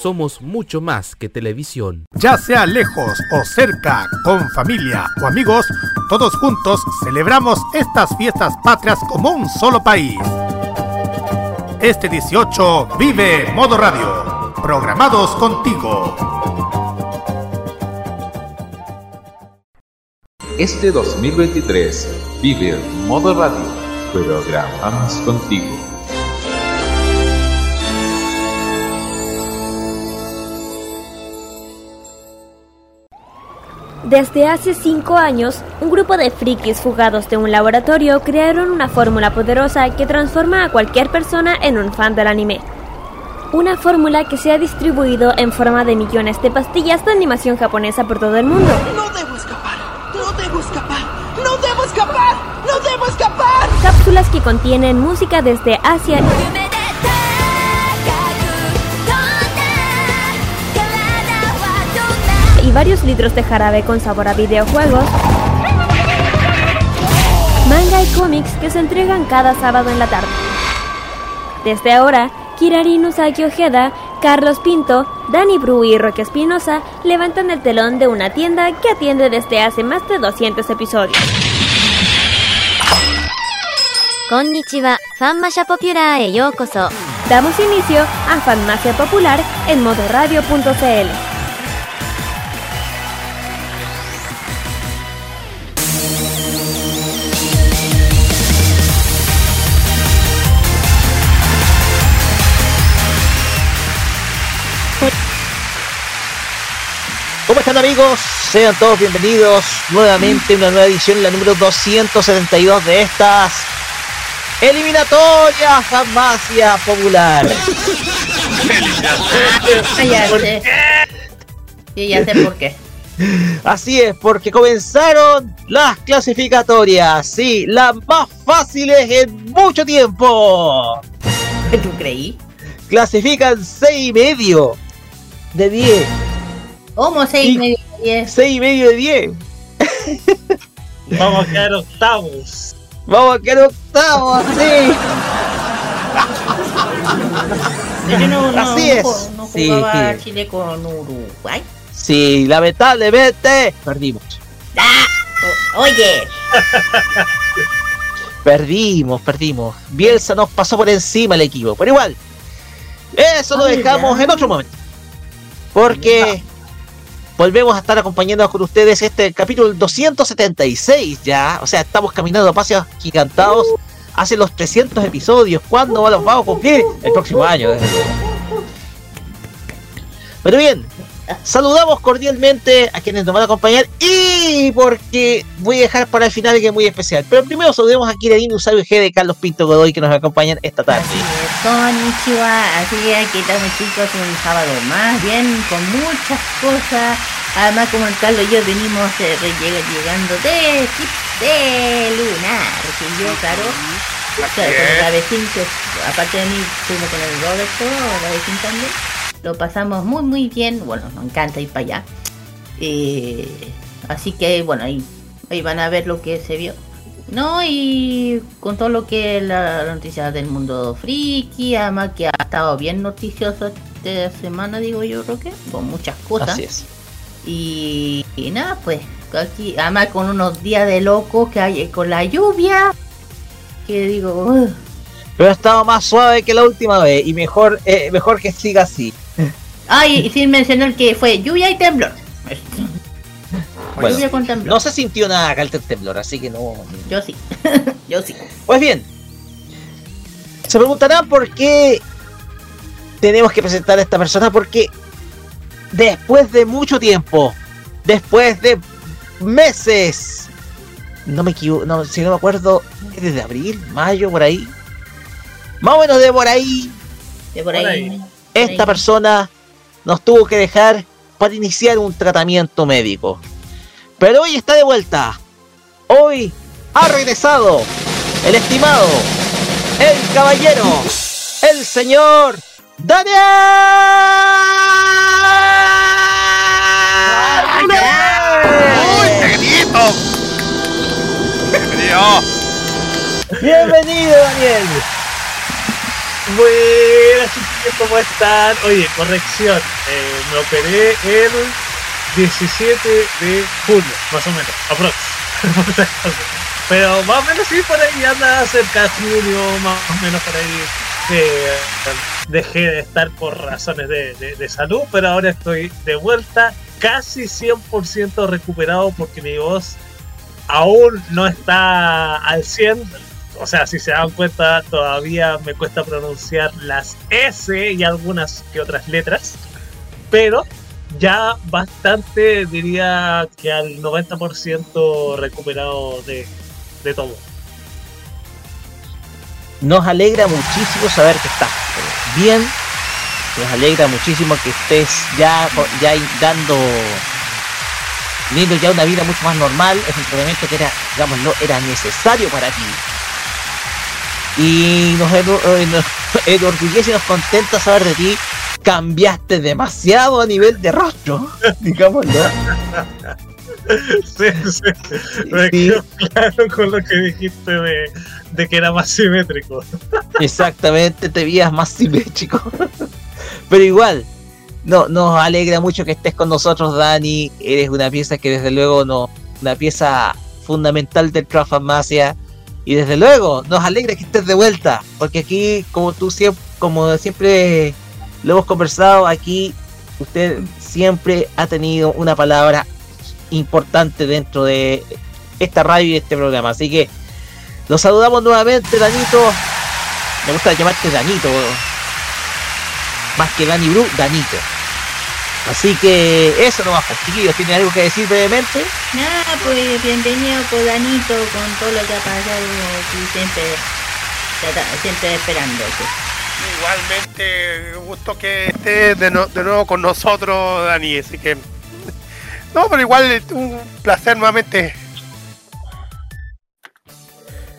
somos mucho más que televisión. Ya sea lejos o cerca, con familia o amigos, todos juntos celebramos estas fiestas patrias como un solo país. Este 18 vive Modo Radio. Programados contigo. Este 2023 vive Modo Radio. Programamos contigo. Desde hace cinco años, un grupo de frikis fugados de un laboratorio crearon una fórmula poderosa que transforma a cualquier persona en un fan del anime. Una fórmula que se ha distribuido en forma de millones de pastillas de animación japonesa por todo el mundo. ¡No debo escapar! ¡No debo escapar! ¡No debo escapar! ¡No debo escapar! Cápsulas que contienen música desde Asia y varios litros de jarabe con sabor a videojuegos, manga y cómics que se entregan cada sábado en la tarde. Desde ahora, Kirari Usagi Ojeda, Carlos Pinto, Dani Bru y Roque Espinosa levantan el telón de una tienda que atiende desde hace más de 200 episodios. Konnichiwa, Popular e. Damos inicio a Fanmacia Popular en modoradio.cl. ¿Cómo están amigos? Sean todos bienvenidos nuevamente a una nueva edición, la número 272 de estas eliminatorias farmacia popular. Y ya sé por qué. Así es, porque comenzaron las clasificatorias, sí, las más fáciles en mucho tiempo. ¿Tú creí? Clasifican 6 y medio de 10. ¿Cómo 6 y medio de 10? 6 y medio de 10. Vamos a quedar octavos. Vamos a quedar octavos, sí. Yo no, no, Así es. No, jugaba sí. Chile con Uruguay. Sí, lamentablemente perdimos. ¡Ah! Oye, Perdimos, perdimos. Bielsa nos pasó por encima el equipo. Pero igual, eso lo dejamos ya. en otro momento. Porque volvemos a estar acompañándonos con ustedes este capítulo 276 ya. O sea, estamos caminando a pasos gigantados hace los 300 episodios. ¿Cuándo los vamos a cumplir? El próximo año. Pero bien, saludamos cordialmente a quienes nos van a acompañar y porque voy a dejar para el final que es muy especial. Pero primero saludemos a Kiradin Usabio G de Carlos Pinto Godoy que nos acompañan esta tarde. así es, konnichiwa. Así es, aquí estamos chicos un sábado más, bien, con muchas cosas. Además, como el Carlos y yo venimos eh, llegando de, de lunar, que yo, claro, claro, con el aparte de mí, fuimos con el Roberto, el también. Lo pasamos muy, muy bien. Bueno, nos encanta ir para allá. Eh, así que, bueno, ahí, ahí van a ver lo que se vio. No, y con todo lo que es la, la noticia del mundo friki, además que ha estado bien noticioso esta semana, digo yo, Roque, con muchas cosas. Así es. Y, y nada, pues, aquí, además con unos días de loco que hay con la lluvia, que digo. Pero ha estado más suave que la última vez y mejor, eh, mejor que siga así. Ay, y sin mencionar que fue lluvia y temblor. Bueno, lluvia con temblor. No se sintió nada acá el temblor, así que no. Yo sí, yo sí. Pues bien, se preguntarán por qué tenemos que presentar a esta persona, porque después de mucho tiempo, después de meses, no me equivoco, no, si no me acuerdo, es desde abril, mayo, por ahí, más o menos de por ahí, De por Por ahí. ahí. esta ahí. persona nos tuvo que dejar para iniciar un tratamiento médico. Pero hoy está de vuelta. Hoy ha regresado el estimado, el caballero, el señor Daniel. Bienvenido. Bienvenido, Daniel. Buenas ¿cómo están? Oye, corrección, eh, me operé el 17 de junio, más o menos, aprox. Pero más o menos sí, por ahí anda cerca de junio, más o menos por ahí. eh, dejé de estar por razones de, de- salud, pero ahora estoy de vuelta, casi 100% recuperado porque mi voz aún no está al 100. O sea, si se dan cuenta, todavía me cuesta pronunciar las S y algunas que otras letras. Pero ya bastante, diría que al 90% recuperado de, de todo. Nos alegra muchísimo saber que estás bien. Nos alegra muchísimo que estés ya, ya dando, teniendo ya una vida mucho más normal. Es un tratamiento que era, digámoslo, era necesario para ti. Y nos, eno- eh, enorgullece y nos contenta saber de ti. Cambiaste demasiado a nivel de rostro, digámoslo. Sí, sí. Me Sí. quedo claro con lo que dijiste de, de que era más simétrico. Exactamente, te veías más simétrico. Pero igual, no, nos alegra mucho que estés con nosotros, Dani. Eres una pieza que desde luego no, una pieza fundamental del Craft Farmacia. Y desde luego, nos alegra que estés de vuelta. Porque aquí, como tú siempre, como siempre lo hemos conversado, aquí usted siempre ha tenido una palabra importante dentro de esta radio y este programa. Así que los saludamos nuevamente, Danito. Me gusta llamarte Danito. Más que Dani Bru, Danito. Así que eso nomás, pues, chiquillos. ¿Tienen algo que decir brevemente? Nada, pues bienvenido Codanito con todo lo que ha pasado aquí siempre, siempre esperándote. Igualmente, un gusto que esté de, no- de nuevo con nosotros, Dani. Así que. No, pero igual un placer nuevamente.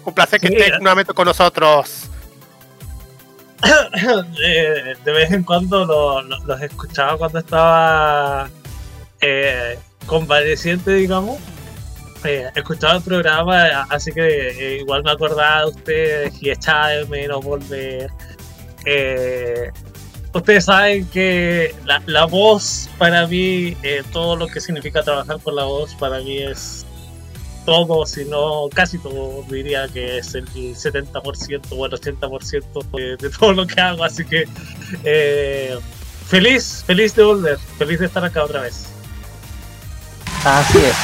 Un placer que Sí. estés nuevamente con nosotros. Eh, de vez en cuando lo- lo- los escuchaba cuando estaba eh, convaleciente, digamos. Eh, escuchaba el programa, así que eh, igual me acordaba de ustedes y echaba de menos volver. Ustedes saben que la, la voz para mí, todo lo que significa trabajar con la voz, para mí es todo, si no casi todo, diría que es el 70% o el 80% de, de todo lo que hago. Así que eh, feliz, feliz de volver, feliz de estar acá otra vez. Así es.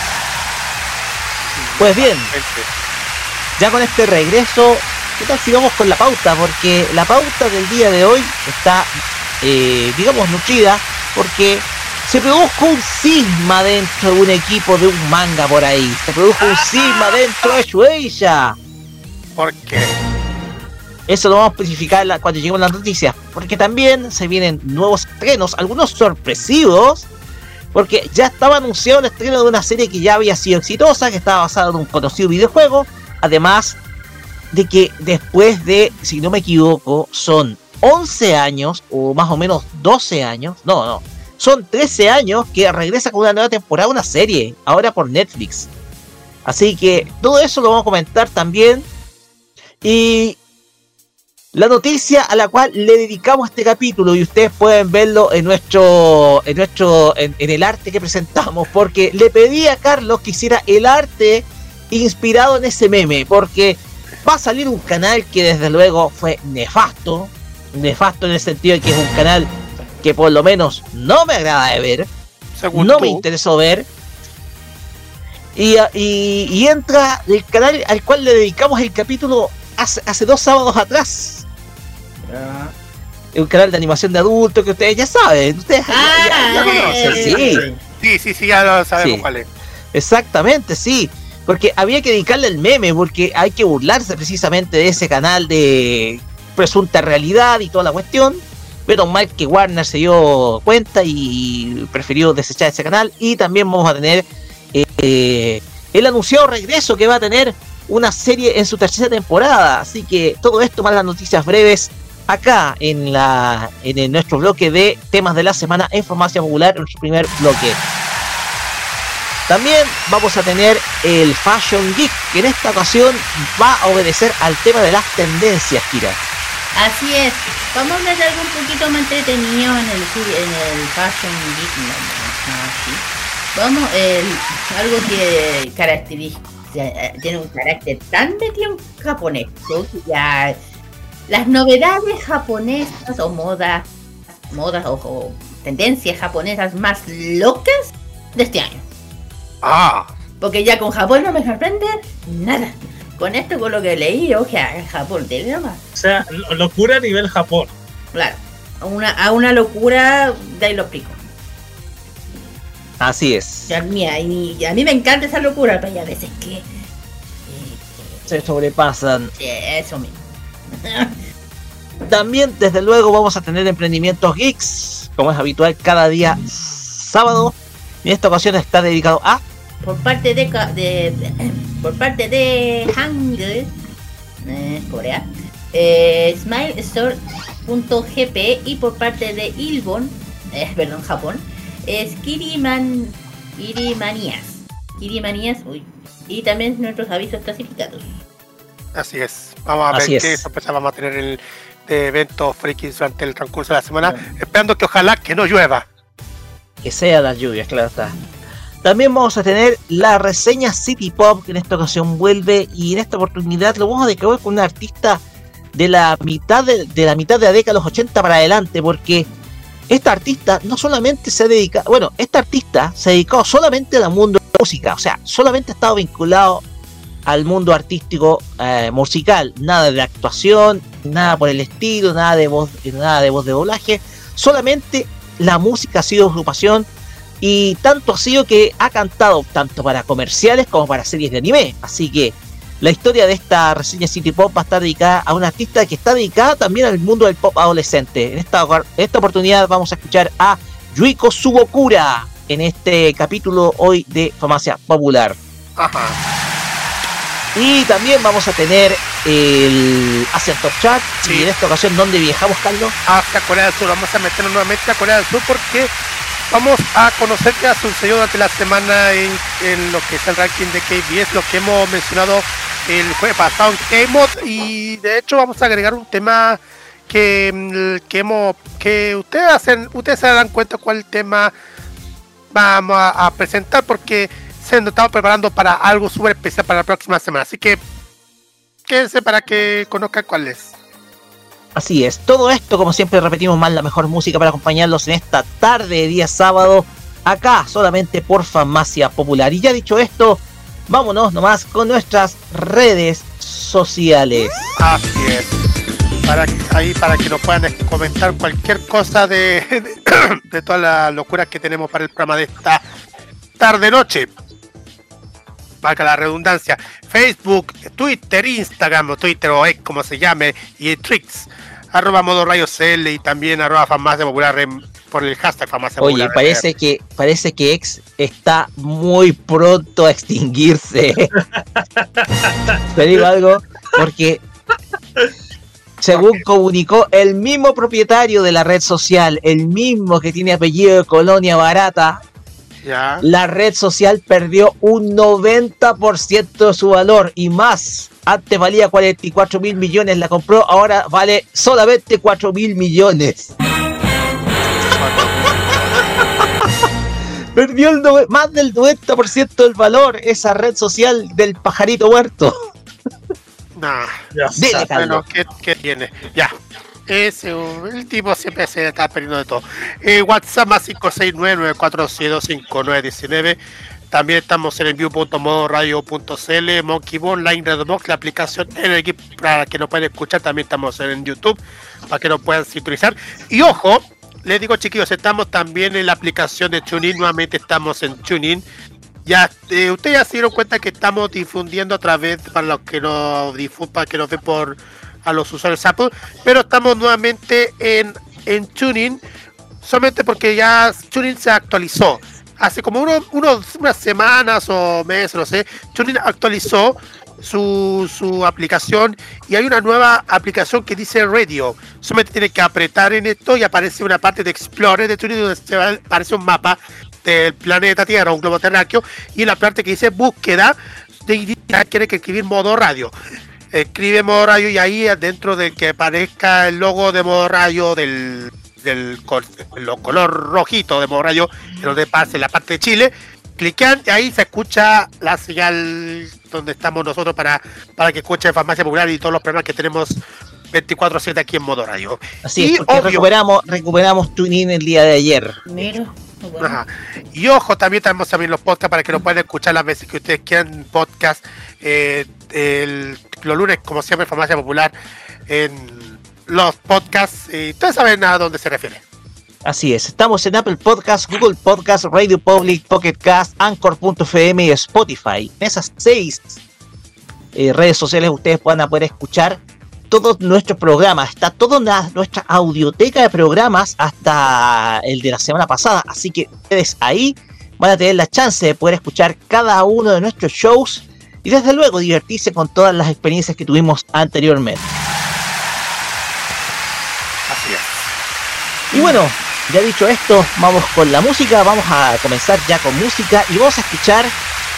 Pues bien, ya con este regreso, ¿qué tal si vamos con la pauta? Porque la pauta del día de hoy está, eh, digamos, nutrida porque se produjo un cisma dentro de un equipo de un manga por ahí. Se produjo un cisma dentro de Shueisha. ¿Por qué? Eso lo vamos a especificar cuando lleguemos a las noticias. Porque también se vienen nuevos estrenos, algunos sorpresivos. Porque ya estaba anunciado el estreno de una serie que ya había sido exitosa, que estaba basada en un conocido videojuego. Además de que después de, si no me equivoco, son 11 años, o más o menos 12 años, no, no, son 13 años que regresa con una nueva temporada, una serie, ahora por Netflix. Así que todo eso lo vamos a comentar también. Y la noticia a la cual le dedicamos este capítulo y ustedes pueden verlo en nuestro en nuestro en, en el arte que presentamos porque le pedí a Carlos que hiciera el arte inspirado en ese meme porque va a salir un canal que desde luego fue nefasto nefasto en el sentido de que es un canal que por lo menos no me agrada de ver Según no tú. me interesó ver. Y, y- y entra el canal al cual le dedicamos el capítulo hace, hace dos sábados atrás. Es un canal de animación de adultos que ustedes ya saben. Ustedes ya- ya, ya Ah, conocen, sí. Sí, sí, sí, ya lo sabemos Sí. cuál es. Exactamente, sí. Porque había que dedicarle el meme, porque hay que burlarse precisamente de ese canal de presunta realidad y toda la cuestión. Pero mal que Warner se dio cuenta y prefirió desechar ese canal. Y también vamos a tener eh, eh, él anunció regreso que va a tener una serie en su tercera temporada. Así que todo esto más las noticias breves acá en la en nuestro bloque de temas de la semana en Farmacia Popular, en nuestro primer bloque. También vamos a tener el Fashion Geek, que en esta ocasión va a obedecer al tema de las tendencias, Kira. Así es, vamos a hablar de algo un poquito más entretenido en el, en el Fashion. No, no, Vamos, algo que caracteriza, tiene un carácter tan metido en japonés, que ya las novedades japonesas o modas, modas o tendencias japonesas más locas de este año. Ah. Porque ya con Japón no me sorprende nada. Con esto, con lo que leí, o sea, Japón, de O sea, locura a nivel Japón. Claro. A una, a una locura, de ahí lo explico. Así es. Y a, mí, a, mí, me encanta esa locura, pero hay a veces que. se sobrepasan. eso mismo. También, desde luego, vamos a tener emprendimientos geeks, como es habitual, cada día sábado. Y en esta ocasión está dedicado a por parte de, de, por parte de Hangul, eh, Corea, eh, SmileStore.gp y por parte de Ilbon, eh, perdón, Japón, es Kiriman, Kirimanías. Kirimanías, uy. Y también nuestros avisos clasificados. Así es. Vamos a ver qué sorpresa vamos a tener el de evento frikis durante el transcurso de la semana, esperando que ojalá que no llueva. Que sea las lluvias, claro está. También vamos a tener la reseña City Pop, que en esta ocasión vuelve y en esta oportunidad lo vamos a describir con un artista de la mitad de, la mitad de la década de los 80 para adelante, porque esta artista no solamente se dedica, bueno, esta artista se dedicó solamente al mundo de la música, o sea, solamente ha estado vinculado al mundo artístico eh, musical, nada de actuación, nada por el estilo, nada de voz, nada de voz de doblaje, solamente la música ha sido su pasión y tanto ha sido que ha cantado tanto para comerciales como para series de anime. Así que la historia de esta reseña City Pop va a estar dedicada a una artista que está dedicada también al mundo del pop adolescente. En esta, esta oportunidad vamos a escuchar a Yuiko Subokura en este capítulo hoy de Famacia Popular. Y también vamos a tener el Asian Top Chat. Y en esta ocasión, ¿dónde viajamos, Carlos? Hacia Corea del Sur. Vamos a meternos nuevamente a Corea del Sur porque Vamos a conocer qué ha sucedido durante la semana en, lo que es el ranking de KBS, lo que hemos mencionado el jueves pasado en K-Mod y de hecho vamos a agregar un tema que, mm, que hemos que ustedes hacen, ustedes se darán cuenta cuál tema vamos a, presentar porque se han estado preparando para algo súper especial para la próxima semana. Así que quédense para que conozcan cuál es. Así es, todo esto, como siempre repetimos más, la mejor música para acompañarlos en esta tarde de día sábado, acá solamente por Farmacia Popular. Y ya dicho esto, vámonos nomás con nuestras redes sociales. Así es. Para, ahí para que nos puedan comentar cualquier cosa de, de, toda la locura que tenemos para el programa de esta tarde-noche. Valga la redundancia. Facebook, Twitter, Instagram o Twitter o X como se llame y Tricks arroba modo rayos CL y también arroba farmacia popular por el hashtag farmacia Oye, parece que, parece que X está muy pronto a extinguirse. Te digo algo, porque según comunicó el mismo propietario de la red social, el mismo que tiene apellido de Colonia Barata, la red social perdió un 90% de su valor y más. Antes valía 44 mil millones, la compró, ahora vale solamente 4 mil millones. Perdió el más del 90% del valor esa red social del pajarito muerto. Nah, ya bueno, ¿qué, tiene? Ya. Ese, el tipo siempre se está perdiendo de todo. Eh, WhatsApp más 569-472-5919. También estamos en enview.modoradio.cl, Monkey Bone, Line Redbox, la aplicación en el equipo para que nos puedan escuchar. También estamos en YouTube para que nos puedan sintonizar. Y ojo, les digo chiquillos, estamos también en la aplicación de TuneIn. Nuevamente estamos en TuneIn. Ya, eh, ustedes ya se dieron cuenta que estamos difundiendo a través, para los que nos difundan, que nos ven por a los usuarios Apple, pero estamos nuevamente en, en Tuning, solamente porque ya Tuning se actualizó. hace como unos, unos- unas semanas o meses, no sé, TuneIn actualizó su, su aplicación y hay una nueva aplicación que dice Radio. Solamente tiene que apretar en esto y aparece una parte de Explorer de TuneIn donde se aparece un mapa del planeta Tierra, un globo terráqueo, y la parte que dice búsqueda, de quiere que escribir modo radio. Escribe modo radio y ahí dentro de que aparezca el logo de modo radio del, del col- lo color rojito de modo radio, en donde pase la parte de Chile, cliquean y ahí se escucha la señal donde estamos nosotros para, para que escuche Farmacia Popular y todos los programas que tenemos 24-7 aquí en modo radio. Así Y es, porque obvio- recuperamos, recuperamos TuneIn el día de ayer. Mira. bueno. Ajá. Y ojo, también tenemos también los podcasts para que lo puedan escuchar las veces que ustedes quieran. Podcast eh, el- los lunes, como siempre, Farmacia Popular en los podcasts. Y ustedes saben a dónde se refiere. Así es, estamos en Apple Podcast, Google Podcast, Radio Public, Pocket Cast, Anchor.fm y Spotify. En esas seis eh, redes sociales ustedes van a poder escuchar todos nuestros programas. Está toda nuestra audioteca de programas hasta el de la semana pasada. Así que ustedes ahí van a tener la chance de poder escuchar cada uno de nuestros shows y desde luego divertirse con todas las experiencias que tuvimos anteriormente. Así es. Y bueno, ya dicho esto, vamos con la música, vamos a comenzar ya con música y vamos a escuchar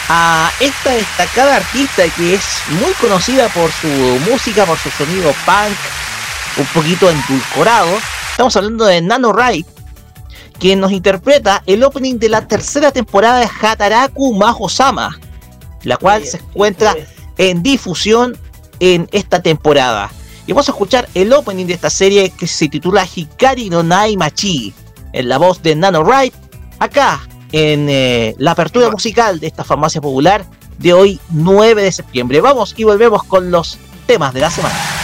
a esta destacada artista que es muy conocida por su música, por su sonido punk, un poquito endulcorado. Estamos hablando de Nano Ride, quien nos interpreta el opening de la tercera temporada de Hataraku Maho-sama, la cual se encuentra en difusión en esta temporada. Y vamos a escuchar el opening de esta serie que se titula Hikari no Nai Machi, en la voz de Nano Ride, acá en eh, la apertura musical de esta farmacia popular de hoy 9 de septiembre. Vamos y volvemos con los temas de la semana.「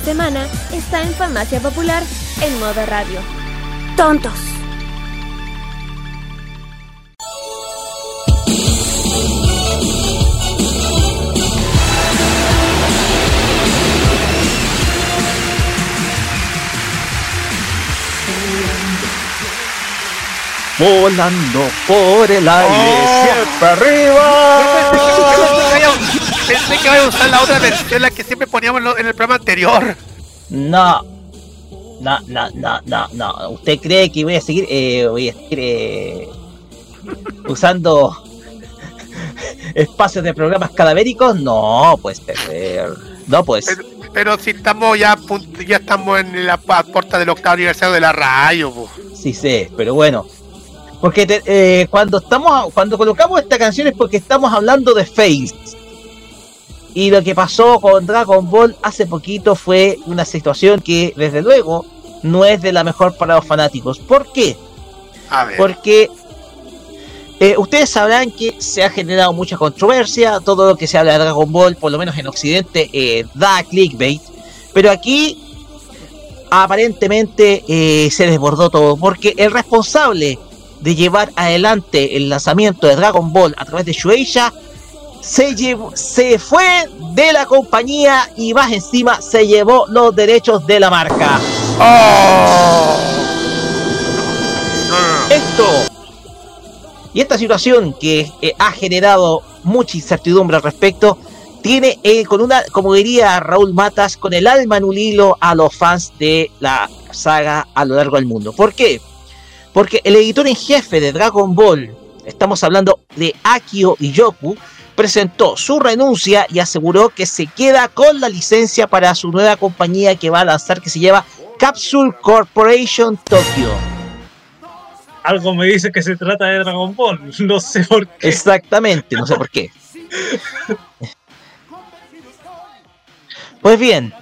de semana está en Farmacia Popular en modo radio. Tontos. Volando por el aire, siempre arriba. Pensé que iba a usar la otra versión, la que siempre poníamos en el programa anterior. No. No, no, no, no, no. ¿Usted cree que voy a seguir, eh, voy a seguir eh, usando espacios de programas cadavéricos? No, pues. No, pues. Pero, pero si estamos ya, ya estamos en la puerta del octavo aniversario de la radio, po. Sí sé, pero bueno. Porque te- eh, cuando estamos, cuando colocamos esta canción es porque estamos hablando de Face. Y lo que pasó con Dragon Ball hace poquito fue una situación que, desde luego, no es de la mejor para los fanáticos. ¿Por qué? A ver. Porque eh, ustedes sabrán que se ha generado mucha controversia, todo lo que se habla de Dragon Ball, por lo menos en Occidente, eh, da clickbait, pero aquí aparentemente eh, se desbordó todo, porque el responsable de llevar adelante el lanzamiento de Dragon Ball a través de Shueisha se, llevó- se fue de la compañía y más encima se llevó los derechos de la marca. ¡Oh! No. Esto y esta situación que eh, ha generado mucha incertidumbre al respecto tiene eh, con una, como diría Raúl Matas, con el alma en un hilo a los fans de la saga a lo largo del mundo. ¿Por qué? Porque el editor en jefe de Dragon Ball, estamos hablando de Akio Iyoku, presentó su renuncia y aseguró que se queda con la licencia para su nueva compañía que va a lanzar que se llama Capsule Corporation Tokyo. Algo me dice que se trata de Dragon Ball. No sé por qué. Exactamente, no sé por qué. Pues bien,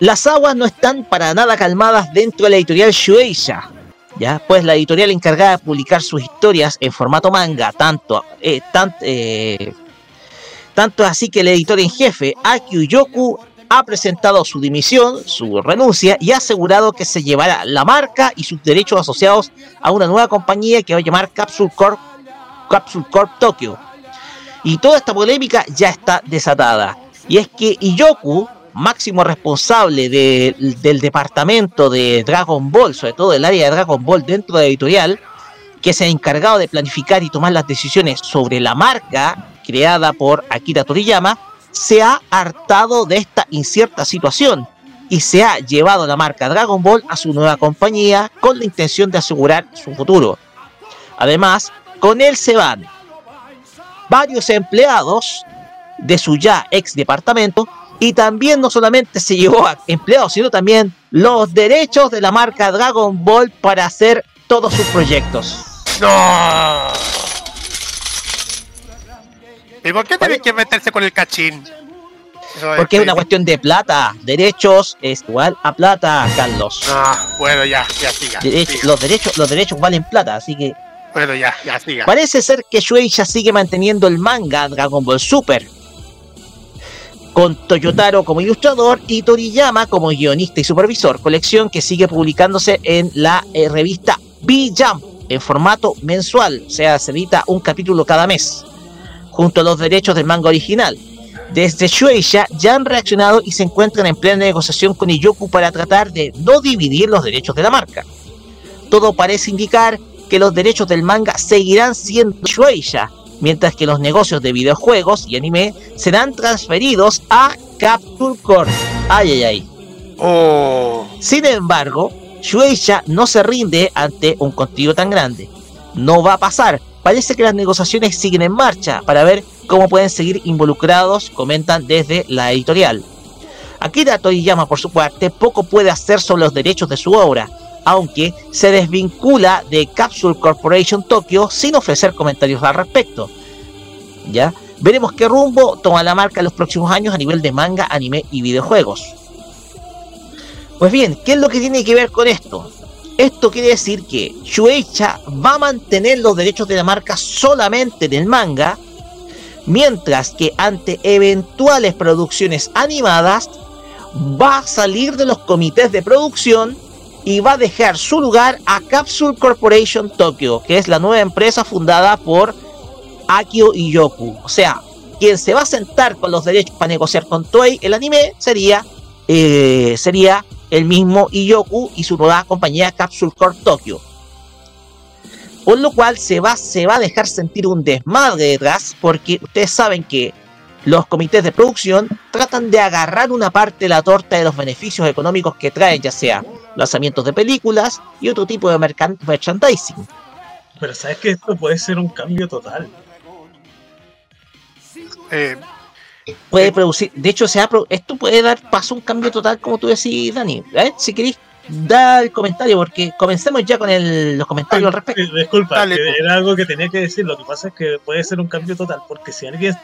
las aguas no están para nada calmadas dentro de la editorial Shueisha. ¿Ya? Pues la editorial encargada de publicar sus historias en formato manga, tanto, eh, eh, tanto así que el editor en jefe, Akio Yoku, ha presentado su dimisión, su renuncia y ha asegurado que se llevará la marca y sus derechos asociados a una nueva compañía que va a llamar Capsule Corp, Capsule Corp Tokyo. Y toda esta polémica ya está desatada. Y es que Iyoku, máximo responsable de- del departamento de Dragon Ball, sobre todo del área de Dragon Ball dentro de editorial, que se ha encargado de planificar y tomar las decisiones sobre la marca creada por Akira Toriyama, se ha hartado de esta incierta situación y se ha llevado la marca Dragon Ball a su nueva compañía con la intención de asegurar su futuro. Además, con él se van varios empleados de su ya ex departamento y también no solamente se llevó a empleados, sino también los derechos de la marca Dragon Ball para hacer todos sus proyectos. ¡No! ¿Y por qué tienen que meterse con el cachín? Eso Porque es una cuestión de plata. Derechos es igual a plata, Carlos. Ah, bueno, ya, ya siga. Derech- siga. los derechos, los derechos valen plata, así que Bueno, ya, ya siga. Parece ser que Shueisha sigue manteniendo el manga Dragon Ball Super. Con Toyotaro como ilustrador y Toriyama como guionista y supervisor, colección que sigue publicándose en la eh, revista B-Jump en formato mensual, o sea, se edita un capítulo cada mes, junto a los derechos del manga original. Desde Shueisha ya han reaccionado y se encuentran en plena negociación con Iyoku para tratar de no dividir los derechos de la marca. Todo parece indicar que los derechos del manga seguirán siendo Shueisha, mientras que los negocios de videojuegos y anime serán transferidos a Capture Corp. Ay, ay, ay. Oh, Sin embargo, Shueisha no se rinde ante un contenido tan grande. No va a pasar. Parece que las negociaciones siguen en marcha para ver cómo pueden seguir involucrados, comentan desde la editorial. Akira Toriyama, por su parte, poco puede hacer sobre los derechos de su obra, aunque se desvincula de Capsule Corporation Tokyo sin ofrecer comentarios al respecto. ¿Ya? Veremos qué rumbo toma la marca en los próximos años a nivel de manga, anime y videojuegos. Pues bien, ¿qué es lo que tiene que ver con esto? Esto quiere decir que Shueisha va a mantener los derechos de la marca solamente en el manga, Mientras que ante eventuales producciones animadas, va a salir de los comités de producción y va a dejar su lugar a Capsule Corporation Tokyo, que es la nueva empresa fundada por Akio Iyoku. O sea, quien se va a sentar con los derechos para negociar con Toei el anime sería, eh, sería el mismo Iyoku y su nueva compañía Capsule Corp Tokyo. Por lo cual se va, se va a dejar sentir un desmadre detrás, porque ustedes saben que los comités de producción tratan de agarrar una parte de la torta de los beneficios económicos que traen, ya sea lanzamientos de películas y otro tipo de merchandising. Pero sabes que esto puede ser un cambio total. Eh, Puede producir, de hecho, se ha pro- esto puede dar paso a un cambio total, como tú decís, Dani. Ver, si queréis, da el comentario, porque comencemos ya con el- los comentarios al respecto. Eh, Disculpa, Dale, que pues. era algo que tenía que decir. Lo que pasa es que puede ser un cambio total, porque si alguien,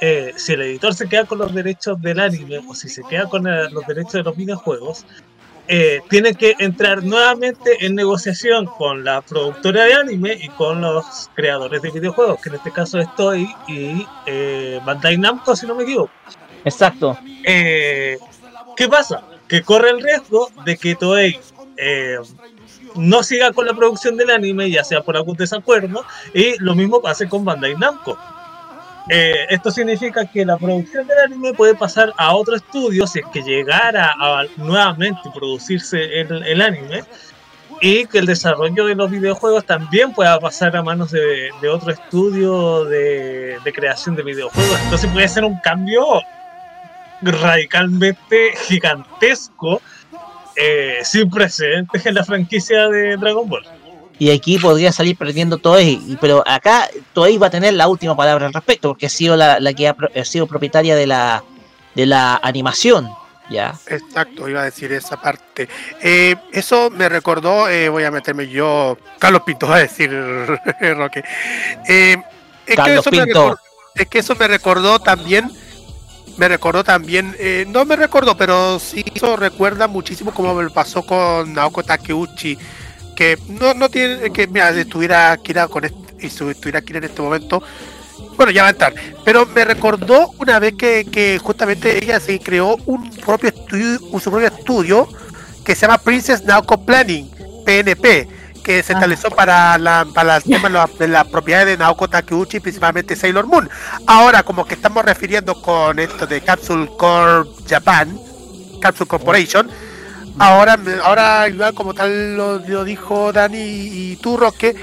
eh, si el editor se queda con los derechos del anime o si se queda con eh, los derechos de los videojuegos, eh, tiene que entrar nuevamente en negociación con la productora de anime y con los creadores de videojuegos, que en este caso es Toei y eh, Bandai Namco, si no me equivoco. Exacto. Eh, ¿Qué pasa? Que corre el riesgo de que Toei no siga con la producción del anime, ya sea por algún desacuerdo, y lo mismo pase con Bandai Namco. Eh, esto significa que la producción del anime puede pasar a otro estudio si es que llegara a nuevamente producirse el, anime y que el desarrollo de los videojuegos también pueda pasar a manos de, otro estudio de, de creación de videojuegos. Entonces puede ser un cambio radicalmente gigantesco, eh, sin precedentes en la franquicia de Dragon Ball. Y aquí podría salir perdiendo Toei, y- pero acá Toei va a tener la última palabra al respecto, porque ha sido la, la que ha, sido propietaria de la, de la animación. ¿ya? Exacto, iba a decir esa parte. Eh, eso me recordó, eh, voy a meterme yo, Carlos Pinto, va a decir Roque. Eh, es, que Carlos eso me Pinto. es que eso me recordó también, me recordó también, eh, no me recordó, pero sí eso recuerda muchísimo como me pasó con Naoko Takeuchi, que no, no tiene, que mira, si estuviera Akira con este, si estuviera Akira en este momento, bueno, ya va a entrar. Pero me recordó una vez que, que justamente ella se creó un propio estudio, un su propio estudio que se llama Princess Naoko Planning, PNP, que se Ah. estableció para la para el tema de la, de la propiedad de Naoko Takeuchi, principalmente Sailor Moon. Ahora, como que estamos refiriendo con esto de Capsule Corp Japan, Capsule Corporation, ahora, me- ahora igual como tal lo, lo dijo Dani y tú, Roque,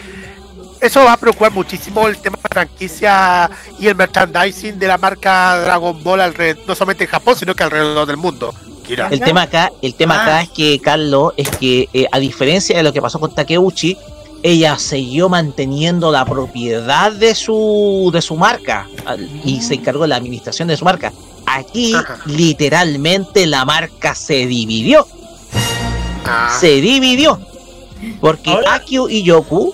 eso va a preocupar muchísimo el tema de la franquicia y el merchandising de la marca Dragon Ball alrededor, no solamente en Japón, sino que alrededor del mundo. Kira. El tema acá, el tema Ah. acá es que Carlos, es que eh, a diferencia de lo que pasó con Takeuchi, ella siguió manteniendo la propiedad de su de su marca y se encargó de la administración de su marca. Aquí Ajá. literalmente la marca se dividió, Ah, se dividió, porque Ahora- Akio Iyoku,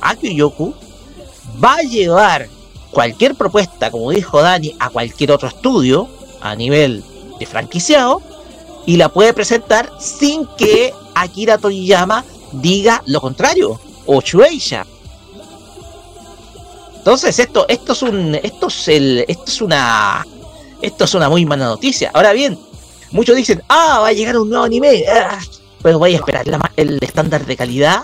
Akio Iyoku va a llevar cualquier propuesta, como dijo Dani, a cualquier otro estudio a nivel de franquiciado y la puede presentar sin que Akira Toriyama diga lo contrario o Shueisha. Entonces esto esto es un esto es el esto es una esto es una muy mala noticia. Ahora bien, muchos dicen, "Ah, va a llegar un nuevo anime." Ah, pero voy a esperar la el estándar de calidad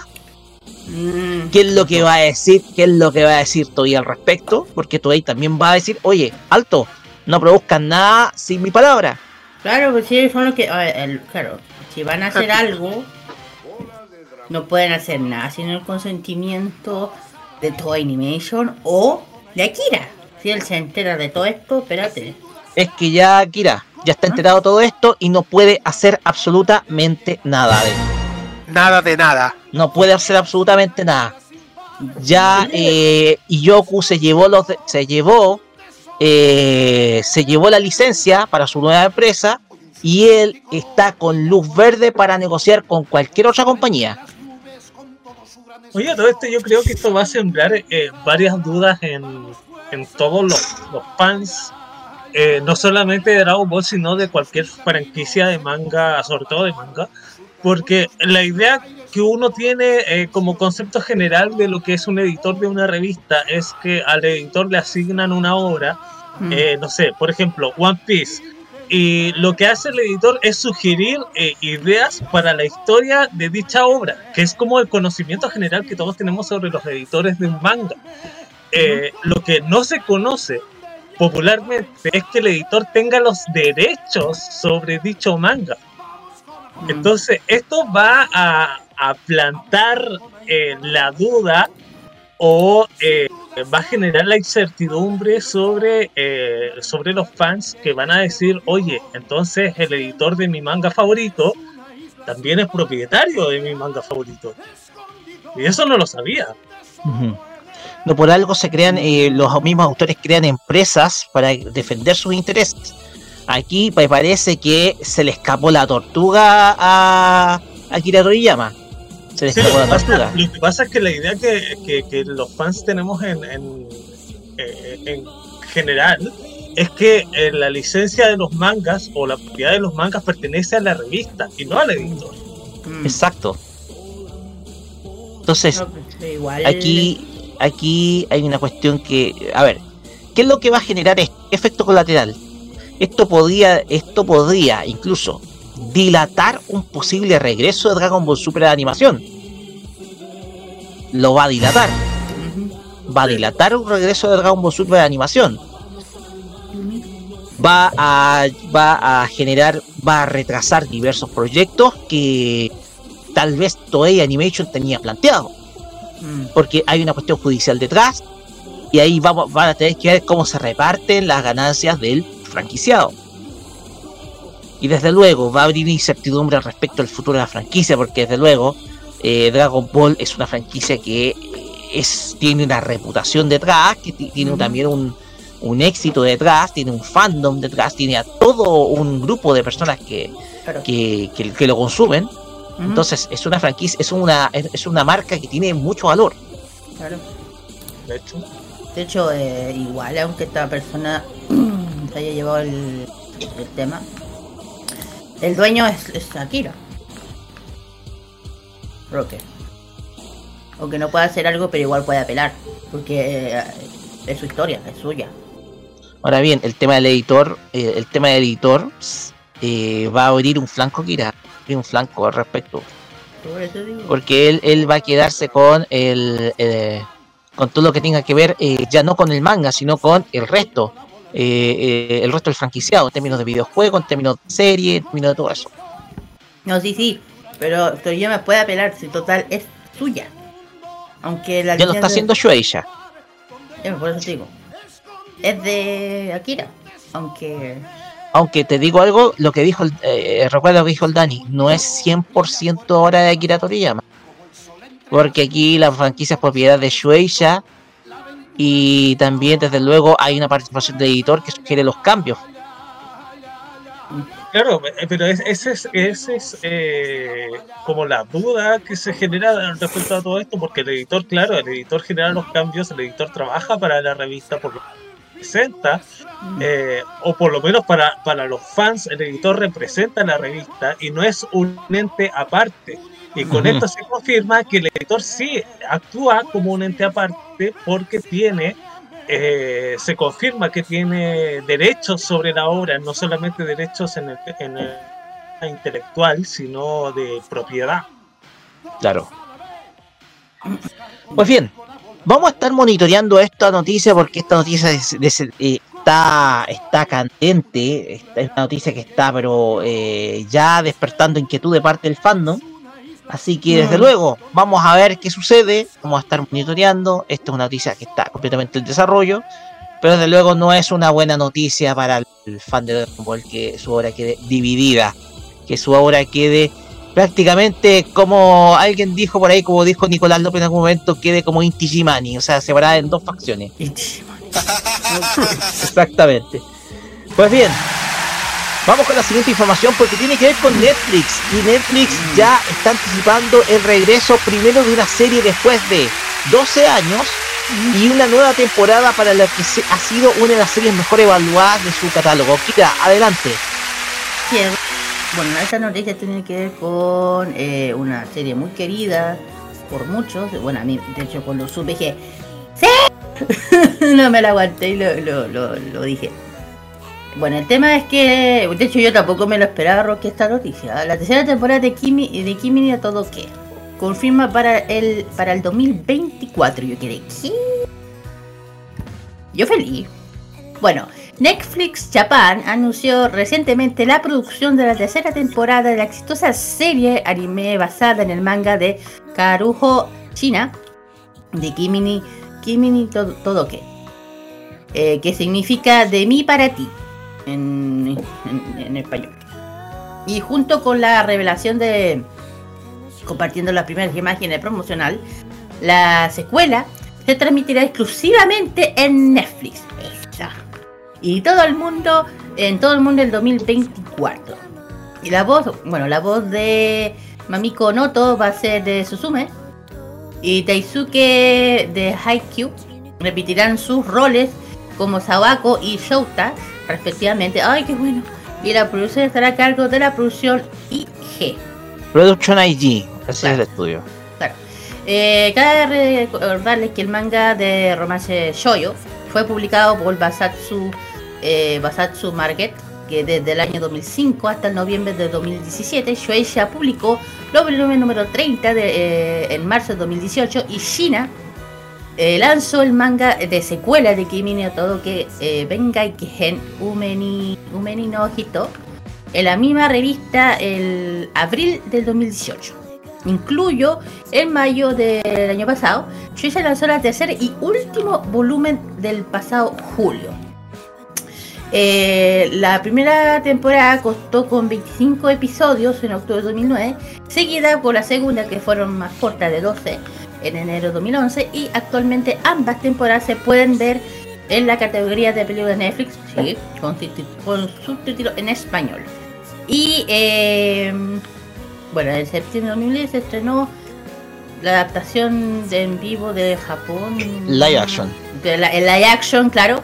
Mm, ¿Qué es lo que va a decir? ¿Qué es lo que va a decir Toei al respecto? Porque Toei también va a decir, oye, alto, no produzcan nada sin mi palabra. Claro, pues sí, son los que. a ver, el- claro, si van a hacer algo, no pueden hacer nada sin el consentimiento de Toei Animation o de Akira. Si él se entera de todo esto, espérate. Es que ya, Kira, ya está enterado todo esto y no puede hacer absolutamente nada de nada de nada. No puede hacer absolutamente nada. Ya eh, Iyoku se llevó los de- se llevó eh, se llevó la licencia para su nueva empresa y él está con luz verde para negociar con cualquier otra compañía. Oye, todo esto yo creo que esto va a sembrar eh, varias dudas en, en todos los, los fans, eh, no solamente de Dragon Ball, sino de cualquier franquicia de manga, sobre todo de manga, porque la idea que uno tiene eh, como concepto general de lo que es un editor de una revista es que al editor le asignan una obra, Mm. eh, no sé, por ejemplo, One Piece. Y lo que hace el editor es sugerir eh, ideas para la historia de dicha obra, que es como el conocimiento general que todos tenemos sobre los editores de un manga. Lo que no se conoce popularmente es que el editor tenga los derechos sobre dicho manga. Entonces, esto va a, a plantar eh, la duda o eh, va a generar la incertidumbre sobre, eh, sobre los fans que van a decir, oye, entonces el editor de mi manga favorito también es propietario de mi manga favorito. Y eso no lo sabía. No por algo se crean, eh, los mismos autores crean empresas para defender sus intereses. Aquí me parece que se le escapó la tortuga a Akira Toriyama. Se le Sí, escapó la tortuga. lo que pasa es que la idea que, que- que los fans tenemos en, en, eh, en general es que eh, la licencia de los mangas o la propiedad de los mangas pertenece a la revista y no al editor. Mm. Exacto. Entonces, No, pues, igual. aquí, aquí hay una cuestión que, a ver, ¿qué es lo que va a generar este efecto colateral? Esto podría, esto podría incluso dilatar un posible regreso de Dragon Ball Super de animación. Lo va a dilatar. Va a dilatar un regreso de Dragon Ball Super de animación. Va a, va a generar, va a retrasar diversos proyectos que tal vez Toei Animation tenía planteado Mm. porque hay una cuestión judicial detrás y ahí vamos, van a tener que ver cómo se reparten las ganancias del franquiciado. Y desde luego va a haber incertidumbre respecto al futuro de la franquicia, porque desde luego eh, Dragon Ball es una franquicia que es, tiene una reputación detrás, que ti- tiene también un, un éxito detrás, tiene un fandom detrás, tiene a todo un grupo de personas que, Claro. que, que- que lo consumen. Entonces es una franquicia, es una, es una marca que tiene mucho valor. claro. De hecho, De hecho, eh, igual, aunque esta persona se haya llevado el, el tema, el dueño es, es Akira. Roque. Aunque no pueda hacer algo, pero igual puede apelar. Porque eh, es su historia, es suya. Ahora bien, el tema del editor, eh, el tema del editor eh, va a abrir un flanco Kira, un flanco al respecto, porque él, él va a quedarse con el eh, con todo lo que tenga que ver eh, ya no con el manga, sino con el resto, el resto del franquiciado, en términos de videojuego, en términos de serie, en términos de todo eso. No, sí, sí. Pero Toriyama puede apelar si total es suya. Aunque la Ya lo está haciendo Shueisha. Ya, por eso te digo. Es de Akira. Aunque. Aunque te digo algo, lo que dijo, el, eh, recuerda lo que dijo el Dani, no es 100% ahora de Akira Toriyama. Porque aquí la franquicia es propiedad de Shueisha y también, desde luego, hay una participación del editor que sugiere los cambios. claro, eh, pero es- ese es, ese es eh, como la duda que se genera respecto a todo esto, porque el editor, claro, el editor genera los cambios, el editor trabaja para la revista por lo que presenta, eh, o por lo menos para, para los fans, el editor representa la revista y no es un ente aparte. Y con Ujú. esto se confirma que el editor sí actúa como un ente aparte porque tiene, eh, se confirma que tiene derechos sobre la obra, no solamente derechos en el, en el intelectual, sino de propiedad. Claro. Pues bien, vamos a estar monitoreando esta noticia porque esta noticia es- es- eh, está, está candente, es una noticia que está pero eh, ya despertando inquietud de parte del fandom. Así que desde luego vamos a ver qué sucede, vamos a estar monitoreando, esta es una noticia que está completamente en desarrollo, pero desde luego no es una buena noticia para el fan de Dragon Ball que su obra quede dividida, que su obra quede prácticamente como alguien dijo por ahí, como dijo Nicolás López en algún momento, quede como Inti Gimani, o sea, separada en dos facciones. Exactamente. Pues bien, vamos con la siguiente información porque tiene que ver con Netflix. Y Netflix ya está anticipando el regreso primero de una serie después de 12 años y una nueva temporada para la que ha sido una de las series mejor evaluadas de su catálogo. Kira, adelante. Bueno, esta noticia tiene que ver con eh, una serie muy querida por muchos. Bueno, a mí, de hecho, cuando supe dije, ¡Sí! no me la aguanté y lo, dije. Bueno, el tema es que, de hecho, yo tampoco me lo esperaba, Rocky, esta noticia. La tercera temporada de Kimi, de Kimi a todo qué. Confirma para el, para el 2024. Yo quedé, ¿qué? Yo feliz. Bueno, Netflix Japan anunció recientemente la producción de la tercera temporada de la exitosa serie anime basada en el manga de Karuho China de Kimini, Kimini todo, todo que, eh, que significa de mí para ti en, en- en español. Y junto con la revelación de compartiendo las primeras imágenes promocional, la secuela se transmitirá exclusivamente en Netflix. Y todo el mundo, en todo el mundo el 2024. Y la voz, bueno, la voz de Mamiko Noto va a ser de Suzume. Y Taisuke de Haikyuu repetirán sus roles como Sawako y Shouta, respectivamente. ¡Ay, qué bueno! Y la producción estará a cargo de la producción IG. Production IG, ese es Claro. el estudio. Claro. Eh, cabe recordarles que el manga de romance Shoyo fue publicado por Basatsu, eh, Basatsu Market, que desde el año 2005 hasta el noviembre de 2017, Shueisha publicó el volumen número 30 de, eh, en marzo de 2018 y China eh, lanzó el manga de secuela de Kimi no Todoke eh, Bengai Kehen Umeni, Umeni no Hito en la misma revista el abril del 2018. Incluyo en mayo del año pasado, Shueisha lanzó la tercera y último volumen del pasado julio. Eh, la primera temporada costó con 25 episodios en octubre de 2009, seguida por la segunda que fueron más cortas de 12 en enero de 2011 y actualmente ambas temporadas se pueden ver en la categoría de películas de Netflix, sí, con, con subtítulos en español. Y eh, bueno, en septiembre de 2010 se estrenó la adaptación de en vivo de Japón. Live action. De la, el live action, claro.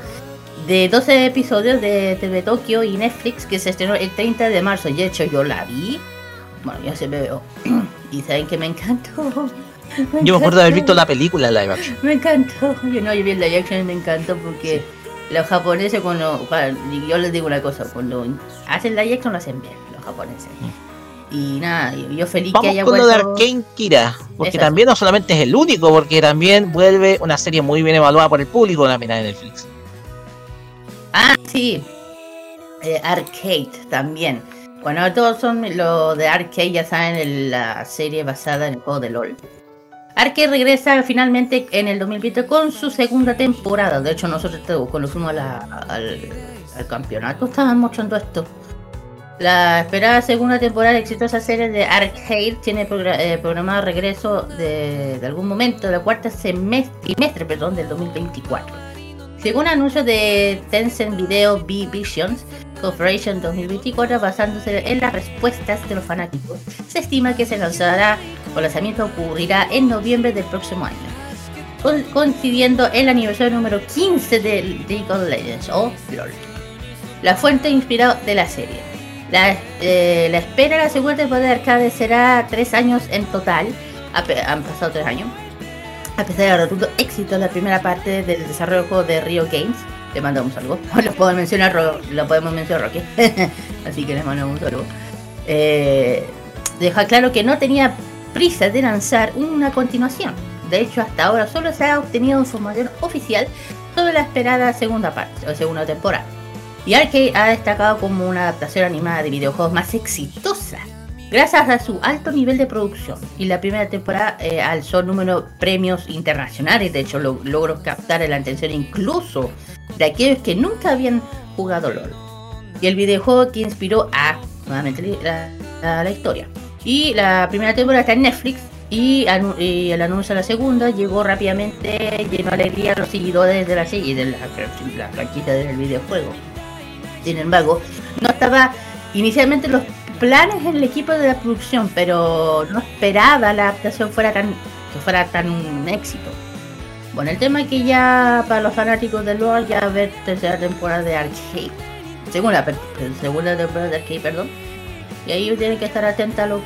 De 12 episodios de TV Tokio y Netflix que se estrenó el 30 de marzo. Y de hecho yo la vi. Bueno, ya se me veo. Y saben que me encantó. Yo me acuerdo de haber visto la película live action. Me encantó. Yo no, yo vi el live action y me encantó porque los japoneses cuando, yo les digo una cosa, cuando hacen live action lo hacen bien, los japoneses. Y nada, yo, yo feliz que haya con lo de vuelto. Arkane Kira, porque Exacto. también no solamente es el único, porque también vuelve una serie muy bien evaluada por el público la mina de Netflix. Ah, sí. Eh, arcade también. Bueno, todos son lo de Arcade, ya saben, la serie basada en el juego de LOL. Arcade regresa finalmente en el 2020 con su segunda temporada. De hecho, nosotros cuando fuimos a la- al, campeonato estaban mostrando esto. La esperada segunda temporada de exitosa serie de Arcade tiene eh, programado regreso de, algún momento de la cuarta semestre, perdón, del 2024. Según anuncios de Tencent Video B Visions Corporation 2024, basándose en las respuestas de los fanáticos, se estima que se lanzará o lanzamiento ocurrirá en noviembre del próximo año, co- coincidiendo el aniversario número 15 de League of Legends o LOL. La fuente inspirada de la serie. La, eh, la espera de la segunda temporada de Arcade será tres años en total. Han pasado tres años. A pesar del rotundo éxito la primera parte del desarrollo del juego de Rio Games, le mandamos algo. Lo puedo mencionar, lo podemos mencionar Rocky. Así que les mandamos saludo. Eh, deja claro que no tenía prisa de lanzar una continuación. De hecho, hasta ahora solo se ha obtenido información oficial sobre la esperada segunda parte o segunda temporada. Y Arcade ha destacado como una adaptación animada de videojuegos más exitosa gracias a su alto nivel de producción. Y la primera temporada eh, alzó número premios internacionales, de hecho lo- logró captar la atención incluso de aquellos que nunca habían jugado LOL. Y el videojuego que inspiró a nuevamente la, la- historia. Y la primera temporada está en Netflix. Y, el anuncio de la segunda llegó rápidamente, llenó alegría a los seguidores de la serie de la, la franquicia del videojuego. Sin embargo, no estaba inicialmente en los planes en el equipo de la producción, pero no esperaba la adaptación fuera tan que fuera tan un éxito. Bueno, el tema es que ya para los fanáticos de LoL ya ver tercera temporada de Arcade, segunda, segunda temporada de Arcade, perdón, Y ahí tienen que estar atentos a los.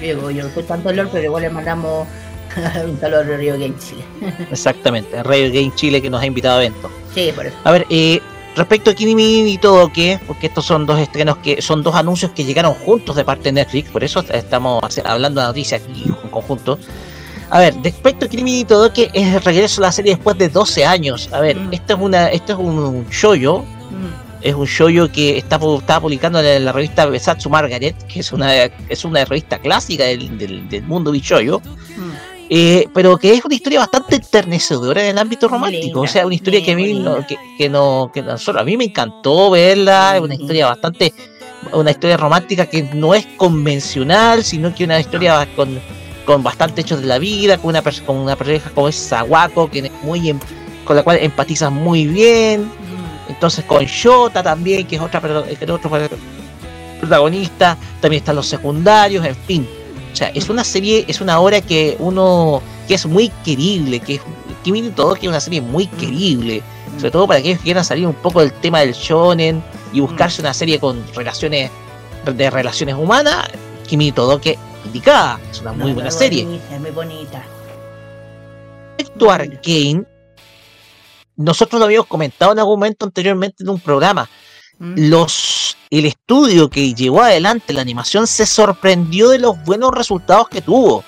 Digo, yo no soy tanto LOL, pero igual le mandamos un saludo a Río Game Chile. Exactamente, Radio Game Chile que nos ha invitado a eventos. Sí, por eso. A ver, eh, respecto a Kinimi y todo, que porque estos son dos estrenos que son dos anuncios que llegaron juntos de parte de Netflix, por eso estamos hablando de noticias aquí en conjunto. A ver, respecto a Kinimi y todo, que es el regreso a la serie después de 12 años. A ver, Mm. esto es una, esto es un shoyo, Mm. es un shoyo que está, está publicando en la revista Besatsu Margaret, que es una, es una revista clásica del, del, del mundo bishoyo. Mm. Eh, pero que es una historia bastante enternecedora en el ámbito romántico. linda, o sea, una historia que a mí, no, que, que no, que no- solo a mí me encantó verla. Es una historia bastante, una historia romántica que no es convencional, sino que una historia con, con bastante hechos de la vida, con una, con una pareja como es Sawako, que es muy em- con la cual empatizas muy bien. Mm. Entonces con Shota también, que es otra que es otro pro- protagonista, también están los secundarios, en fin. O sea, es una serie, es una obra que uno, que es muy querible, que es, todo que es una serie muy querible, sobre todo para aquellos que quieran salir un poco del tema del shonen y buscarse una serie con relaciones, de relaciones humanas, Kimi Todoke indicada, es una muy No, buena es serie. bonita, Es muy bonita. Respecto a Arcane, nosotros lo habíamos comentado en algún momento anteriormente en un programa. Mm. Los, el estudio que llevó adelante la animación se sorprendió de los buenos resultados que tuvo.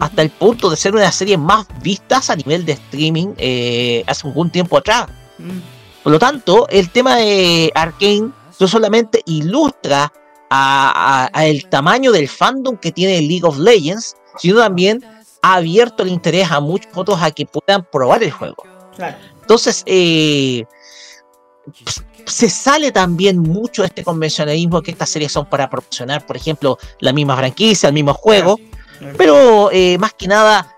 Hasta el punto de ser una de las series más vistas a nivel de streaming eh, hace algún tiempo atrás. Mm. Por lo tanto, el tema de Arkane no solamente ilustra a, a- a el tamaño del fandom que tiene League of Legends, sino también ha abierto el interés a muchos otros a que puedan probar el juego. Claro. Entonces, eh, pues, se sale también mucho de este convencionalismo que estas series son para promocionar, por ejemplo, la misma franquicia, el mismo juego, pero eh, más que nada,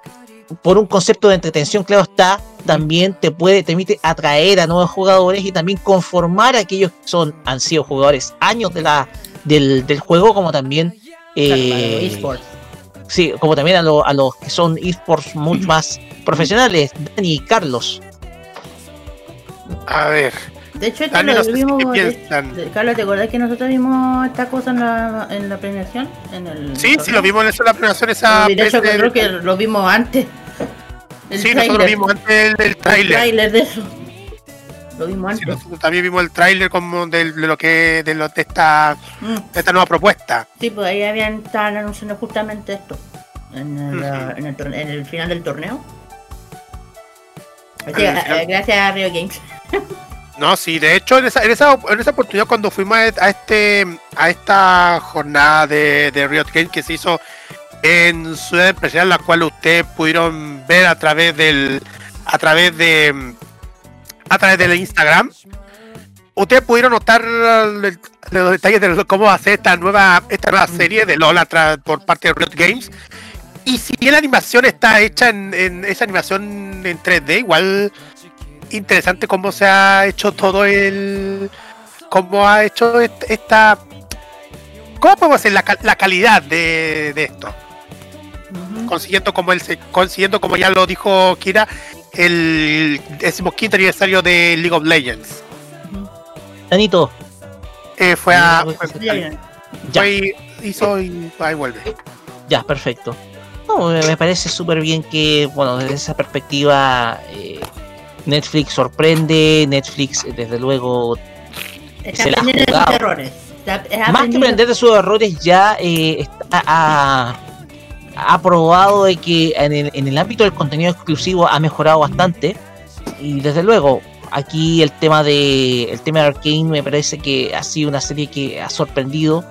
por un concepto de entretención, claro está, también te puede, te permite atraer a nuevos jugadores y también conformar a aquellos que son, han sido jugadores años de la, del, del juego, como también eh, eSports. sí, como también a, lo- a los que son esports mucho más profesionales, Dani y Carlos. A ver, De hecho, esto lo vimos. de- Carlos, ¿te acordás que nosotros vimos esta cosa en la, en la premiación? En el Sí, sí, lo vimos en eso, la premiación esa Y de hecho, creo que lo vimos antes. El Sí, nosotros lo tráiler. vimos antes del, del El tráiler. tráiler de eso. Lo vimos Sí, antes. nosotros también vimos el tráiler como de, lo que de, lo, de esta Mm. de esta nueva propuesta. Sí, pues ahí habían estaban anunciando justamente esto. En el, en el, torne- en el final del torneo. Así, el eh, final. gracias a Rio Games. No, sí, de hecho en esa, en esa, en esa oportunidad cuando fuimos a, a este a esta jornada de, de Riot Games que se hizo en Ciudad Empresarial, la cual ustedes pudieron ver a través del a través de a través del Instagram. Ustedes pudieron notar los detalles de cómo va a ser esta nueva esta nueva serie de LOL por parte de Riot Games. Y si bien la animación está hecha en, en esa animación en 3D, igual interesante cómo se ha hecho todo el. cómo ha hecho est- esta. ¿Cómo podemos decir la, la calidad de, de esto? Consiguiendo como el consiguiendo como ya lo dijo Kira, el decimoquinto aniversario de League of Legends. Danito, Eh, fue a. Fue- ya. ya, fue- hizo y ahí vuelve. ya, perfecto. No, me me parece súper bien que, bueno, desde esa perspectiva, eh, Netflix sorprende, Netflix, desde luego, Está Se la de sus errores. Está- está más que aprender de sus errores, ya eh, está- ha, ha probado de que en el, en el ámbito del contenido exclusivo ha mejorado bastante. Y desde luego, aquí el tema de el tema de Arkane me parece que ha sido una serie que ha sorprendido.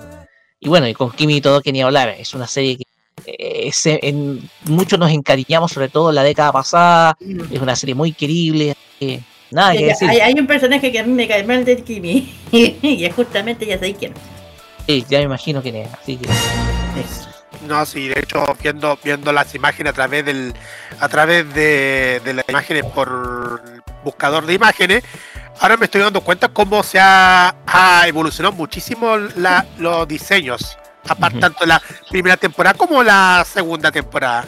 Y bueno, y con Kimi y todo que ni hablar, es una serie que eh, se- en, muchos nos encariñamos, sobre todo en la década pasada. Es una serie muy querible. eh, nada que Ya, decir. hay, hay un personaje que a mí me cae mal de Kimi. y es justamente ya sé quién. Sí, ya me imagino quién es. Así que Es. No, sí, de hecho, viendo, viendo las imágenes a través del, a través de, de las imágenes por buscador de imágenes, ahora me estoy dando cuenta cómo se ha, ha evolucionado muchísimo la- los diseños, aparte tanto la primera temporada como la segunda temporada.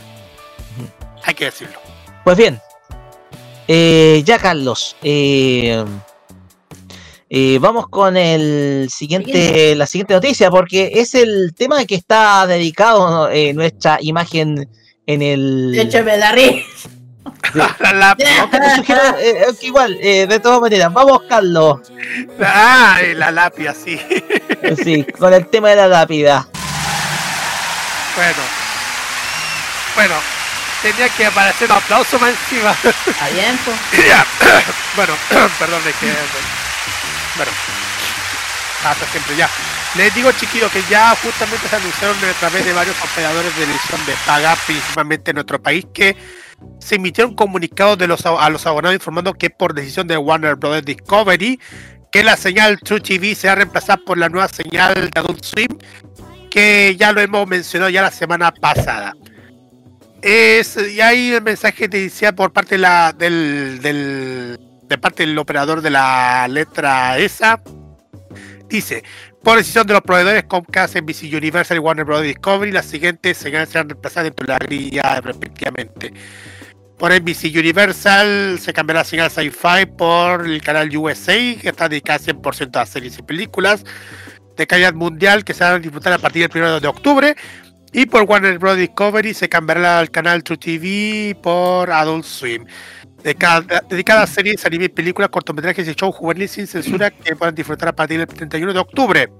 Hay que decirlo. Pues bien, eh, ya Carlos, eh, Eh, vamos con el siguiente, la siguiente noticia, porque es el tema que está dedicado eh, nuestra imagen en el. De hecho, me da risa. La lápiz. Aunque te sugiero, eh, que igual, eh, de todas maneras, vamos, Carlos. Ah, y la lápiz, sí. Sí, con el tema de la lápida. Bueno. Bueno, tenía que aparecer un aplauso más encima. Está bien, pues. Bueno, perdón, es que. Bueno, hasta siempre ya. Les digo, chiquillos, que ya justamente se anunciaron a través de varios operadores de televisión de paga, principalmente en nuestro país, que se emitieron comunicados de los, a los abonados informando que por decisión de Warner Bros. Discovery, que la señal True TV se va a reemplazar por la nueva señal de Adult Swim, que ya lo hemos mencionado ya la semana pasada. Es, y hay el mensaje que decía por parte de la, del, del- de parte del operador de la letra esa. Dice, por decisión de los proveedores Comcast, NBC Universal y Warner Bros. Discovery, las siguientes señales serán reemplazadas dentro de la grilla respectivamente. Por NBC Universal se cambiará la señal Sci-Fi por el canal USA, que está dedicada 100% a series y películas de calidad mundial que se van a disfrutar a partir del 1 de octubre. Y por Warner Bros. Discovery se cambiará al canal True TV por Adult Swim. Dedicada, dedicada a series, anime, películas, cortometrajes y shows juveniles sin censura que puedan disfrutar a partir del 31 de octubre.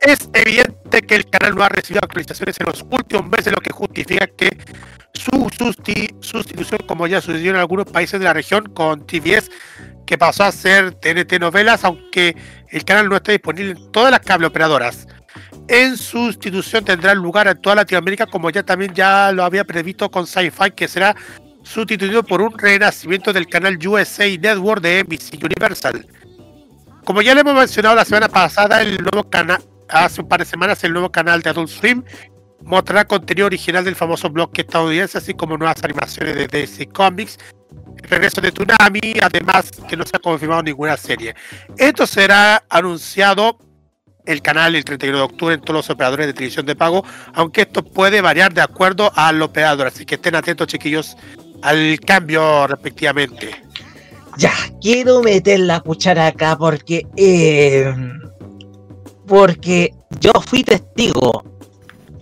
Es evidente que el canal no ha recibido actualizaciones en los últimos meses, lo que justifica que su susti- sustitución, como ya sucedió en algunos países de la región, con TBS, que pasó a ser TNT novelas, aunque el canal no está disponible en todas las cable operadoras. En sustitución tendrá lugar en toda Latinoamérica, como ya también ya lo había previsto con Sci-Fi, que será sustituido por un renacimiento del canal USA Network de NBC Universal. Como ya le hemos mencionado la semana pasada, el nuevo canal, hace un par de semanas, el nuevo canal de Adult Swim mostrará contenido original del famoso blog estadounidense, así como nuevas animaciones de DC Comics, el regreso de Tsunami, además que no se ha confirmado ninguna serie. Esto será anunciado el canal el 31 de octubre en todos los operadores de televisión de pago, aunque esto puede variar de acuerdo al operador, así que estén atentos chiquillos al cambio respectivamente. Ya, quiero meter la cuchara acá porque. eh, porque yo fui testigo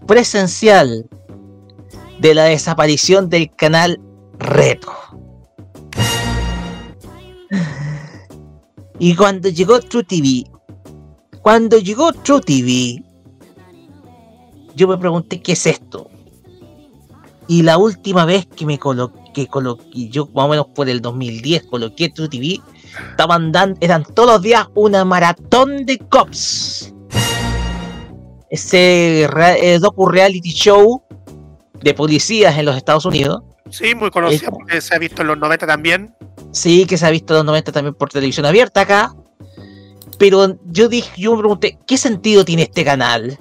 presencial de la desaparición del canal Reto. Y cuando llegó True TV, cuando llegó True TV, yo me pregunté qué es esto. Y la última vez que me coloqué, coloqué yo más o menos por el 2010 coloqué True TV, estaban dando, eran todos los días una maratón de cops. Ese rea- eh, docu reality show de policías en los Estados Unidos. Sí, muy conocido porque se ha visto en los 90 también. Sí, que se ha visto en los 90 también por televisión abierta acá. Pero yo dije, yo me pregunté, ¿qué sentido tiene este canal?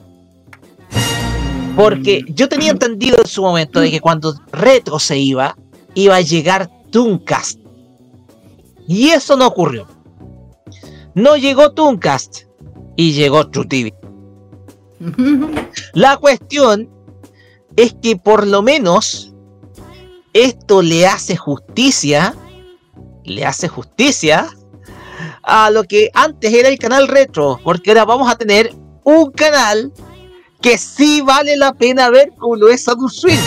Porque yo tenía entendido en su momento de que cuando Retro se iba, iba a llegar Tooncast. Y eso no ocurrió. No llegó Tooncast y llegó True TV. La cuestión es que por lo menos esto le hace justicia, le hace justicia a lo que antes era el canal retro, porque ahora vamos a tener un canal que sí vale la pena ver como lo es Adult Swim,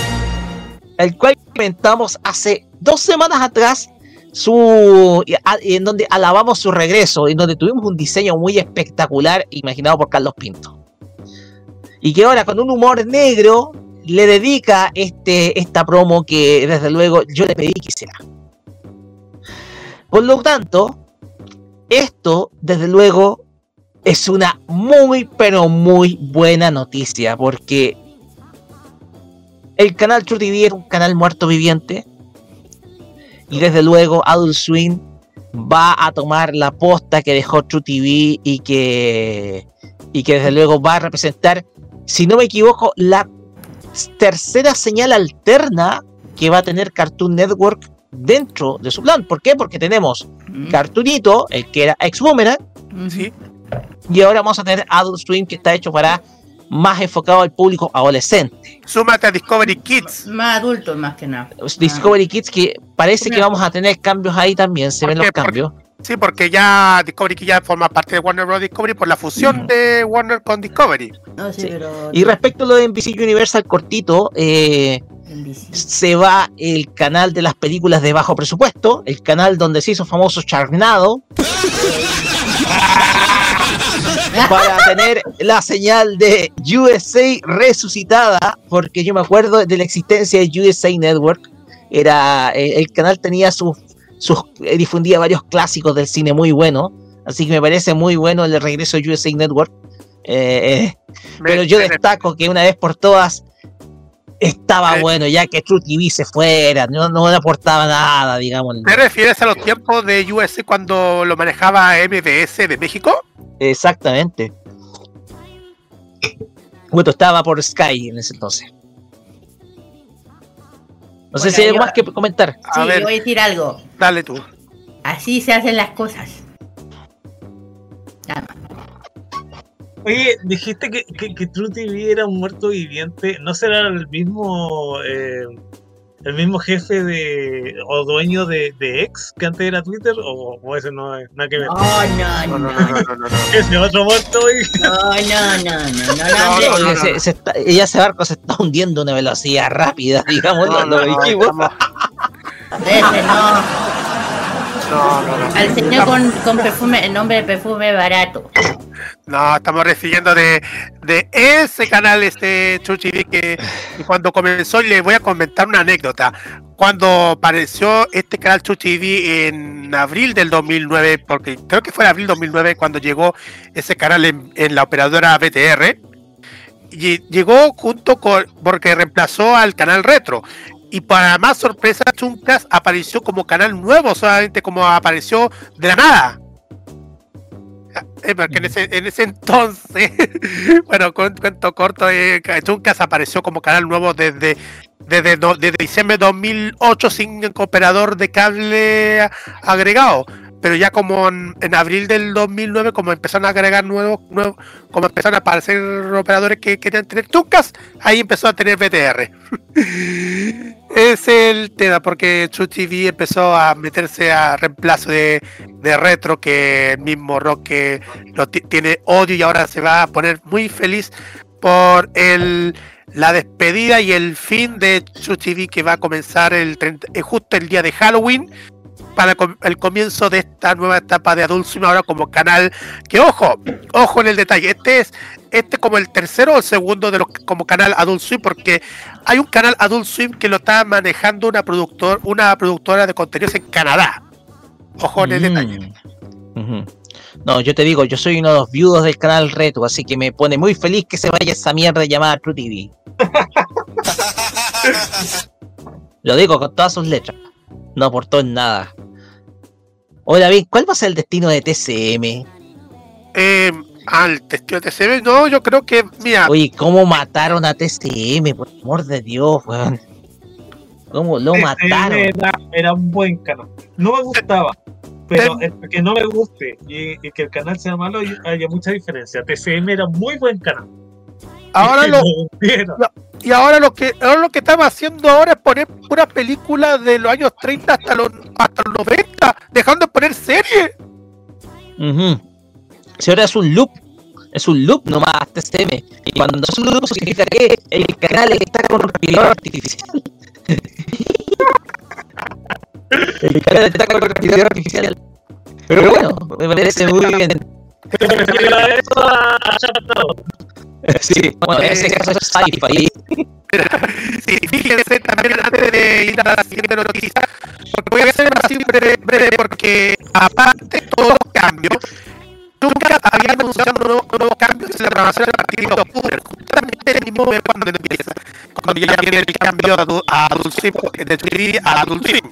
el cual comentamos hace dos semanas atrás su en donde alabamos su regreso, en donde tuvimos un diseño muy espectacular imaginado por Carlos Pinto. Y que ahora con un humor negro le dedica este, esta promo que desde luego yo le pedí que hiciera. Por lo tanto, esto desde luego es una muy pero muy buena noticia porque el canal True TV era un canal muerto viviente y desde luego Adult Swim va a tomar la posta que dejó True TV y que y que desde luego va a representar, si no me equivoco, la tercera señal alterna que va a tener Cartoon Network dentro de su plan. ¿Por qué? Porque tenemos Cartoonito, el que era ex Boomerang, Sí. y ahora vamos a tener Adult Swim que está hecho para más enfocado al público adolescente. Súmate a Discovery Kids. Más adultos, más que nada. Discovery Kids que parece que vamos a tener cambios ahí también, se ¿Por ven qué? los cambios. Sí, porque ya Discovery que ya forma parte de Warner Bros. Discovery por la fusión de Warner con Discovery. No, sí, Sí. pero. Y respecto a lo de NBC Universal cortito, eh, se va el canal de las películas de bajo presupuesto, el canal donde se hizo famoso Charnado, para tener la señal de USA resucitada, porque yo me acuerdo de la existencia de USA Network. Era eh, el canal tenía sus, sus eh, difundía varios clásicos del cine muy buenos, así que me parece muy bueno el regreso de USA Network. Eh, eh, pero yo destaco que una vez por todas estaba Eh. bueno, ya que True TV se fuera, no, no le aportaba nada, digamos. ¿Te refieres a los tiempos de US cuando lo manejaba MBS de México? Exactamente. Bueno, estaba por Sky en ese entonces. No sé si hay algo yo- más que comentar. Sí, A ver. le voy a decir algo. Dale tú. Así se hacen las cosas. Nada más. Oye, dijiste que, que, que True TV era un muerto viviente. ¿No será el mismo eh, el mismo jefe de o dueño de, de X que antes era Twitter? ¿O, o ese no es nada que ver? Oh, no, no, no, no, no, no, no. Ese otro muerto, no, no, no, no, No, se- se está- ella ese barco se está hundiendo a una velocidad rápida, digamos, No, lo no, no, dijimos. no. No, no, no. Al señor con, con perfume, el nombre de perfume barato. No, estamos refiriendo de, de ese canal, este Chuchi, que, cuando comenzó, le voy a comentar una anécdota. Cuando apareció este canal Chuchi en abril del 2009, porque creo que fue en abril 2009 cuando llegó ese canal en, en la operadora BTR, y llegó junto con, porque reemplazó al canal Retro. Y para más sorpresa, Chuncas apareció como canal nuevo, solamente como apareció de la nada. Eh, en ese, en ese entonces, bueno, cu- cuento corto, eh, apareció como canal nuevo desde, desde, no- desde diciembre de 2008 sin operador de cable agregado. Pero ya como en, abril del 2009, como empezaron a agregar nuevos, nuevos, como empezaron a aparecer operadores que querían tener Chuncas, ahí empezó a tener BTR. es el tema, porque True TV empezó a meterse a reemplazo de, de retro, que el mismo rock que lo ti- tiene odio y ahora se va a poner muy feliz por el la despedida y el fin de True TV que va a comenzar el 30 eh, justo el día de Halloween para el comienzo de esta nueva etapa de Adult Swim ahora como canal que ojo, ojo en el detalle, este es este como el tercero o el segundo de los como canal Adult Swim porque hay un canal Adult Swim que lo está manejando una productor una productora de contenidos en Canadá. Ojo en el detalle. Mm. Ujú. No, yo te digo, yo soy uno de los viudos del canal Reto, así que me pone muy feliz que se vaya esa mierda llamada True TV. Lo digo con todas sus letras. No aportó en nada. Oye, David, ¿cuál va a ser el destino de TCM? Eh, al testigo de TCM, no, yo creo que, mira, Oye, ¿cómo mataron a TCM? Por amor de Dios, weón. ¿Cómo lo TCM mataron? Era, era un buen canal. No me gustaba. Pero que no me guste y, y que el canal sea malo hay- haya mucha diferencia. TCM era muy buen canal. ahora lo, hundieron. Y ahora lo que ahora lo que estamos haciendo ahora es poner puras películas de los años 30 hasta los hasta los 90, dejando de poner series. Ujú. Si ahora es un loop, es un loop nomás TCM. Y cuando es un loop significa que el canal está con respirador artificial. el canal está con respirador artificial. Pero bueno, me parece muy bien. Sí, bueno, en ese caso es sci-fi. Sí, fíjense también antes de ir a la siguiente noticia, porque voy a hacer así breve, breve porque aparte de todos los cambios, nunca habían anunciado nuevos, nuevos cambios en la programación a partir de octubre, justamente el mismo mes cuando empieza, cuando ya viene el cambio a Adult Swim, de TV a Adult Swim.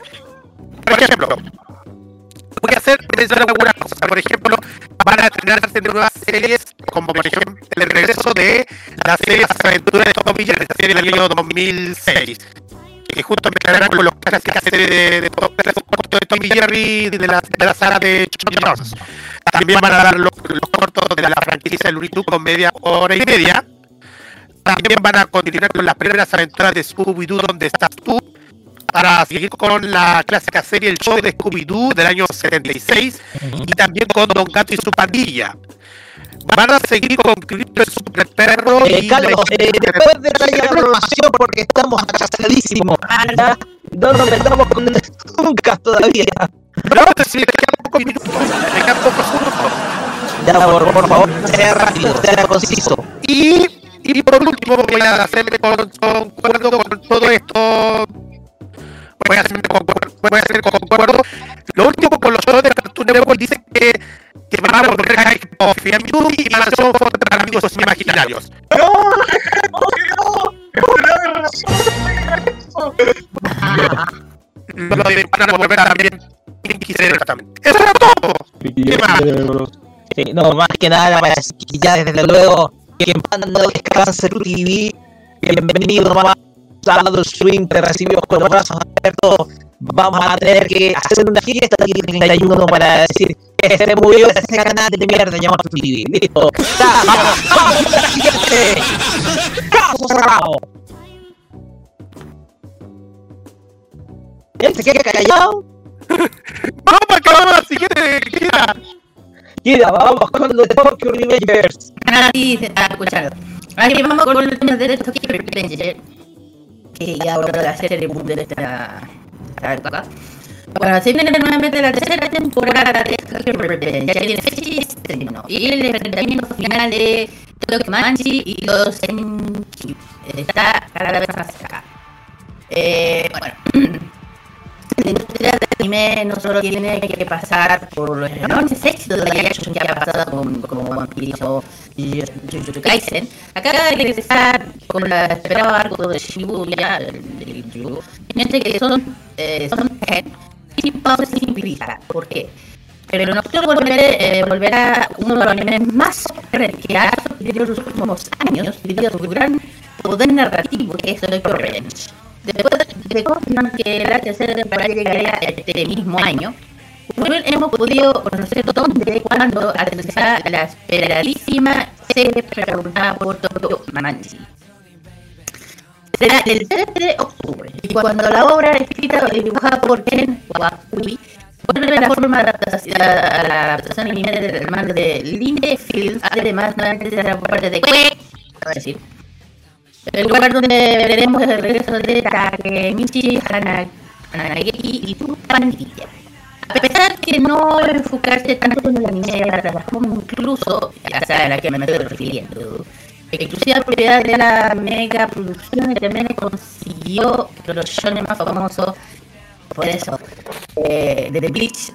Por ejemplo, voy a hacer mencionar algunas cosas. Por ejemplo, van a estrenarse nuevas series, como por ejemplo el regreso de la serie Las aventuras de Tom Jerry, la serie del año 2006. Que justo mezclarán con los clásicas series de, de, cortos de Tom y Jerry de la, de la saga de Chuck Jones. También van a dar los, cortos de la franquicia de Looney con media hora y media. También van a continuar con las primeras aventuras de Scooby-Doo, donde estás tú. Para seguir con la clásica serie El Show de Scooby-Doo del año 76 y también con Don Gato y su pandilla. Van a seguir con Cristo el Super Perro Eh, y Carlos, eh, después de la información porque estamos atrasadísimos. No nos metamos con nunca todavía. No, pues sí, le quedan pocos minutos, le quedan pocos. Ya, por, por favor, sea rápido, sea conciso. Y, y por último, voy a hacerme con, con todo esto. Voy a hacerme concuerdo, voy a hacer concuerdo. Lo último con los shows de Cartoon Network dice que, que van a volver a Hype of YouTube y van a hacer para amigos imaginarios. Lo de- van a volver también Cerebro también. Eso era todo. ¿Qué más? Sí, no, más que nada para decir que ya desde luego que en Panda Descanse tu TV, bienvenido nomás sábado swing, te recibimos con los brazos abiertos. Vamos a tener que hacer una fiesta aquí el 31 para decir que se murió ese canal de mierda llamado TV. Listo. Vamos, vamos la siguiente. Caso cerrado. Él se queda callado. Vamos a acabar la siguiente vamos con los Tokyo Revengers. Ah, sí, se está escuchando. Aquí vamos con tema de Tokyo Revenger. Que ya ahora la serie de esta. Bueno, se viene nuevamente la tercera temporada de Tokyo Revenger. Ya tiene fecha y estreno. Y el enfrentamiento final de Tokyo Manchi y los Senki. Está cada vez más acá. Eh, bueno. La industria del anime no solo tiene que pasar por los enormes éxitos de la que ha pasado con, como One Piece o Jujutsu Kaisen, acaba de regresar con la esperada arco de Shibuya, el de mientras que son, eh, son sin pausa sin prisa. ¿Por qué? Pero en octubre volveré, eh, volverá uno de los animes más que ha los últimos años debido a su gran poder narrativo que es Tokyo Revenge. Después de confirmar que la tercera temporada llegaría este mismo año, fin hemos podido conocer dónde, cuándo aterrizará la esperadísima serie protagonizada por Tokyo Manchi. Será el 13 de octubre, y cuando la obra escrita y dibujada por Ken Wakui vuelve a la forma de adaptación a la adaptación anime del manga de Linde Fields, además nuevamente será por parte de Kue, decir, el lugar donde veremos el regreso de Takemichi Hana- Hanageki y su pandilla. A pesar que no enfocarse tanto en el anime de la incluso, ya saben a qué me estoy refiriendo, exclusiva propiedad de la mega producción que también consiguió los shonen más famosos por eso, eh, de The Bleach.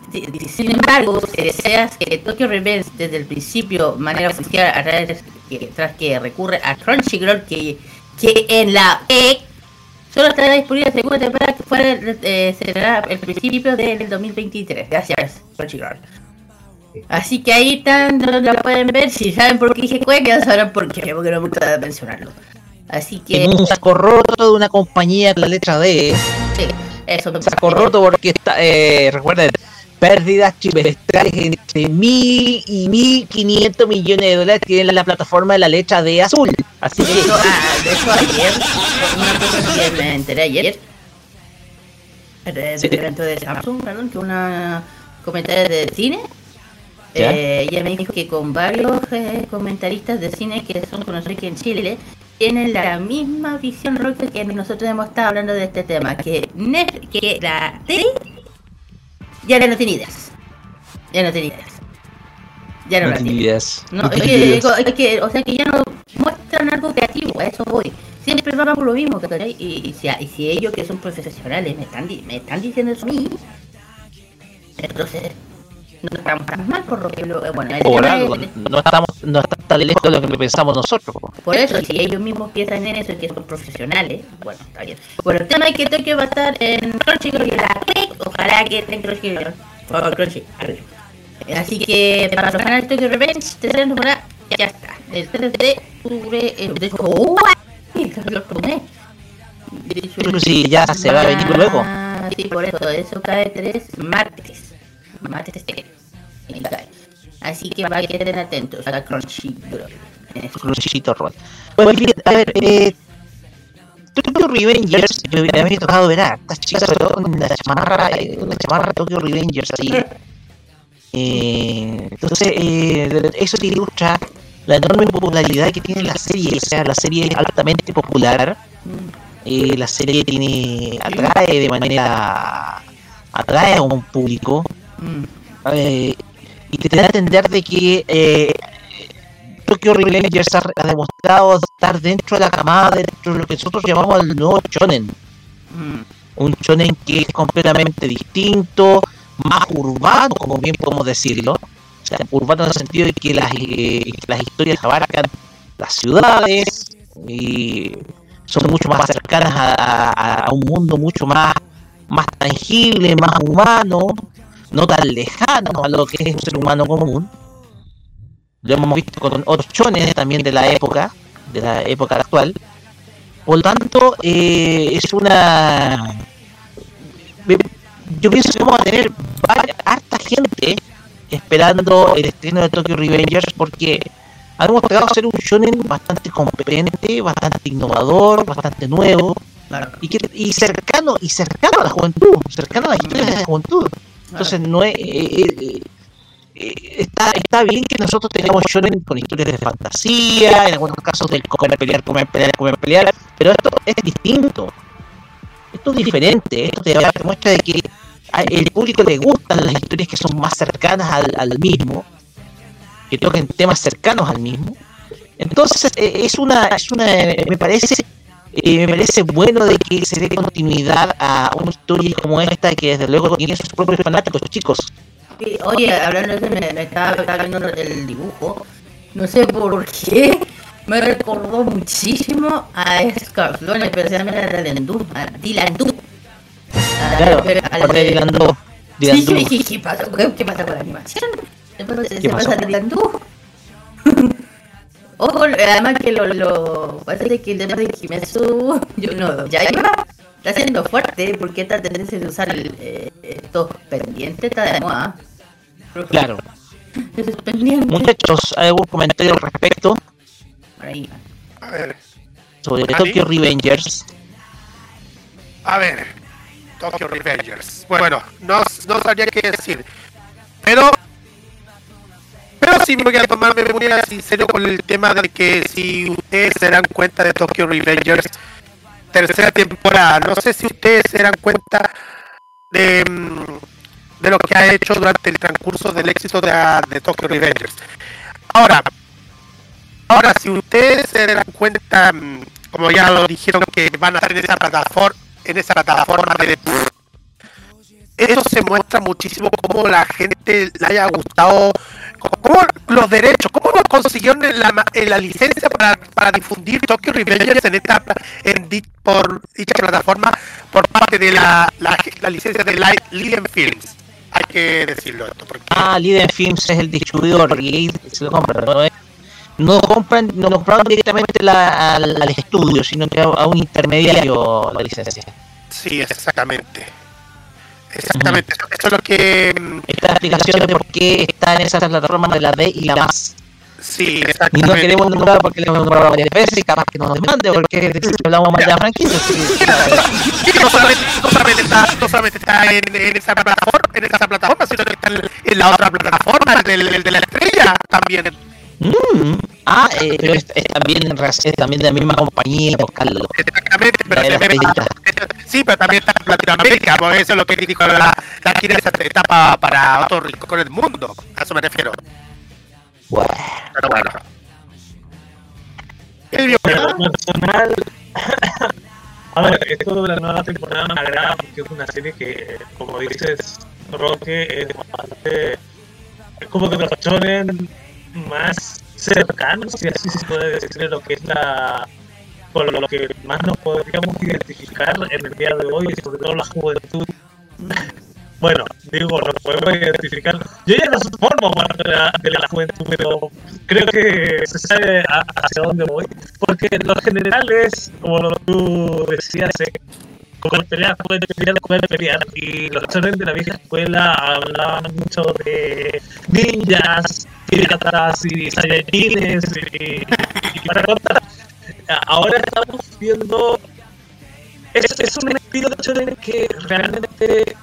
Sin embargo, si deseas que Tokyo Revenge desde el principio, manera oficial, a través que, tras que recurre a Crunchyroll, que, que en la E solo estará disponible la segunda temporada que fuera eh, será el principio del 2023. Gracias, Crunchyroll. Así que ahí están, no la pueden ver. Si saben por qué dije cueca, ya sabrán por qué, porque no me gusta mencionarlo. Así que. En un saco roto de una compañía con la letra D. Sí, eso me Saco roto porque está, eh, recuerden, pérdidas trimestrales entre mil y mil quinientos millones de dólares tiene la plataforma de la letra D azul. Así De que ah, de hecho ayer, una cosa que me enteré ayer, de- evento de Samsung, perdón, que una comentaria de cine, eh, ella me dijo que con varios eh, comentaristas de cine que son conocidos aquí en Chile, tienen la misma visión roca que nosotros hemos estado hablando de este tema, que, Net- que la tele ya no tiene ideas, ya no tiene ideas, ya no, no tiene ideas. No, no es que, ideas. es que, o sea, que ya no muestran algo creativo, a eso voy. Siempre van por lo mismo, ¿cachai? Y, y, si, y si ellos que son profesionales me están, me están diciendo eso a mí, entonces no estamos tan mal por lo que lo, eh, bueno, Por algo, es- no estamos, no está tan lejos de lo que pensamos nosotros. po. por eso, si ellos mismos piensan en eso y que son profesionales, bueno, está bien. Bueno, el tema es que Tokio va a estar en Crunchyroll y la Click, ojalá que esté en Crunchyroll. O Crunchyroll. Así que para los canales Tokyo Revenge, tercera temporada, ya está. El 3 de octubre, eh, de hecho, ¡oh! lo tomé. De hecho, Pero sí, ya se va a venir luego. Ah, Sí, por eso, eso cae tres martes. Así que para que estén atentos a Crunchyroll. Crunchyroll. Bueno, bien, a ver, eh, Tokyo Revengers, yo me había tocado ver a estas chicas, con la chamarra, eh, una chamarra Tokyo Revengers así. Eh, entonces, eh, eso te ilustra la enorme popularidad que tiene la serie. O sea, la serie es altamente popular. Eh, la serie tiene atrae de manera atrae a un público eh, y te da a entender de que eh, Tokyo Revengers ha, ha demostrado estar dentro de la camada dentro de lo que nosotros llamamos el nuevo shonen. Un shonen que es completamente distinto más urbano como bien podemos decirlo. O sea, urbano en el sentido de que las, eh, las historias abarcan las ciudades y son mucho más cercanas a, a- a un mundo mucho más, más tangible, más humano, no tan lejano a lo que es un ser humano común. Lo hemos visto con otros chones también de la época, de la época actual. Por lo tanto, eh, es una... Yo pienso que vamos a tener harta gente esperando el estreno de Tokyo Revengers porque ha demostrado ser un shonen bastante competente, bastante innovador, bastante nuevo y, que- y cercano y cercano a la juventud, cercano a las historias de la juventud. Entonces no es, eh, eh, eh, está está bien que nosotros tengamos shonen con historias de fantasía, en algunos casos del comer pelear, comer pelear, comer pelear, pero esto es distinto. Esto es diferente, esto te muestra de que el público le gustan las historias que son más cercanas al, al mismo, que toquen temas cercanos al mismo. Entonces eh, es una, es una, me parece, eh, me parece bueno de que se dé continuidad a una historia como esta que desde luego tiene sus propios fanáticos chicos. Sí, Oye, hablando de eso, me, me estaba, estaba viendo el dibujo. No sé por qué. Me recordó muchísimo a Scarflón, especialmente a Dylan. A Dylan Claro, a- Dylan Sí, sí, sí, ¿qué pasa? ¿Qué, qué pasa con la animación? Después se ¿Qué pasa? Dylan. Ojo, además que lo, lo parece que el tema de Kimetsu, yo no, ya iba, está siendo fuerte porque esta tendencia de usar el, eh, estos pendientes está de moda. Claro. Esos pendientes. Muchachos, ¿hay algún comentario al respecto Por ahí. A ver, sobre. Tokyo Revengers? a ver. Tokyo Revengers. Bueno, no, no sabría qué decir. Pero. Pero sí me voy a tomarme muy sincero con el tema de que si ustedes se dan cuenta de Tokyo Revengers, tercera temporada, no sé si ustedes se dan cuenta de, mm, de lo que ha hecho durante el transcurso del éxito de, Tokyo Revengers. Ahora, ahora si ustedes se dan cuenta, mm, como ya lo dijeron que van a estar en esa plataforma, en esa plataforma de eso se muestra muchísimo cómo la gente le haya gustado, cómo, los derechos, cómo lo consiguieron la, licencia para, para difundir Tokyo Revengers en esta en por dicha plataforma por parte de la, la, la licencia de Li- Liden Films. Hay que decirlo esto, porque Ah, Liden Films es el distribuidor y se lo compran, ¿no? es? No compran, no compraron directamente la- al, al estudio, sino que a, a un intermediario la licencia. sí, exactamente. Exactamente, eso, eso es lo que... mm, Esta es la explicación de por qué está en esa plataforma de la D y la más. Sí, Y no exactamente. queremos nombrar porque le hemos nombrado varias veces y capaz que nos demande porque hablamos mal de la franquicia. no solamente, no solamente está, no solamente está en, en esa plataforma, en esa plataforma, sino que está en, en la otra plataforma, el de la estrella también. Mm, Ah, eh, pero es, es también, es también de la misma compañía, Carlos. Exactamente, pero La de también- pellitas. Sí, pero también está en Latinoamérica, por eso es lo que dijo la, la quiere esa etapa para otro rincón del mundo, a eso me refiero. Bueno, Pero bueno. El personal, a ver, esto de la nueva temporada me agrada porque es una serie que, como dices, Roque, es bastante. Es como que los shonen más cercanos, si así se puede decir, lo que es la. Con lo que más nos podríamos identificar en el día de hoy, sobre todo la juventud. Bueno, digo, nos podemos identificar. Yo ya no formo parte de la, de la juventud, pero creo que se sabe a- hacia dónde voy. Porque lo general es, como tú decías, eh, comer pelear, comer pelear, comer pelear. Y los chones de la vieja escuela hablaban mucho de ninjas, piratas y saiyajines y, y para contar. Ahora estamos viendo es, es un estilo shonen que realmente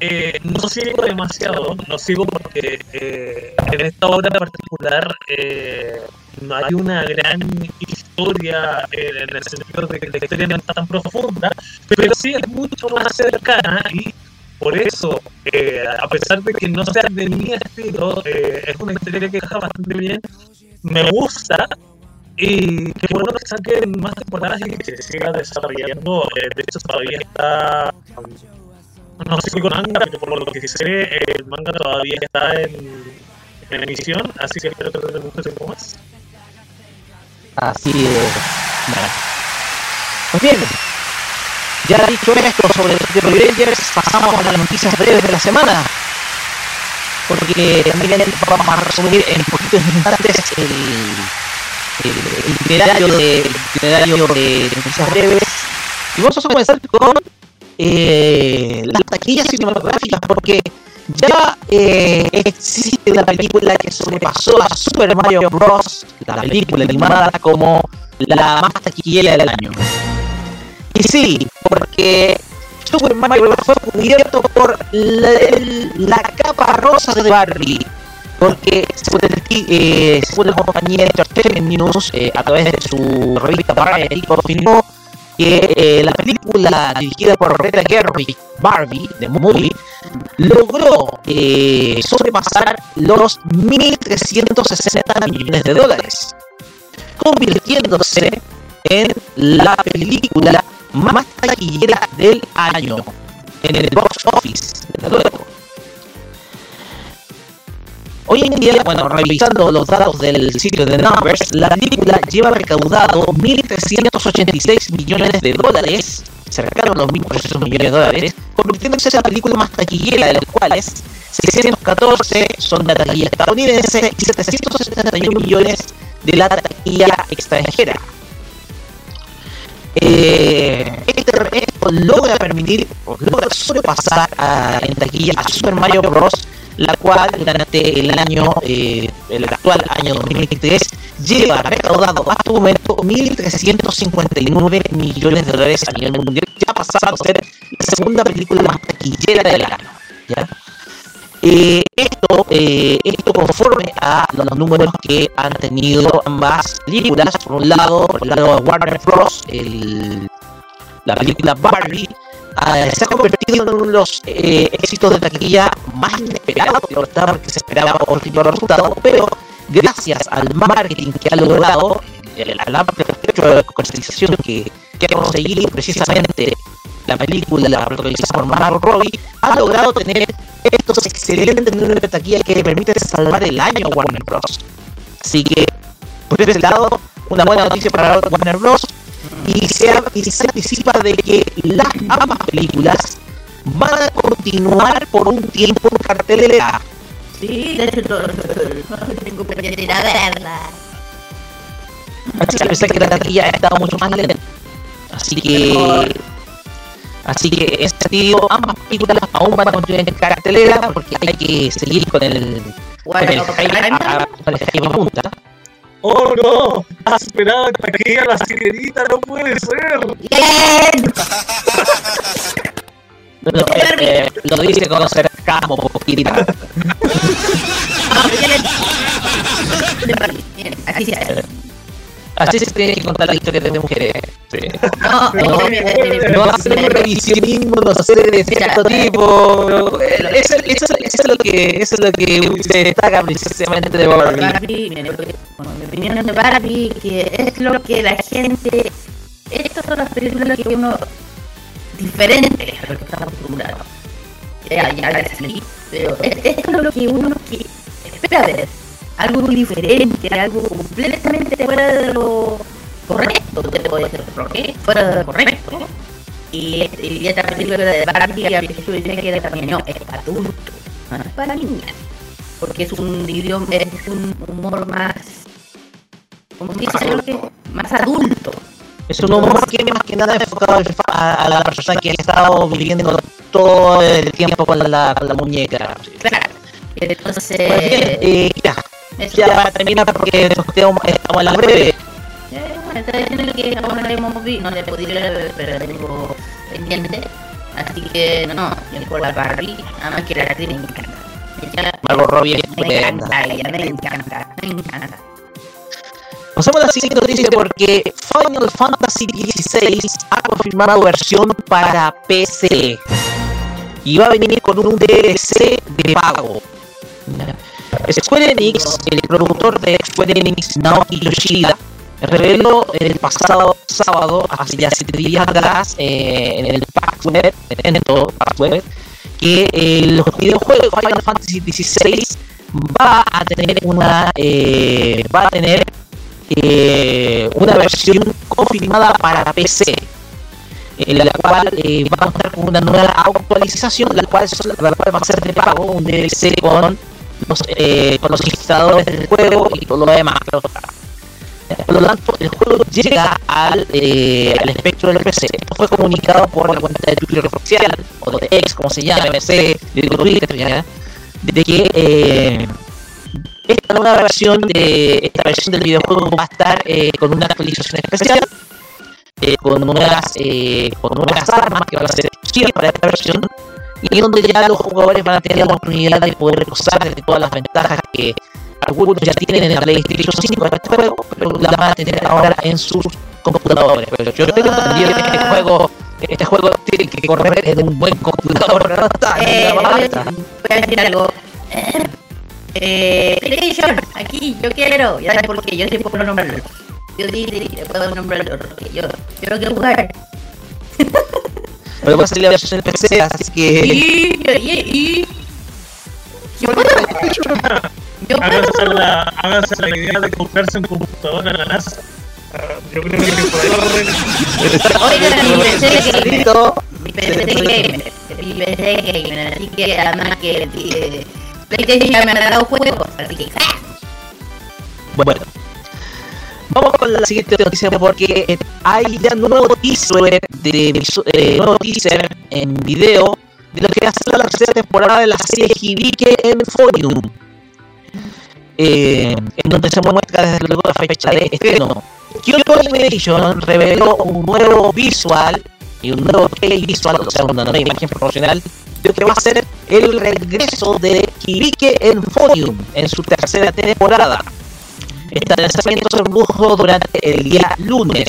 eh, no sigo demasiado, no sigo porque eh, en esta obra en particular eh, no hay una gran historia eh, en el sentido de que la historia no está tan profunda, pero sí es mucho más cercana y por eso, eh, a pesar de que no sea de mi estilo, eh, es una historia que encaja bastante bien, me gusta y qué bueno que saquen más temporadas y que se siga desarrollando. Eh, de hecho, todavía está. No sé si con manga, pero por lo que sé, el manga todavía está en, emisión, así que espero que dure mucho tiempo más. Así es. Bueno. Pues bien, ya dicho esto sobre los Revengers, pasamos a las noticias breves de la semana. Porque también vamos a resumir en poquitos instantes el, el, itinerario de, el itinerario de noticias breves. Y vamos a comenzar con eh, las taquillas cinematográficas, porque ya eh, existe una película que sobrepasó a Super Mario Bros., la película animada, como la más taquillera del año. Y sí, porque Super Mario Bros. fue cubierto por la, la capa rosa de Barbie. Porque según la compañía Entertainment News, a través de su revista Variety, confirmó que eh, la película dirigida por Greta Gerwig, Barbie, de Movie, logró eh, sobrepasar los 1.360 millones de dólares, convirtiéndose en la película más taquillera del año en el box office, desde luego. Hoy en día, bueno, revisando los datos del sitio de Numbers, la película lleva recaudado 1.386 millones de dólares, cercano a los 1.300 millones de dólares, convirtiéndose en la película más taquillera, de los cuales 614 son de la taquilla estadounidense y 771 millones de la taquilla extranjera. Eh, este, esto logra permitir, logra sobrepasar a, en taquilla a Super Mario Bros. la cual durante el año, eh, el actual año 2023, lleva recaudado hasta el momento 1.359 millones de dólares a nivel mundial, ya pasando a ser la segunda película más taquillera del año. ¿ya? Eh, esto, eh, esto conforme a los números que han tenido ambas películas. Por un lado, por el lado de Warner Bros., el- la película Barbie ah, se ha convertido en uno de los eh, éxitos de taquilla más inesperados, porque se esperaba otro tipo de resultados, pero gracias al marketing que ha logrado, al amplio espectro de comercialización que, que ha conseguido precisamente la película protagonizada por Margot Robbie, ha logrado tener estos excelentes números de taquilla que le permiten salvar el año a Warner Bros. Así que, por ese lado, una buena noticia para Warner Bros. Y se, ha- y se anticipa de que las ambas películas van a continuar por un tiempo en cartelera. Sí, de hecho, no, tengo pendiente ir a verla. A pesar que la taquilla ha estado mucho más lenta. Así que. Así que en ese sentido, ambas películas aún van a continuar en cartelera porque hay que seguir con el. Con el Bueno, hype a- con el hype a punta. ¡Oh no! ¡Has esperado hasta que llegue la sirenita! ¡No puede ser! Bien. No, eh, eh, lo dice con sarcasmo, poquita. Ah, Así se hace. Así se tiene que contar la historia de mujeres. Sí. No, No, no. No hacer revisionismo, no sé, de cierto tipo. Eso, eso, eso es lo que, eso es lo que se destaca precisamente de Barbie. Barbie, mi opinión de Barbie, que es lo que la gente. Estas son las películas que uno. diferentes a lo que estamos acostumbrados. Ya, ya, ya, sí, pero es- esto es lo que uno que espera ver. Algo diferente, algo completamente fuera de lo correcto, te puedo decir. Fuera de lo correcto. Y, y esta película de Barbie, a veces yo diría que también no, es para adultos, no es para niñas porque es un idioma, es un humor más, como dice, que más adulto. Es un humor que más que nada enfocado al a, a la persona que ha estado viviendo todo el tiempo con la, con la muñeca. Claro. Entonces, Pues bien, eh, ya, eso ya para terminar porque estamos en la breve. Eh, bueno, está diciendo que aún no le hemos visto, no le podido ver, pero tengo pendiente. Así que no, yo por la Barbie, nada más que la actriz me encanta. Ella Margot Robbie es me encanta, ella me encanta, me encanta. Pasamos a la siguiente noticia porque Final Fantasy XVI ha confirmado versión para PC. Y va a venir con un DLC de pago. Square Enix, el productor de Square Enix, Naoki Yoshida, reveló el pasado sábado, hace ya 7 días atrás, eh, en el PAX Web, evento PAX Web, que eh, los videojuegos Final Fantasy XVI va a tener una eh, va a tener eh, una versión confirmada para PC en la cual va a contar con una nueva actualización la cual va a ser de pago un DLC con los, eh, con los instaladores del juego y todo lo demás por lo tanto el juego llega al, eh, al espectro del PC esto fue comunicado por la cuenta de Twitter oficial o de X como se llama MC de Twitter ya, de que eh, esta nueva versión de esta versión del videojuego va a estar eh, con una actualización especial eh, con nuevas eh, con nuevas armas que van a ser para esta versión y donde ya los jugadores van a tener la oportunidad de poder gozar de todas las ventajas que algunos ya tienen en el PlayStation 5 de este juego, pero la van a tener ahora en sus computadores. Pero yo tengo entendido que este juego este juego tiene que correr en un buen computador, no está en Eh, la voy barata. a decir algo. Eh, PlayStation, aquí, yo quiero. Ya sabes por qué, yo sí puedo nombrarlo. Yo sí, sí, puedo nombrarlo. porque Yo, yo quiero jugar. Pero va a salir la versión del PC, así que Y, y, y. Yo puedo. Háganse la, háganse la idea de comprarse un computador en la NASA. Yo creo que por ahí a. Oigan, mi PC gamer. Mi PC gamer. Mi PC gamer. Así que además que PlayStation ya me ha dado juegos. Así que. Bueno, vamos con la siguiente noticia porque eh, hay ya nuevo teaser, de, eh, nuevo teaser en video de lo que va a ser la tercera temporada de la serie Hibike Euphonium. Eh, en donde se muestra desde luego la fecha de estreno. Kyoto Animation reveló un nuevo visual y un nuevo play visual, o sea, una nueva imagen promocional de lo que va a ser el regreso de Hibike Euphonium en su tercera temporada. Este lanzamiento se produjo durante el día lunes.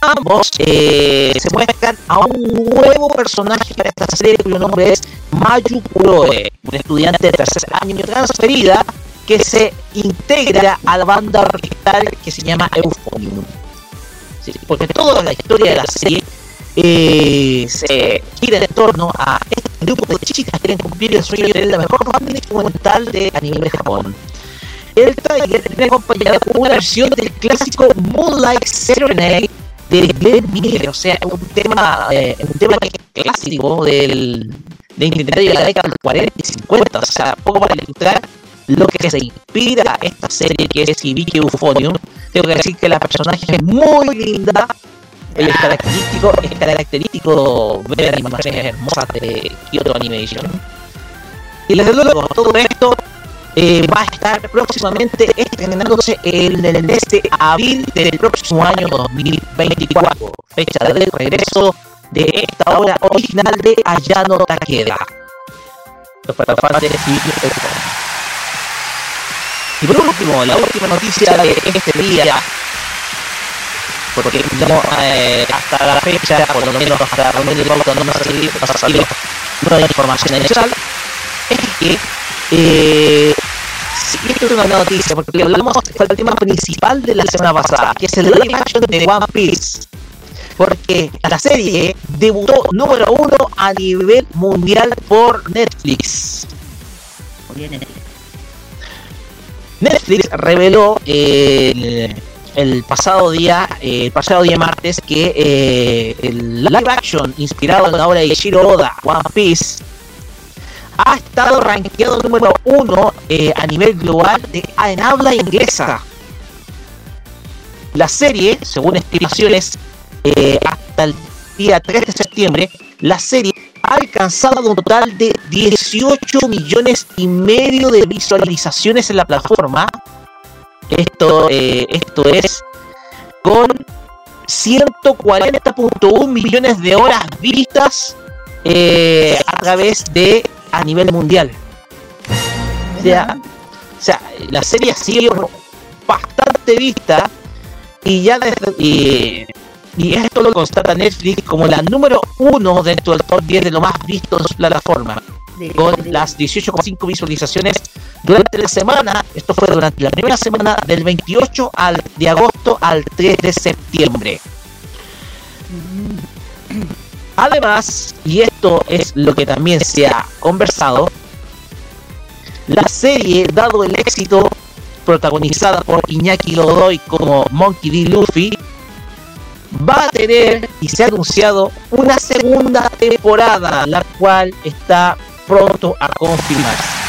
Ambos eh, se muestran a un nuevo personaje para esta serie cuyo nombre es Mayu Kuroe, un estudiante de tercer año transferida que se integra a la banda orquestal que se llama Euphonium. Porque toda la historia de la serie eh, se gira en torno a este grupo de chicas que quieren cumplir el sueño de la mejor banda instrumental de anime de Japón. El trailer viene acompañado con una versión del clásico Moonlight Serenade de Glenn Miller, o sea, un tema, eh, un tema clásico del, de Nintendo de la década del 40 y 50, o sea, poco para ilustrar lo que se inspira esta serie que es Hibiki Euphonium. Tengo que decir que la personaje es muy linda, es característico, es característico ver animaciones hermosas de Kyoto Animation. Y desde luego, todo esto eh, va a estar próximamente estrenándose en el mes de abril del próximo año 2024, fecha del regreso de esta obra original de Ayano Takeda. Para. Y por último, la última noticia de este día, porque no, eh, hasta la fecha, por lo menos hasta la reunión de pauta no nos ha salido, nos ha salido información es que eh, es una buena noticia, porque hablamos fue el tema principal de la semana pasada, que es el live action de One Piece. Porque la serie debutó número uno a nivel mundial por Netflix. Netflix reveló eh, el, pasado día, eh, el pasado día martes, que eh, el live action inspirado en la obra de Ishiro Oda, One Piece, ha estado rankeado número uno eh, a nivel global de, en habla inglesa. La serie, según estimaciones, eh, hasta el día 3 de septiembre, la serie ha alcanzado un total de 18 millones y medio de visualizaciones en la plataforma. Esto, eh, esto es con 140.1 millones de horas vistas a través de a nivel mundial. O sea, o sea, la serie ha sido bastante vista y ya desde, y, y esto lo constata Netflix como la número uno dentro del top 10 de lo más visto en su plataforma con las 18,5 visualizaciones durante la semana. Esto fue durante la primera semana del 28 al, de agosto al 3 de septiembre. Además, y esto es lo que también se ha conversado, la serie, dado el éxito protagonizada por Iñaki Lodoy como Monkey D. Luffy, va a tener y se ha anunciado una segunda temporada, la cual está pronto a confirmarse.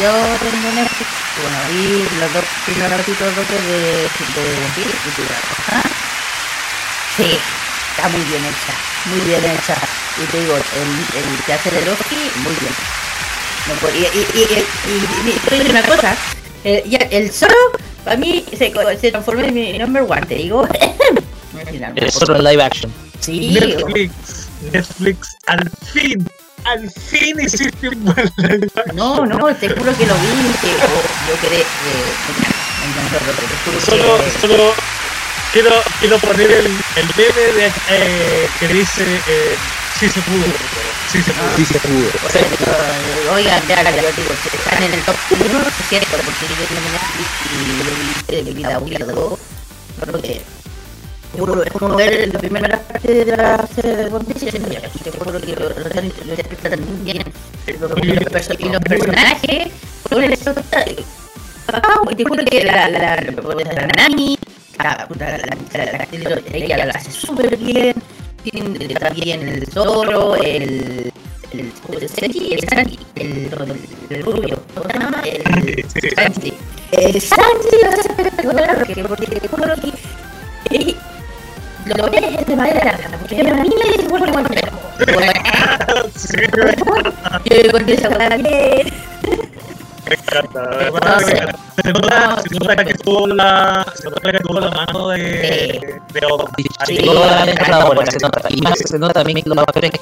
Yo tengo Netflix, bueno, vi los dos primeros capítulos de, de y tuve ¿ah? Sí, está muy bien hecha, muy bien hecha. Y te digo, el, el que hace de Loki, muy bien. No y, y, y, y, y- y te voy a decir una cosa, eh, ya, el Zoro, para mí, se, se transformó en mi number one, te digo. Es solo en live action. Sí, Netflix, Netflix, al fin, al fin hiciste un buen live action. no, no, te juro que lo vi y que oh, yo quedé... Eh, me encantó, pero te juro Solo, que- solo quiero, quiero poner el, el meme de, eh, que dice eh, sí se pudo, sí se pudo. Sí se pudo. O sea, eh, oigan, ya, ya, yo digo, si están en el top 1, es cierto, porque yo tengo Netflix y de vida a vida 2, creo que es como ver la primera parte de la serie de One Piece, y te juro que lo, lo, lo interpretan muy bien. Y los, personajes, con el eso total. Wow, y te juro que la, la, la, la, la Nami, la, puta, la, la, la, la, ella lo hace súper bien. Tiene también el Zoro, el. El, el Sanji, el, el, el rubio. El Sanji. El Sanji lo hace espectacular porque, porque juro que. lo ves de manera rara, porque a mí me cuando me Yo esa bien. Me encanta. Se nota, se nota que tuvo la, se nota que tuvo la mano de, de. Sí, toda la colaboración se nota. Y más se nota también los actores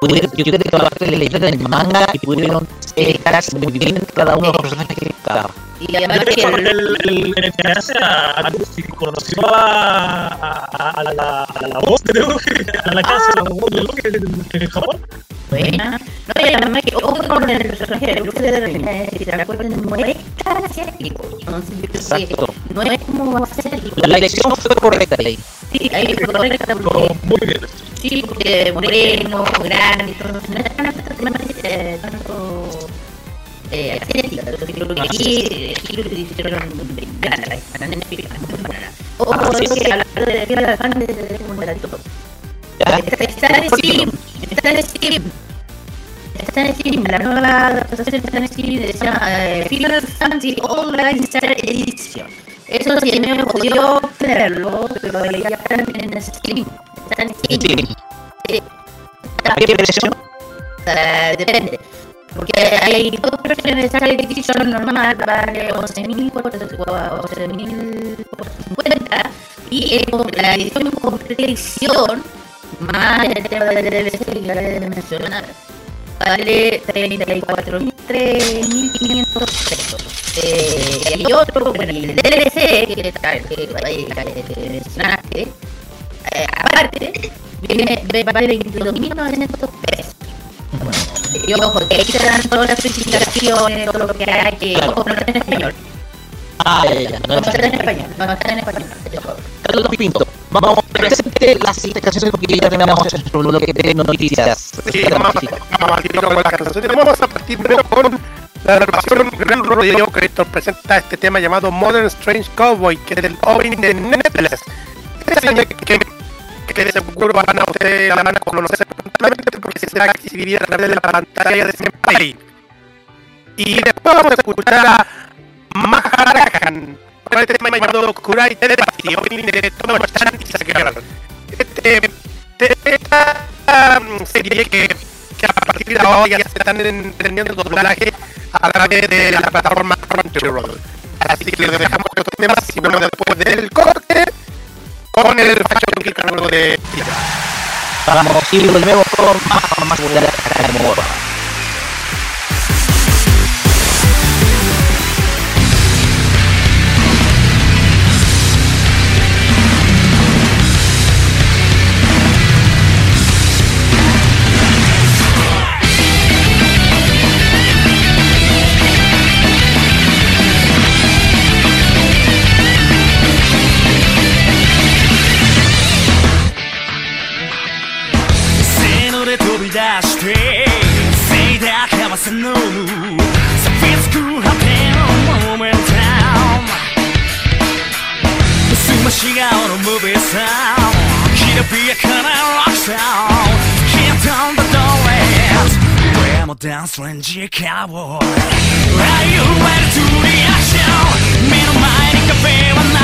pudieron, yo creo que manga y pudieron dedicarse muy bien cada uno de los personajes que estaba. Y además De que el, el, el, el que hace a, conoció a, a, a, la, a la voz de Luffy, a la voz de Luffy en, en Japón. buena. No, y además que ojo con el personaje de Luke de Reina, si te acuerdas, no es tan asiático. Entonces yo creo que no es como asiático. La elección fue correcta ahí. Sí, ahí fue correcta muy bien. Sí, porque moreno, grande, todo, no es eh, tanto eh, que aquí, aquí lo hicieron grande, la hispana Netflix, muy buena. Ojo, sí, es que hablando de. Está en Steam, está en Steam. Está en Steam, la nueva adaptación está en Steam, se llama eh, Final Fantasy Online Star Edition. Eso sí me jodió obtenerlo, pero ya está en Steam. Está en Steam. Sí. Sí. ¿A qué precio? Eh, depende. Porque hay dos versiones de Star Edition normal, vale 11.450 y el com- la edición completa edición más el tema del DLC que ya les mencionar vale 34.500 pesos. Eh, y otro, bueno, y el DLC que, que, que mencionaste, eh, aparte, viene, vale 22.900 pesos. Y ojo, que ahí te dan todas las especificaciones, todo lo que hay, que ojo, no está en español. Ah, ya, ya. No No, está en español, no está en español. Carlos Pinto, vamos a presente las siguientes canciones porque ya terminamos nuestro bloque de noticias. Sí, vamos a con las canciones. Vamos a partir primero con la agrupación Gran Rodeo que presenta este tema llamado Modern Strange Cowboy, que es del opening de Netflix. Que, que de seguro van a ustedes van a conocer completamente porque se será exhibida a través de la pantalla de Senpai. Y después vamos a escuchar a Maharajan con este tema llamado Kurai Telepathy, opening de Tomo-chan y Sakura. Este, esta um, serie que, que a partir de ahora ya se están entendiendo el doblaje a través de la plataforma Crunchyroll. Así que les dejamos con estos temas y bueno, después del corte con el facho que cargo de Vamos y volvemos con más, más, más, dance when cowboy Are you ready to reaction? Me no mind in cafe one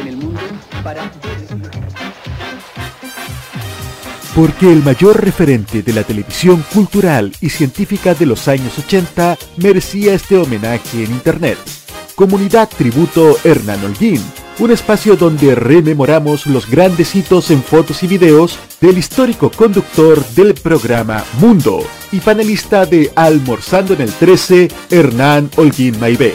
en el mundo para Porque el mayor referente de la televisión cultural y científica de los años 80 merecía este homenaje en Internet. Comunidad Tributo Hernán Holguín, un espacio donde rememoramos los grandes hitos en fotos y videos del histórico conductor del programa Mundo y panelista de Almorzando en el 13, Hernán Holguín Maibé.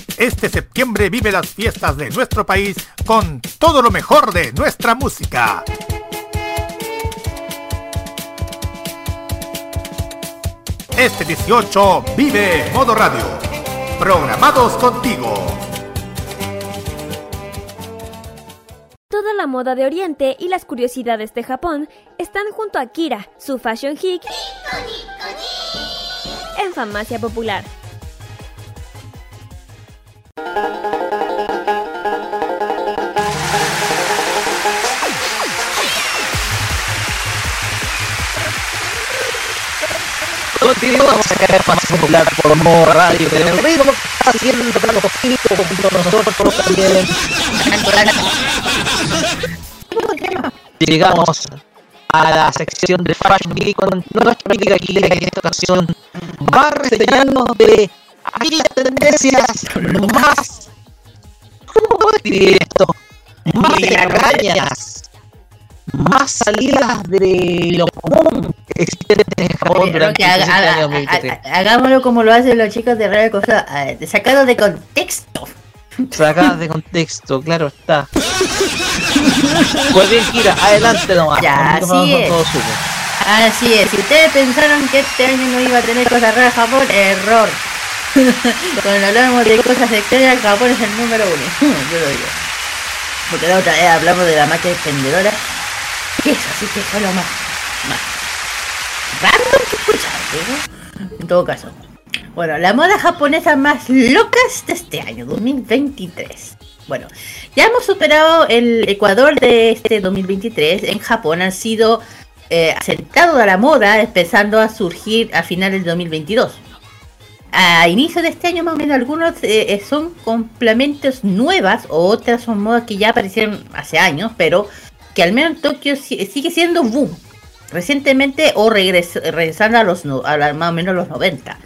este septiembre vive las fiestas de nuestro país con todo lo mejor de nuestra música. Este 18 vive Modo Radio. Programados contigo. Toda la moda de Oriente y las curiosidades de Japón están junto a Kira, su fashion geek, en Farmacia Popular. Continuamos acá en Farmacia Popular por Modo Radio, en el ritmo que está haciendo tocando poquito, poquito nosotros también. Llegamos a la sección de Fashion Geek con nuestra amiga que en esta ocasión va a reseñarnos de aquellas tendencias más... ¿Cómo puedo describir esto? Más extrañas, más salidas de lo común que existe en Japón Creo que haga- haga- año ha- 2023. ha- hagámoslo como lo hacen los chicos de Radio Cosa, eh, sacado de contexto. Sacadas de contexto, claro está. Pues bien, Kira, adelante nomás. Ya, así es. Así es, si ustedes pensaron que este año no iba a tener cosas raras Japón, error. Cuando hablamos de cosas extrañas, Japón es el número uno. Yo lo digo. Porque la otra vez hablamos de la máquina expendedora. Que eso sí que fue lo más, más random que. En todo caso. Bueno, la moda japonesa más locas de este año, 2023. Bueno, ya hemos superado el Ecuador de este 2023. En Japón han sido eh, asentados a la moda, empezando a surgir a finales del 2022. A inicio de este año, más o menos, algunos eh, eh, son complementos nuevas o otras son modas que ya aparecieron hace años, pero que al menos en Tokio si- sigue siendo boom. Recientemente o regres- regresando a los más o menos los 90.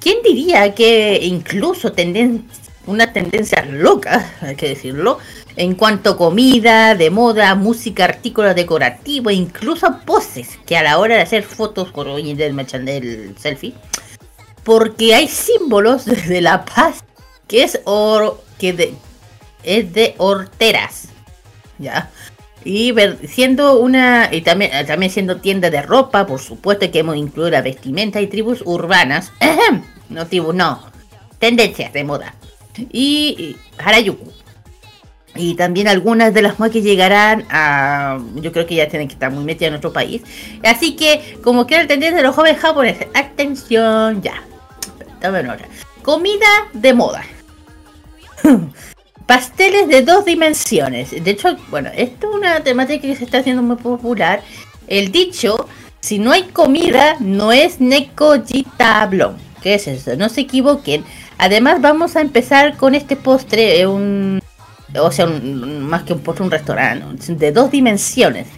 ¿Quién diría que incluso tenden- una tendencia loca, hay que decirlo, en cuanto a comida, de moda, música, artículos decorativos, incluso poses, que a la hora de hacer fotos con del, del selfie, porque hay símbolos de la paz que es oro, que de, es de horteras, ya. Y siendo una, y también, también siendo tienda de ropa, por supuesto que hemos incluido la vestimenta y tribus urbanas. No tribus, no. Tendencias de moda. Y, y Harajuku. Y también algunas de las modas que llegarán a. Yo creo que ya tienen que estar muy metidas en nuestro país. Así que, como que la tendencia de los jóvenes japoneses. Atención, ya. Comida de moda. Pasteles de dos dimensiones. De hecho, bueno, esto es una temática que se está haciendo muy popular. El dicho, si no hay comida, no es necojitablón. ¿Qué es eso? No se equivoquen. Además, vamos a empezar con este postre, eh, un, o sea, más que un postre, un restaurante, de dos dimensiones.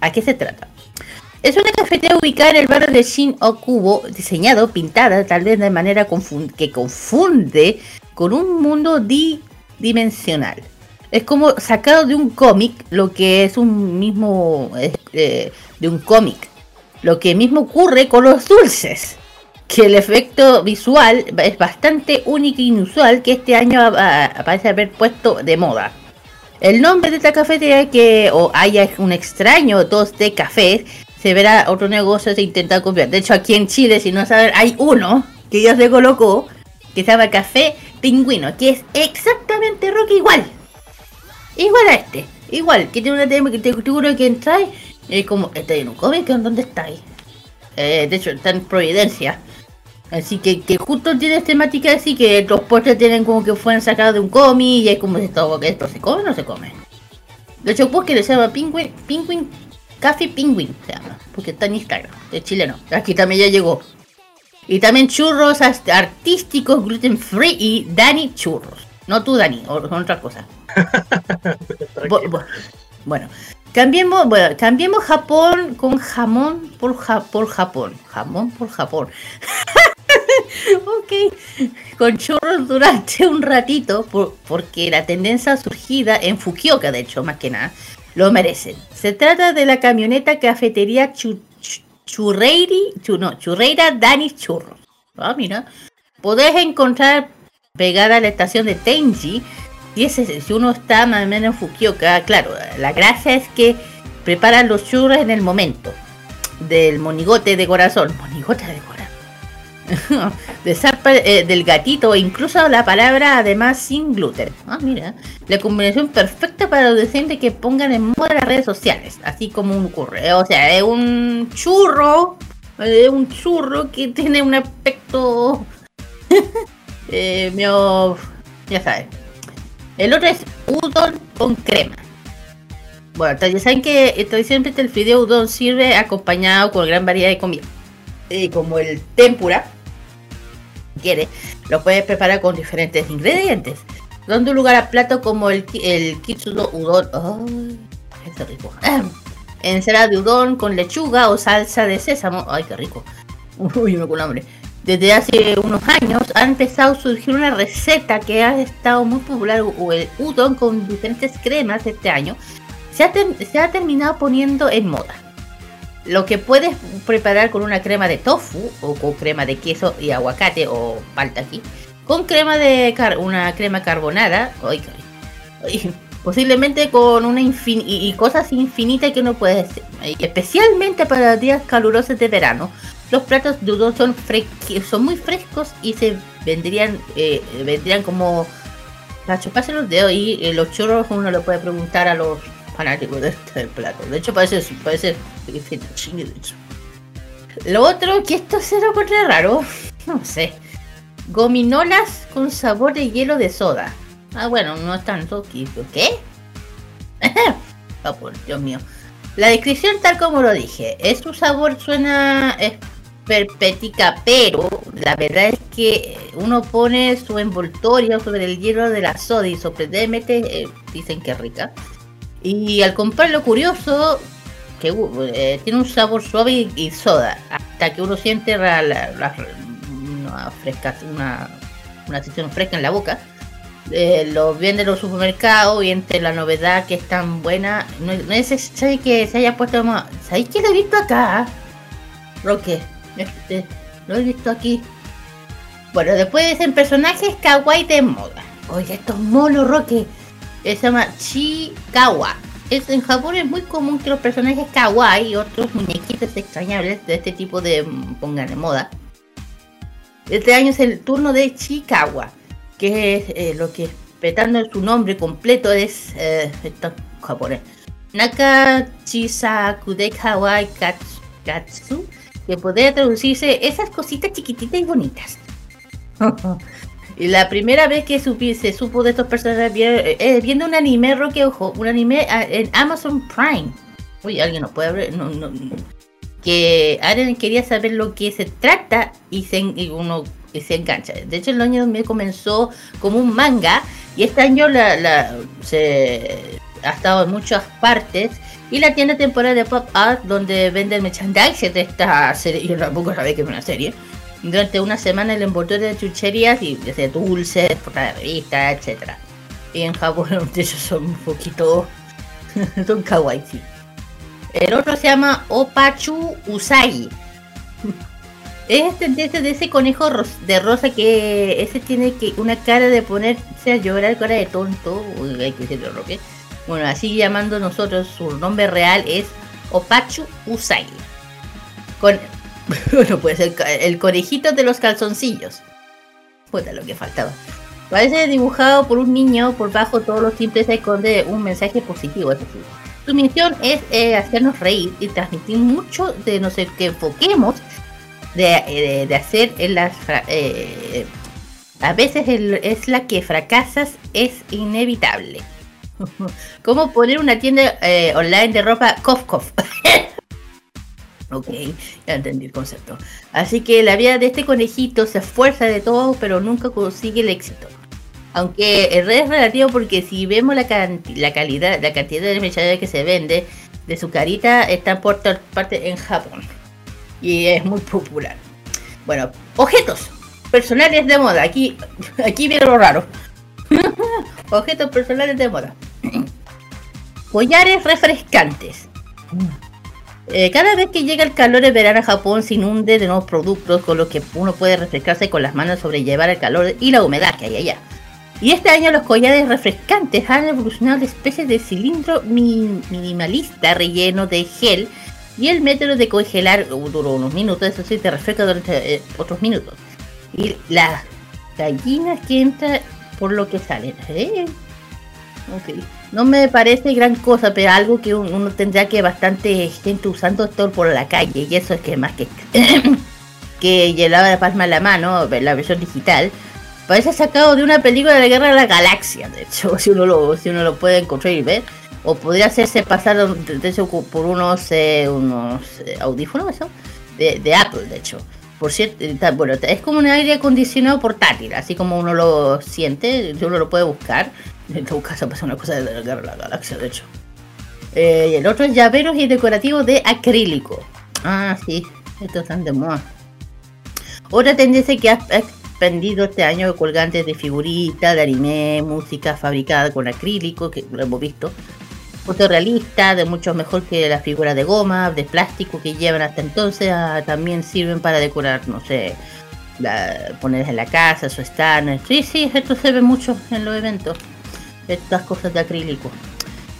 ¿A qué se trata? Es una cafetería ubicada en el barrio de Shin Okubo, diseñado, pintada, tal vez de manera que confunde con un mundo dimensional. Es como sacado de un cómic, lo que es un mismo eh, de un cómic. Lo que mismo ocurre con los dulces. Que el efecto visual es bastante único e inusual que este año parece haber puesto de moda. El nombre de esta cafetería que o haya un extraño dos de café se verá otro negocio se intenta copiar. De hecho aquí en Chile, si no saben, hay uno que ya se colocó que se llama Café Pingüino, que es exactamente rock igual. Igual a este, igual, que tiene una tema que te juro que entráis es como, ¿está en un cómic? ¿Dónde estáis? Eh, de hecho, está en Providencia. Así que, que justo tiene temática así que los postres tienen como que fueron sacados de un cómic y es como esto, esto se come o no se come. De hecho, pues que le llama Penguin, Penguin, Café Penguin se llama, porque está en Instagram, de chileno. Aquí también ya llegó. Y también churros artísticos gluten free y Dani churros. No tú Dani, o otra cosa. Bu- bu- bueno, cambiemos, bueno, cambiemos Japón con jamón por, ja- por Japón. Jamón por Japón. ok, con churros durante un ratito, por- porque la tendencia surgida en Fukuoka, de hecho, más que nada, lo merecen. Se trata de la camioneta cafetería Chu- Chu- Churreiri, Chu- no, Churreira Dani Churros. Ah, mira. Podés encontrar pegada a la estación de Tenji. Y ese, si uno está más o menos en Fukuoka, claro, la gracia es que preparan los churros en el momento. Del monigote de corazón. Monigote de corazón. de zapa- eh, del gatito, incluso la palabra además sin gluten. Ah, mira, la combinación perfecta para los docentes que pongan en moda las redes sociales, así como un ocurre. O sea, es un churro, es un churro que tiene un aspecto, eh, ya sabes. El otro es udon con crema. Bueno, ya saben que tradicionalmente el fideo udon sirve acompañado con gran variedad de comida. Eh, como el tempura, si quieres, lo puedes preparar con diferentes ingredientes. Dando lugar a platos como el, el kitsudo udon. ¡Ay! Está rico. Ensalada de udon con lechuga o salsa de sésamo. ¡Ay, qué rico! Uy, me con hambre. Desde hace unos años ha empezado a surgir una receta que ha estado muy popular, o el udon con diferentes cremas este año. Se ha, se ha terminado poniendo en moda. Lo que puedes preparar con una crema de tofu o con crema de queso y aguacate o palta aquí. Con crema de car- una crema carbonada. Ay. Ay, Posiblemente con una infin y, cosas infinitas que no puedes Especialmente para días calurosos de verano. los platos de udon son, son muy frescos y se vendrían, eh, vendrían como para chuparse los dedos y eh, los churros uno le puede preguntar a los fanáticos de este plato. De hecho parece, parece fettuccine, de hecho. Lo otro, que esto se lo encontré raro, no sé. Gominolas con sabor de hielo de soda. Ah, bueno, no es tanto. ¿Qué? ¿Qué? oh, Dios mío. La descripción tal como lo dije, es su sabor suena perpetica, pero la verdad es que uno pone su envoltorio sobre el hielo de la soda y sorprendentemente eh, dicen que rica. Y al comprarlo curioso, que uh, eh, tiene un sabor suave y, soda, hasta que uno siente la, la- una, fresca, una, una fresca en la boca. Eh, los venden en los supermercados y entre la novedad que es tan buena, no, no es necesario que se haya puesto más. ¿Sabéis que lo he visto acá? Roque, este, lo he visto aquí. Bueno, después dicen personajes kawaii de moda. Oye, estos monos, Roque. Eh, Se llama Chikawa. Es, en Japón es muy común que los personajes kawaii y otros muñequitos extrañables de este tipo de mm, pongan de moda. Este año es el turno de Chikawa, que es eh, lo que, respetando su nombre completo, es eh, esto en japonés. Naka Chisakude Kawaii Katsu, que podría traducirse esas cositas chiquititas y bonitas. y la primera vez que supi- se supo de estos personajes vi- eh, viendo un anime, Roque, ojo, un anime ah, en Amazon Prime. Uy, alguien nos puede abrir. No, no, no. Que Aren quería saber lo que se trata y, se, uno y se engancha. De hecho, el año 2000 comenzó como un manga y este año la, se ha estado en muchas partes. Y la tienda temporal de Pop Art, donde venden merchandise de esta serie. Yo tampoco sabía que era una serie. Durante una semana el envoltorio de chucherías y desde dulces, portada de revista, etc. Y en Japón, hecho, son un poquito. son kawaii, sí. El otro se llama Opachu Usagi. Es tendencia de ese conejo de rosa que ese tiene que una cara de ponerse a llorar, cara de tonto. Uy, hay que decirlo, Roque. Bueno, así llamando nosotros, su nombre real es Opachu Usagi. Con, no puede ser ca- el conejito de los calzoncillos. Puta, lo que faltaba. Parece dibujado por un niño, por bajo todos los simples esconde un mensaje positivo. eso sí. Su misión es eh, hacernos reír y transmitir mucho de no sé que enfoquemos de, eh, hacer en las eh, a veces el- es la que fracasas es inevitable como poner una tienda eh, online de ropa cof cof ok ya entendí el concepto así que la vida de este conejito se esfuerza de todo pero nunca consigue el éxito aunque el red es relativo porque si vemos la, la calidad la cantidad de merchandise que se vende de su carita está por todas partes en Japón y es muy popular. Bueno, objetos personales de moda. Aquí, aquí viene lo raro. objetos personales de moda. Collares refrescantes. Eh, cada vez que llega el calor de verano a Japón se inunde de nuevos productos con los que uno puede refrescarse con las manos sobrellevar el calor y la humedad que hay allá. Y este año los collares refrescantes han evolucionado de especies de cilindro mi- minimalista relleno de gel y el método de congelar uh, duró unos minutos, eso sí, te refresca durante eh, otros minutos. Y las gallinas que entran por lo que salen. ¿eh? No me parece gran cosa, pero algo que un- uno tendrá que bastante gente usando esto por la calle. Y eso es que más que que llevaba la palma a la mano, la versión digital. Parece sacado de una película de la Guerra de la Galaxia, de hecho, si uno lo, si uno lo puede encontrar y ver. O podría hacerse pasar de hecho por unos, eh, unos eh, audífonos, eso, de, de Apple, de hecho. Por cierto, eh, bueno, es como un aire acondicionado portátil, así como uno lo siente, uno lo puede buscar. En tu casa pasa una cosa de la Galaxia, de hecho. Eh, y el otro es llaveros y decorativos de acrílico. Ah, sí, estos están de moda. Otra tendencia que ha expandido este año de colgantes de figuritas, de anime, música fabricada con acrílico, que lo hemos visto. Fotorrealista, de mucho mejor que las figuras de goma, de plástico que llevan hasta entonces, ah, también sirven para decorar, no sé, la, poner en la casa, su stand. Sí, sí, esto se ve mucho en los eventos. Estas cosas de acrílico.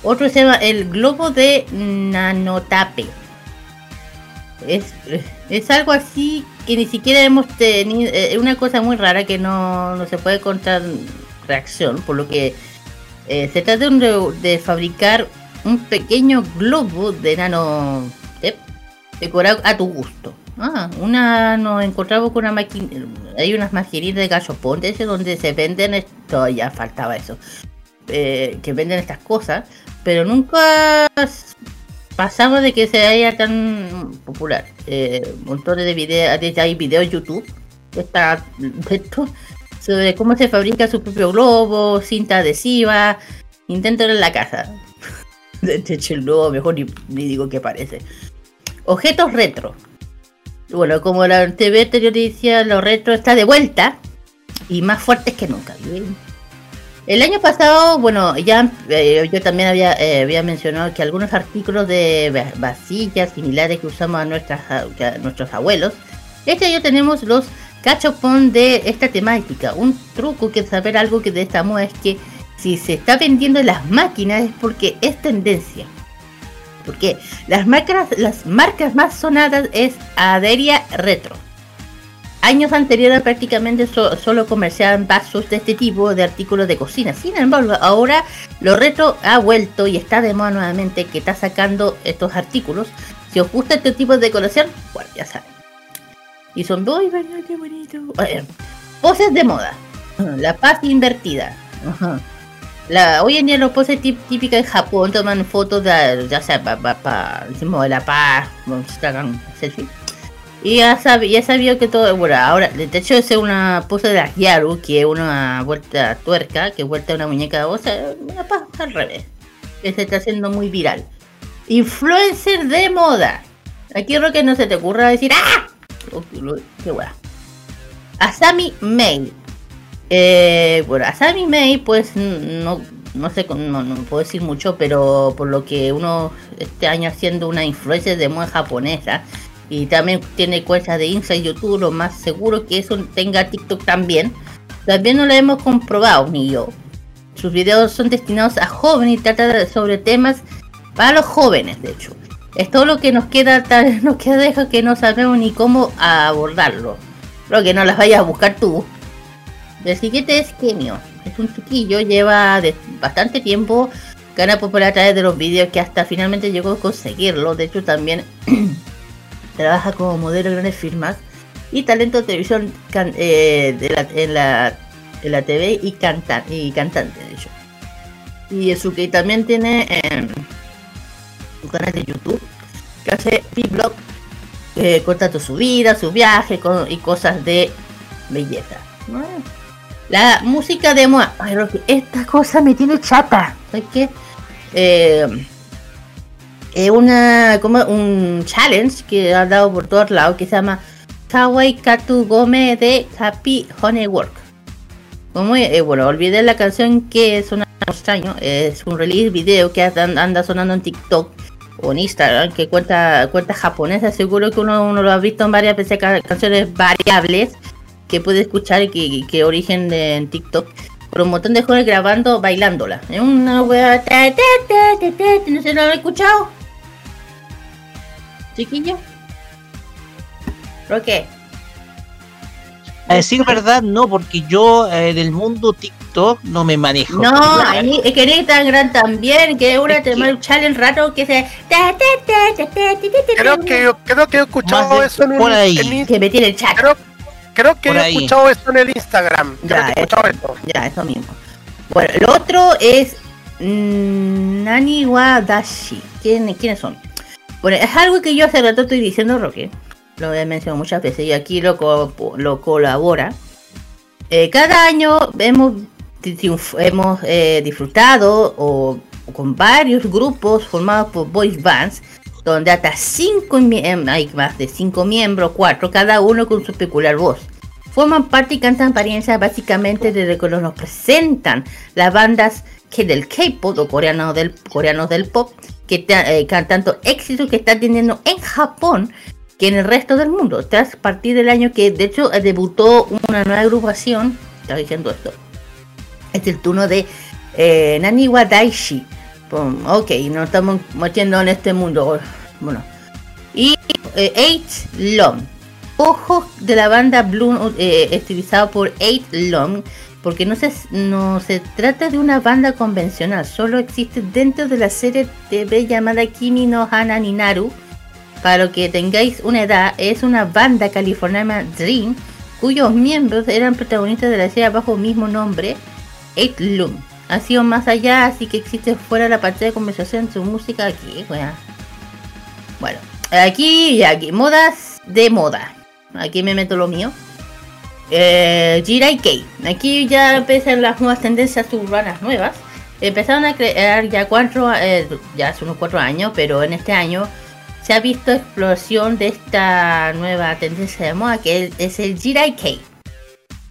Otro se el globo de nanotape. es, es algo así que ni siquiera hemos tenido, es una cosa muy rara que no, no se puede contar reacción, por lo que eh, se trata de, fabricar un pequeño globo de nano decorado a tu gusto. Ah, una nos encontramos con una máquina, hay unas maquinitas de gallopón de ese donde se venden, esto ya faltaba eso, eh, que venden estas cosas, pero nunca pasaba de que se haya tan popular. Eh, montones de videos, hay videos YouTube de, esta- de esto, sobre cómo se fabrica su propio globo, cinta adhesiva, inténtalo en la casa. De hecho, el globo mejor ni, ni digo que parece. Objetos retro. Bueno, como la TV anterior decía, lo retro está de vuelta y más fuertes que nunca. El año pasado, bueno, ya eh, yo también había, eh, había mencionado que algunos artículos de va- vasillas similares que usamos a, nuestras, a- a nuestros abuelos, este año tenemos los cachopón de esta temática. Un truco que saber algo que de esta moda es que si se está vendiendo en las máquinas es porque es tendencia. Porque las marcas, las marcas más sonadas es Aderia Retro. Años anteriores prácticamente so- solo comerciaban vasos de este tipo de artículos de cocina. Sin embargo, ahora lo retro ha vuelto y está de moda nuevamente que está sacando estos artículos. Si os gusta este tipo de decoración, bueno, ya saben. Y son ¿verdad? qué bonito. Poses de moda. La paz invertida. La, hoy en día los poses típicas de Japón toman fotos de, ya sea para símbolo de la paz, selfie. Y ya sabe, ya sabía que todo, bueno, ahora, de hecho es una pose de Agyaru, que es una vuelta tuerca, que vuelta una muñeca de voz, una paz al revés, que se está haciendo muy viral. Influencer de moda. Aquí lo que no se te ocurra decir, ¡ah! Qué guay. Asami May. Eh, bueno, Asami May, pues no, no sé, no, no puedo decir mucho, pero por lo que uno este año haciendo una influencia de moda japonesa y también tiene cuentas de Insta y YouTube, lo más seguro que eso tenga TikTok también. También no lo hemos comprobado, ni yo. Sus videos son destinados a jóvenes y trata sobre temas para los jóvenes, de hecho. Es todo lo que nos queda, tal- nos queda deja que no sabemos ni cómo abordarlo. Lo que no las vayas a buscar tú. El siguiente es Kenio. Es un chiquillo, lleva bastante tiempo, gana popular a través de los vídeos que hasta finalmente llegó a conseguirlo. De hecho, también trabaja como modelo en grandes firmas y talento de televisión eh, en, la, en la TV y, canta, y cantante, de hecho. Y que también tiene eh, un canal de YouTube que hace vlog eh, contando su vida, su viaje con- y cosas de belleza. ¿no? La música de. Ay, Rocky, esta cosa me tiene chata. ¿Sabes qué? Eh, es una como un challenge que ha dado por todos lados que se llama Kawaii Katu Gome de Happy Honey Work. Como eh, bueno, olvidé la canción que suena extraño, es un release video que anda sonando en TikTok o en Instagram que cuenta cuenta japonesa, seguro que uno, uno lo ha visto en varias veces ca- canciones variables que puede escuchar y que, que origen de en TikTok. Por un montón de jóvenes grabando, bailándola. Es una wea. ¿No se lo han escuchado? Chiquillo. ¿Por qué? A decir verdad, no, porque yo eh, del mundo TikTok no me manejo. No, ahí, es que tan Instagram también, que una es te que... chale el rato que se. Creo que, creo que he escuchado eso en, por ahí. Que me tiene el chat. Creo, que he escuchado eso en el Instagram. Ya, eh, escuchado eso. Ya, eso mismo. Bueno, lo otro es. Mm, Nani Dashi. ¿Quién, ¿Quiénes son? Bueno, es algo que yo hace rato estoy diciendo, Roque. Lo he mencionado muchas veces y aquí lo, lo colabora. Eh, cada año hemos hemos eh, disfrutado o, con varios grupos formados por voice bands, donde hasta cinco em, hay más de cinco miembros, cuatro, cada uno con su peculiar voz. Forman parte y cantan apariencias básicamente desde que nos presentan las bandas que del K-pop o coreanos del, coreanos del pop que eh, tanto éxitos que están teniendo en Japón que en el resto del mundo. Tras partir del año que de hecho eh, debutó una nueva agrupación, estaba diciendo esto, es el turno de eh, Naniwa Daishi. Ok, nos estamos metiendo en este mundo. Bueno, y eh, Long. Ojos de la banda Blue, eh, estilizado por Eight Long, porque no se, no se trata de una banda convencional, solo existe dentro de la serie TV llamada Kimi no Hana ni Naru. Para que tengáis una edad, es una banda californiana Dream, cuyos miembros eran protagonistas de la serie bajo mismo nombre, Eight Long. Ha sido más allá, así que existe fuera la pantalla de conversación su música aquí. Bueno, aquí y aquí, modas de moda. Aquí me meto lo mío. Eh, Jirai Kei. Aquí ya empiezan las nuevas tendencias urbanas nuevas. Empezaron a crear ya cuatro, eh, ya hace unos cuatro años, pero en este año se ha visto explosión de esta nueva tendencia de moda que es, el Jirai Kei.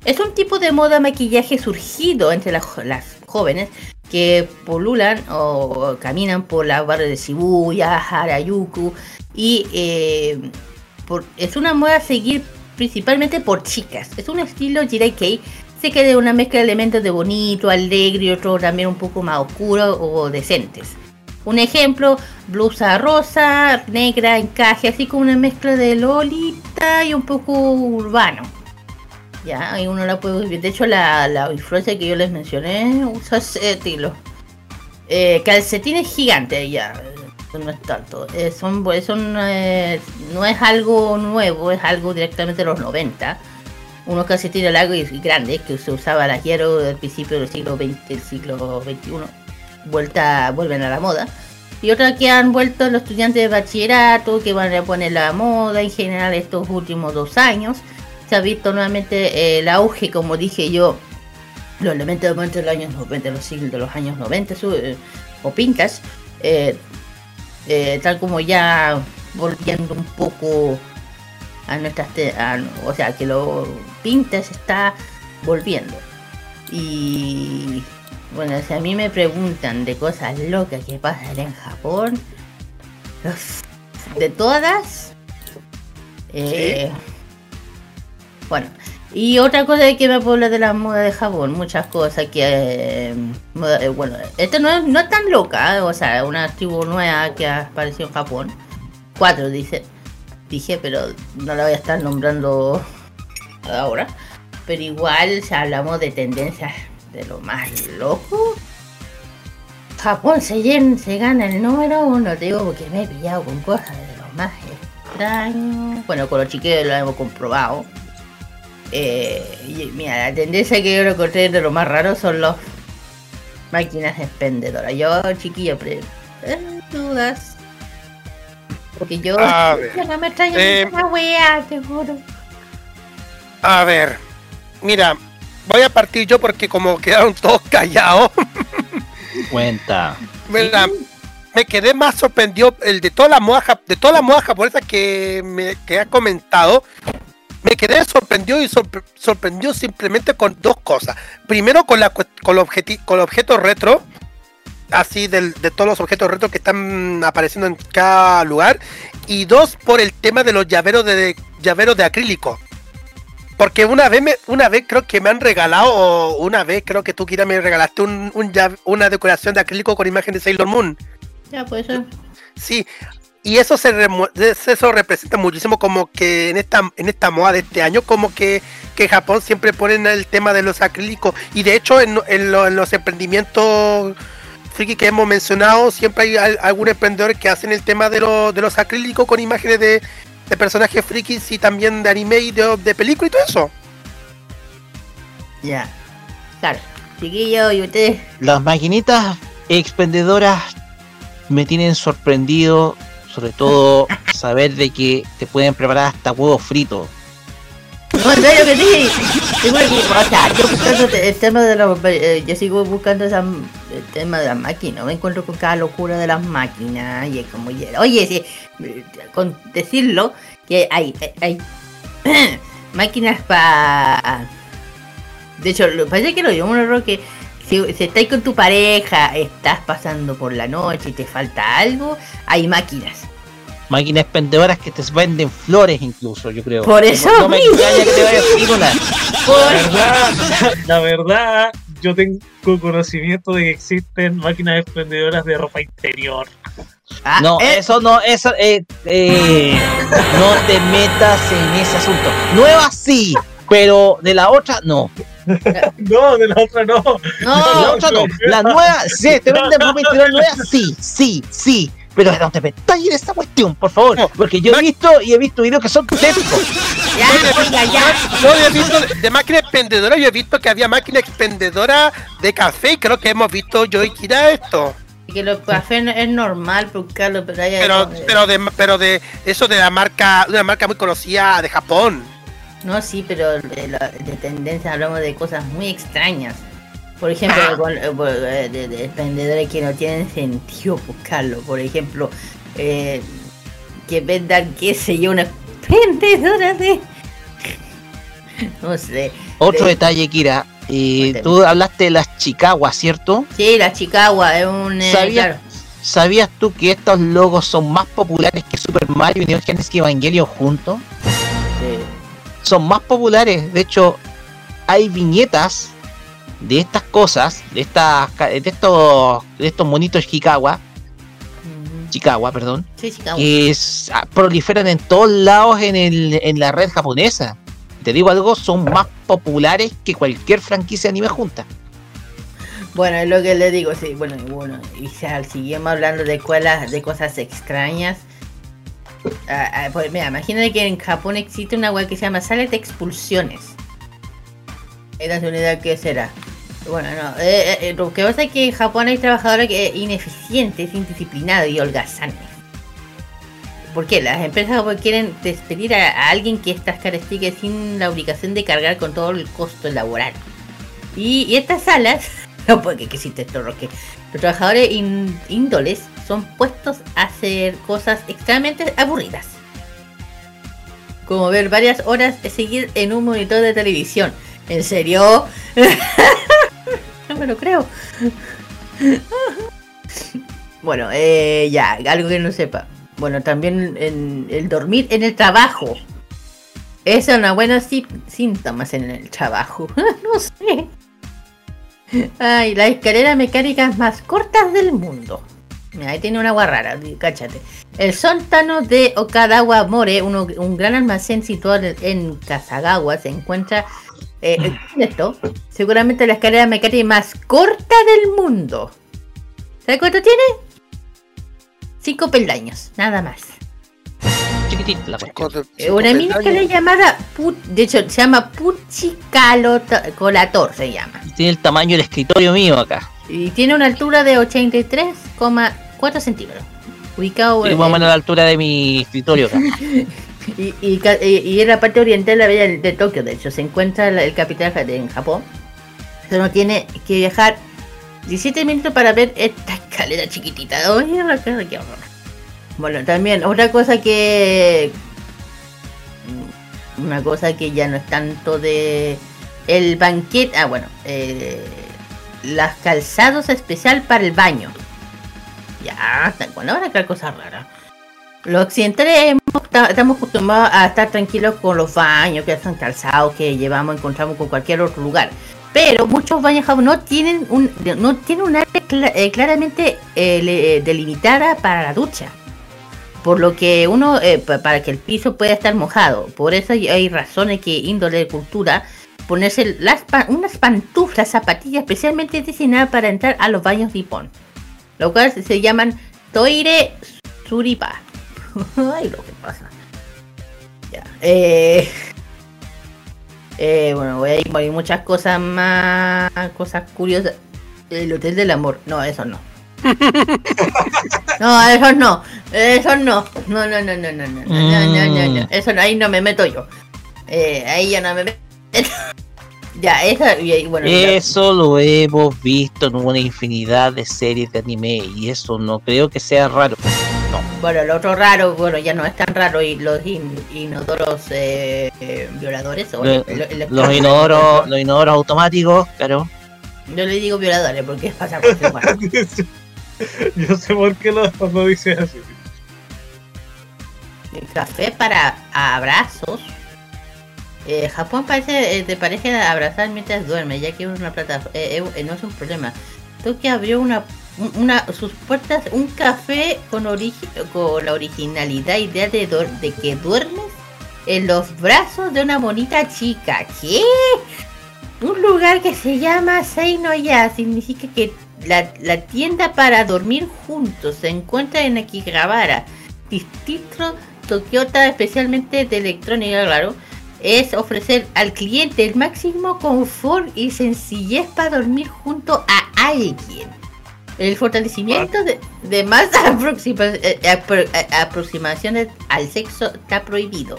Es un tipo de moda maquillaje surgido entre las, las jóvenes que polulan o caminan por la barrios de Shibuya, Harajuku y eh, es una moda a seguir principalmente por chicas. Es un estilo Jirai Kei, se queda una mezcla de elementos de bonito, alegre y otro también un poco más oscuro o decentes. Un ejemplo, blusa rosa, negra, encaje, así como una mezcla de lolita y un poco urbano. Ya, ahí uno la puede. De hecho, la, la influencia que yo les mencioné usa ese estilo. Eh, calcetines gigantes, ya. No es tanto. Eh, son, pues, son, eh, no es algo nuevo, es algo directamente de los 90. Unos calcetines largos y grandes que se usaba al hierro del principio del siglo XX, del siglo XXI. Vuelta, vuelven a la moda. Y otras que han vuelto los estudiantes de bachillerato, que van a poner la moda en general estos últimos dos años se ha visto nuevamente eh, el auge, como dije yo, los elementos de momento de los años 90, de los siglos de los años 90, su- eh, o pintas, eh, tal como ya volviendo un poco a nuestras, te- a- o sea, que lo pintas está volviendo. Y bueno, si a mí me preguntan de cosas locas que pasan en Japón, de todas, eh, bueno, y otra cosa que me puedo hablar de la moda de Japón, muchas cosas que, eh, eh, bueno, esta no es, no es tan loca, eh, o sea, una tribu nueva que ha aparecido en Japón. Cuatro, dice, dije, pero no la voy a estar nombrando ahora. Pero igual, si hablamos de tendencias de lo más loco, Japón se, gana el número uno, digo, porque me he pillado con cosas de lo más extraño. Bueno, con los chiquillos lo hemos comprobado. Eh, y mira, la tendencia que yo encontré de lo más raro son los máquinas expendedoras. Yo, chiquillo, pre eh, dudas. Porque yo A ver, no me extraño eh, una wea, te juro. A ver, mira, voy a partir yo porque como quedaron todos callados, Cuenta. mira, me quedé más sorprendido el de toda la moda jap- de toda la moda japonesa que me que has comentado. Me quedé sorprendido y sorpre- sorprendido simplemente con dos cosas. Primero con la con los con los objetos retro, así del- de todos los objetos retro que están apareciendo en cada lugar. Y dos por el tema de los llaveros de llaveros de acrílico. Porque una vez, me, una vez creo que me han regalado, o una vez creo que tú, Kira, me regalaste un, un llave- una decoración de acrílico con imagen de Sailor Moon. Ya, pues eso. Sí, y eso se eso representa muchísimo como que en esta, en esta moda de este año, como que, que Japón siempre ponen el tema de los acrílicos. Y de hecho, en, en lo- en los emprendimientos friki que hemos mencionado, siempre hay al- algún emprendedor que hacen el tema de, lo- de los acrílicos con imágenes de, de personajes frikis y también de anime y de, de película y todo eso. Ya. Claro. Chiquillo, y ustedes. Las maquinitas expendedoras me tienen sorprendido, sobre todo saber de que te pueden preparar hasta huevos fritos. No, en serio que sí. Yo el tema de los. eh, yo sigo buscando esa, el tema de las máquinas. Me encuentro con cada locura de las máquinas. Y es como. Oye, sí, con decirlo, que hay. hay máquinas para. De hecho, parece que lo dio un error que. Si, si estás con tu pareja, estás pasando por la noche y te falta algo, hay máquinas. Máquinas expendedoras que te venden flores incluso, yo creo. Por eso No me extraña que te vayas frívola. La verdad, la verdad, yo tengo conocimiento de que existen máquinas expendedoras de ropa interior. no, eso no, eso, eh, eh, no te metas en ese asunto. Nueva sí, pero de la otra no. No, de la otra no. No, de la otra no. La nueva, sí, te venden ropa interior nueva, sí, sí, sí. Pero no te metas en esa cuestión, por favor. Porque yo he visto y he visto videos que son tétricos. Ya, ya. Yo he visto de máquina expendedora, yo he visto que había máquina expendedora de café y creo que hemos visto yo y Kira esto. Que los cafés no- es normal buscarlo, pero hay Pero, pero de pero de eso de la marca, de una marca muy conocida de Japón. No, sí, pero de, la- de tendencia hablamos de cosas muy extrañas. Por ejemplo, con- eh, eh, de, de emprendedores que no tienen sentido buscarlo. Por ejemplo, eh, que vendan, qué sé yo, una vendedora de... No sé. Otro de- detalle, Kira. eh, tú hablaste de las Chicago, ¿cierto? Sí, la Chicago es un... eh, ¿Sabías, claro. ¿Sabías tú que estos logos son más populares que Super Mario y Neo Genesis Evangelion juntos? Son más populares. De hecho, hay viñetas de estas cosas, de estas, de estos, de estos monitos Chicago, Chicago, perdón, Sí, Chicago. que es- ah, proliferan en todos lados en, el, en la red japonesa. Te digo algo, son más populares que cualquier franquicia de anime junta. Bueno, es lo que le digo, sí, bueno, y bueno, y ya seguimos hablando de escuelas, de cosas extrañas. Ah, ah, pues mira, imagínate que en Japón existe una web que se llama Sala de Expulsiones. ¿Esta es una idea qué será? Bueno, no, eh, eh, lo que pasa es que en Japón hay trabajadores que, ineficientes, indisciplinados y holgazanes. ¿Por qué? Las empresas pues, quieren despedir a, alguien que estas características sin la obligación de cargar con todo el costo laboral. Y, estas salas, no porque que existe esto, Roque. Los trabajadores ín- índoles son puestos a hacer cosas extremadamente aburridas. Como ver varias horas de seguir en un monitor de televisión. ¿En serio? no me lo creo. bueno, eh, ya, algo que no sepa. Bueno, también el dormir en el trabajo. Es una buena sí- síntomas en el trabajo. no sé. Ay, las escaleras mecánicas más cortas del mundo. Mira, ahí tiene una agua rara, cáchate. El sótano de Okadawa More, uno- un gran almacén situado en- Kasagawa, se encuentra eh, en esto. Seguramente la escalera mecánica más corta del mundo. ¿Sabes cuánto tiene? Cinco peldaños, nada más. Chiquitita la. Eh, Una mini escalera llamada, de hecho, se llama Puchicalator, se llama. Tiene el tamaño del escritorio mío acá. Y tiene una altura de 83,4 centímetros. Ubicado en, más o menos la altura de mi escritorio acá. y, y ca- y- y en la parte oriental de la de Tokio, de hecho, se encuentra la- el capital en Japón. Solo tiene que viajar 17 minutos para ver esta escalera chiquitita. Qué- qué horror. Bueno, también otra cosa que... Una cosa que ya no es tanto de... El banquete... Ah, bueno. Eh, las calzados especial para el baño. Ya, hasta cuando van a crear cosas raras. Los occidentales estamos acostumbrados a estar tranquilos con los baños que están calzados, que llevamos, encontramos con cualquier otro lugar. Pero muchos baños no tienen un, no tienen un área eh, claramente eh, le- delimitada para la ducha. Por lo que uno, eh, pa- para que el piso pueda estar mojado. Por eso hay razones que índole de cultura ponerse las pa unas pantuflas, zapatillas especialmente diseñadas para entrar a los baños Nippon. Los cuales se llaman Toire Suripa. Ay, lo que pasa. Ya. Eh, eh, bueno, voy a ir por muchas cosas más. Cosas curiosas. El Hotel del Amor. No, eso no. no, eso no. Eso no. No, no, no, no, no, no. No, no, no, no. Mm. Eso no, ahí no me meto yo. Eh, ahí yo no me meto ya, esa, y, bueno. Eso lo hemos visto en una infinidad de series de anime y eso no creo que sea raro. Bueno, lo otro raro, bueno, ya no es tan raro y los in- inodoros eh, eh, violadores o Lo- el- el- Los inodoros, los inodoros automáticos, claro. Yo le digo violadores porque es pasa por. Yo sé por qué lo, lo dices así. El café para abrazos. Eh, Japón parece eh, te parece abrazar mientras duerme, ya que es una plataforma. no es un problema. Tokio abrió una un- una, sus puertas un café con, la originalidad idea de, de que duermes en los brazos de una bonita chica. ¿Qué? Un lugar que se llama Seinoya significa que la, tienda para dormir juntos se encuentra en Akihabara, distrito Tokyota, especialmente de electrónica, claro. Es ofrecer al cliente el máximo confort y sencillez para dormir junto a alguien. El fortalecimiento de, de más aproxima- eh, apro- eh, aproximaciones al sexo está prohibido.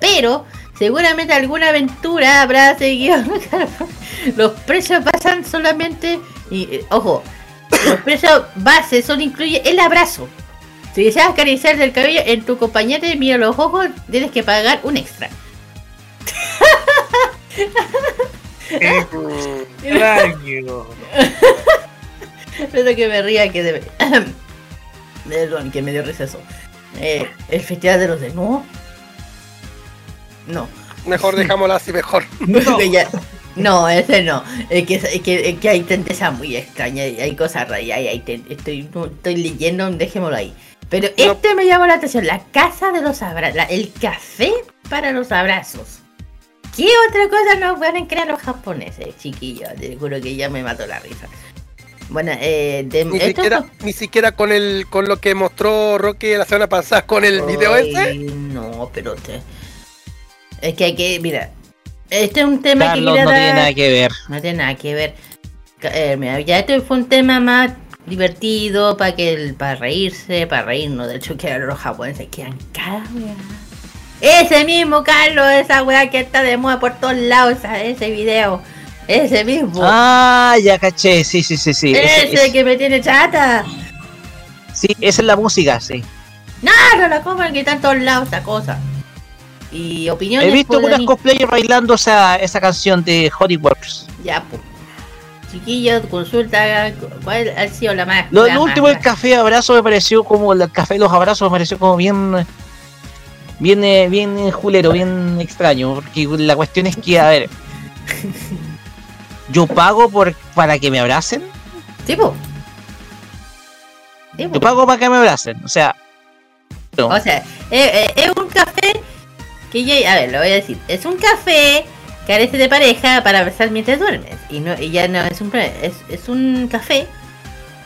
Pero seguramente alguna aventura habrá seguido. Los precios pasan solamente. Y, eh, ojo, los precios base solo incluye el abrazo. Si deseas acariciar el cabello en tu compañero y mira los ojos, tienes que pagar un extra. Extraño. Pero que me ría que debe. Perdón, que me dio risa eso. Eh, el festival de los desnudos. No. Mejor dejámoslo así, mejor. Ya- No, ese no. Es que, es que, es que hay tendencias muy extrañas. y Hay cosas raras. hay- hay ten- estoy, no, estoy leyendo, dejémoslo ahí. Pero este me llamó la atención. La casa de los abrazos. El café para los abrazos. ¿Qué otra cosa no pueden crear los japoneses, chiquillos? Te juro que ya me mató la risa. Bueno, eh, de, Ni esto siquiera, ni siquiera con el con lo que mostró Roque la semana pasada con el video ese. No, pero te... es que hay que, mira, este es un tema Carlos, que no tiene nada que ver. No tiene nada que ver. Eh, mira, ya este fue un tema más divertido para que el, para reírse, para reírnos. De hecho, que los japoneses quedan cada. Ese mismo Carlos, esa weá que está de moda por todos lados, esa- ese video. Ese mismo. Ah, ya caché, sí, sí, sí, sí. ese Ese- que me tiene chata. sí, esa es la música, sí. No, no la coman que está en todos lados esta cosa. Y opiniones. He visto unas cosplayers bailando esa, esa canción de Honeyworks. Ya, pues. Chiquillos, consulta cuál ha sido la más. Lo, la lo más- último, el café abrazo me pareció como el café de los abrazos me pareció como bien, bien, eh, bien julero, bien extraño. Porque la cuestión es que, a ver, yo pago por para que me abracen. Tipo. Yo pago para que me abracen, o sea. no. O sea, eh, eh, es un café que ya, a ver, lo voy a decir, es un café carece de pareja para abrazar mientras duermes. Y no, y ya no es un problema, es, es un café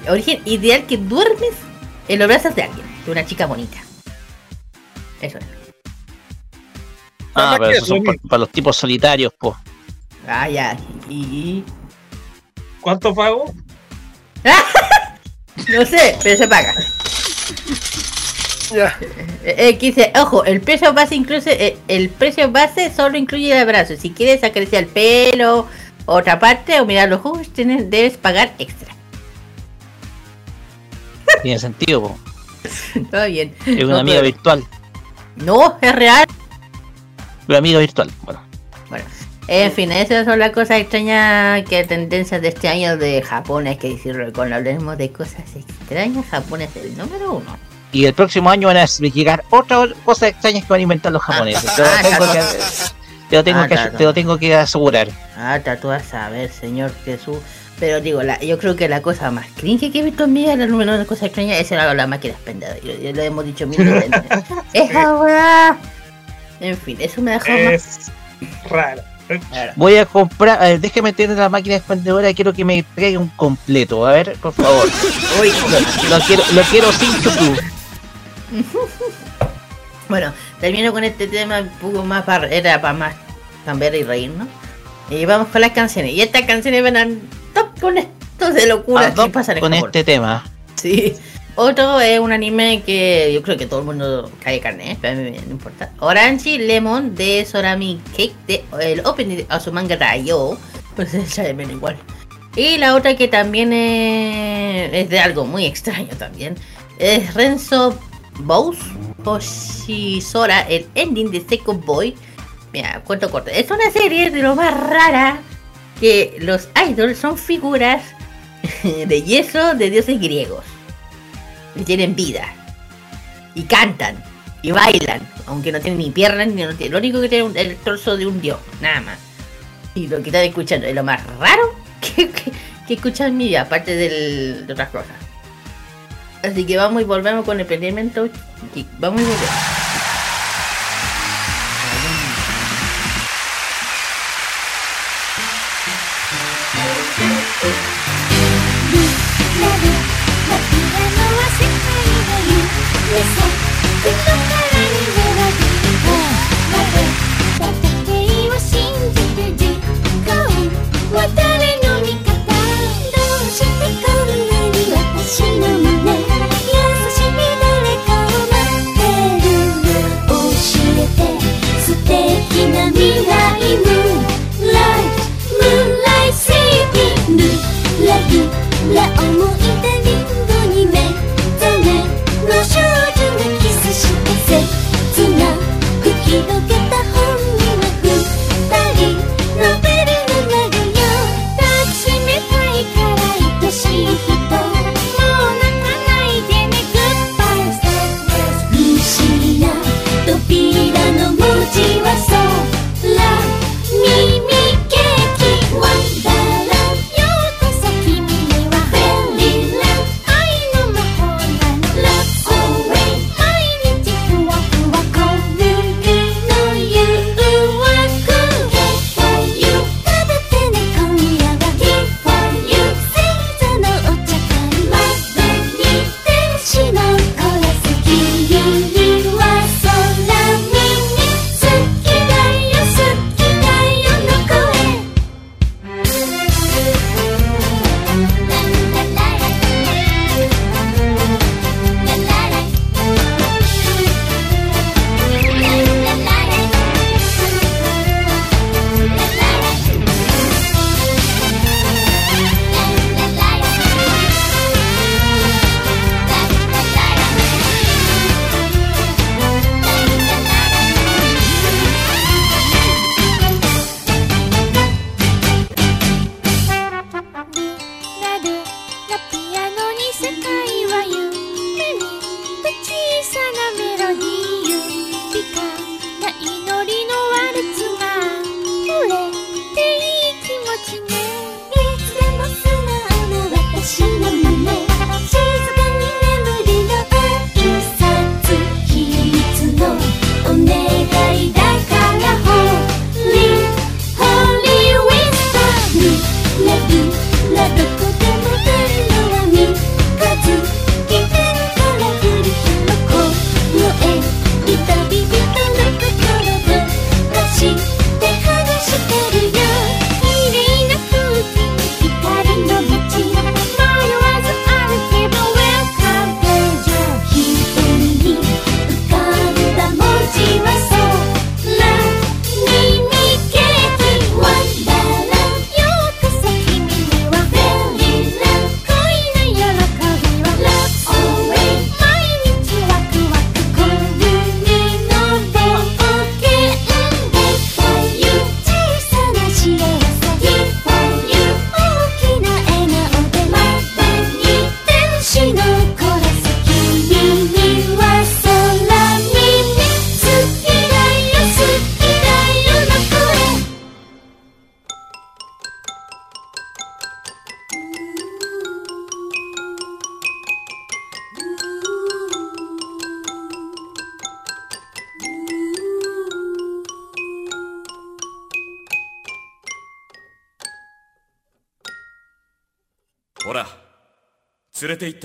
origen ideal que duermes en los brazos de alguien, de una chica bonita. Eso es. Ah, pero esos son para, los tipos solitarios, pues. Ah, ya. Y. ¿Cuánto pago? No sé, pero se paga. Ya. Eh, eh, dice, ojo, el precio base incluye, eh, el precio base solo incluye el abrazo. Si quieres acariciar el pelo, otra parte o mirar los ojos, tienes, debes pagar extra. Tiene sentido, po. Todo bien. Es una No, amiga pero- virtual. No, es real. Una amiga virtual. Bueno. Bueno, en fin, esas son las cosas extrañas que tendencias de este año de Japón. Es que decirlo, cuando hablemos de cosas extrañas, Japón es el número uno. Y el próximo año van a llegar otras cosas extrañas que van a inventar los japoneses. Te lo Ah, tengo que, te lo tengo Ah, que, te lo tengo que asegurar. Ah, tú vas a saber, señor Jesús. Pero digo, la, yo creo que la cosa más cringe que he visto en mi vida, la número de cosas extrañas, es la, la máquina expendedora. Yo, yo lo hemos dicho mil veces. Esa weá. En fin, eso me dejó más. Es raro. Voy a comprar, a ver, déjeme tener la máquina expendedora, quiero que me traiga un completo. A ver, por favor. Uy, Lo, lo quiero, lo quiero sin chupu. Bueno, termino con este tema un poco más para, era para más cambiar y reírnos. Y vamos con las canciones. Y estas canciones van a top con estos de locura que pasan en con Japón. este tema. Sí. Otro es un anime que yo creo que todo el mundo cae carne, ¿eh? pero a mí no importa. Orange Lemon de Sorami Cake, de, el opening de Azumanga Daioh, pues es de menos igual. Y la otra que también es, de algo muy extraño también, es Renzo Bows Hoshizora, el ending de Second Boy. Mira, cuento corto. Es una serie de lo más rara que los idols son figuras de yeso de dioses griegos y tienen vida. Y cantan. Y bailan. Aunque no tienen ni piernas ni no tienen, Lo único que tienen es el torso de un dios. Nada más. Y lo que están escuchando es lo más raro que, que, que escuchan en mi vida. Aparte del, de otras cosas. Así que vamos y volvemos con el pendiente. Vamos y volvemos. think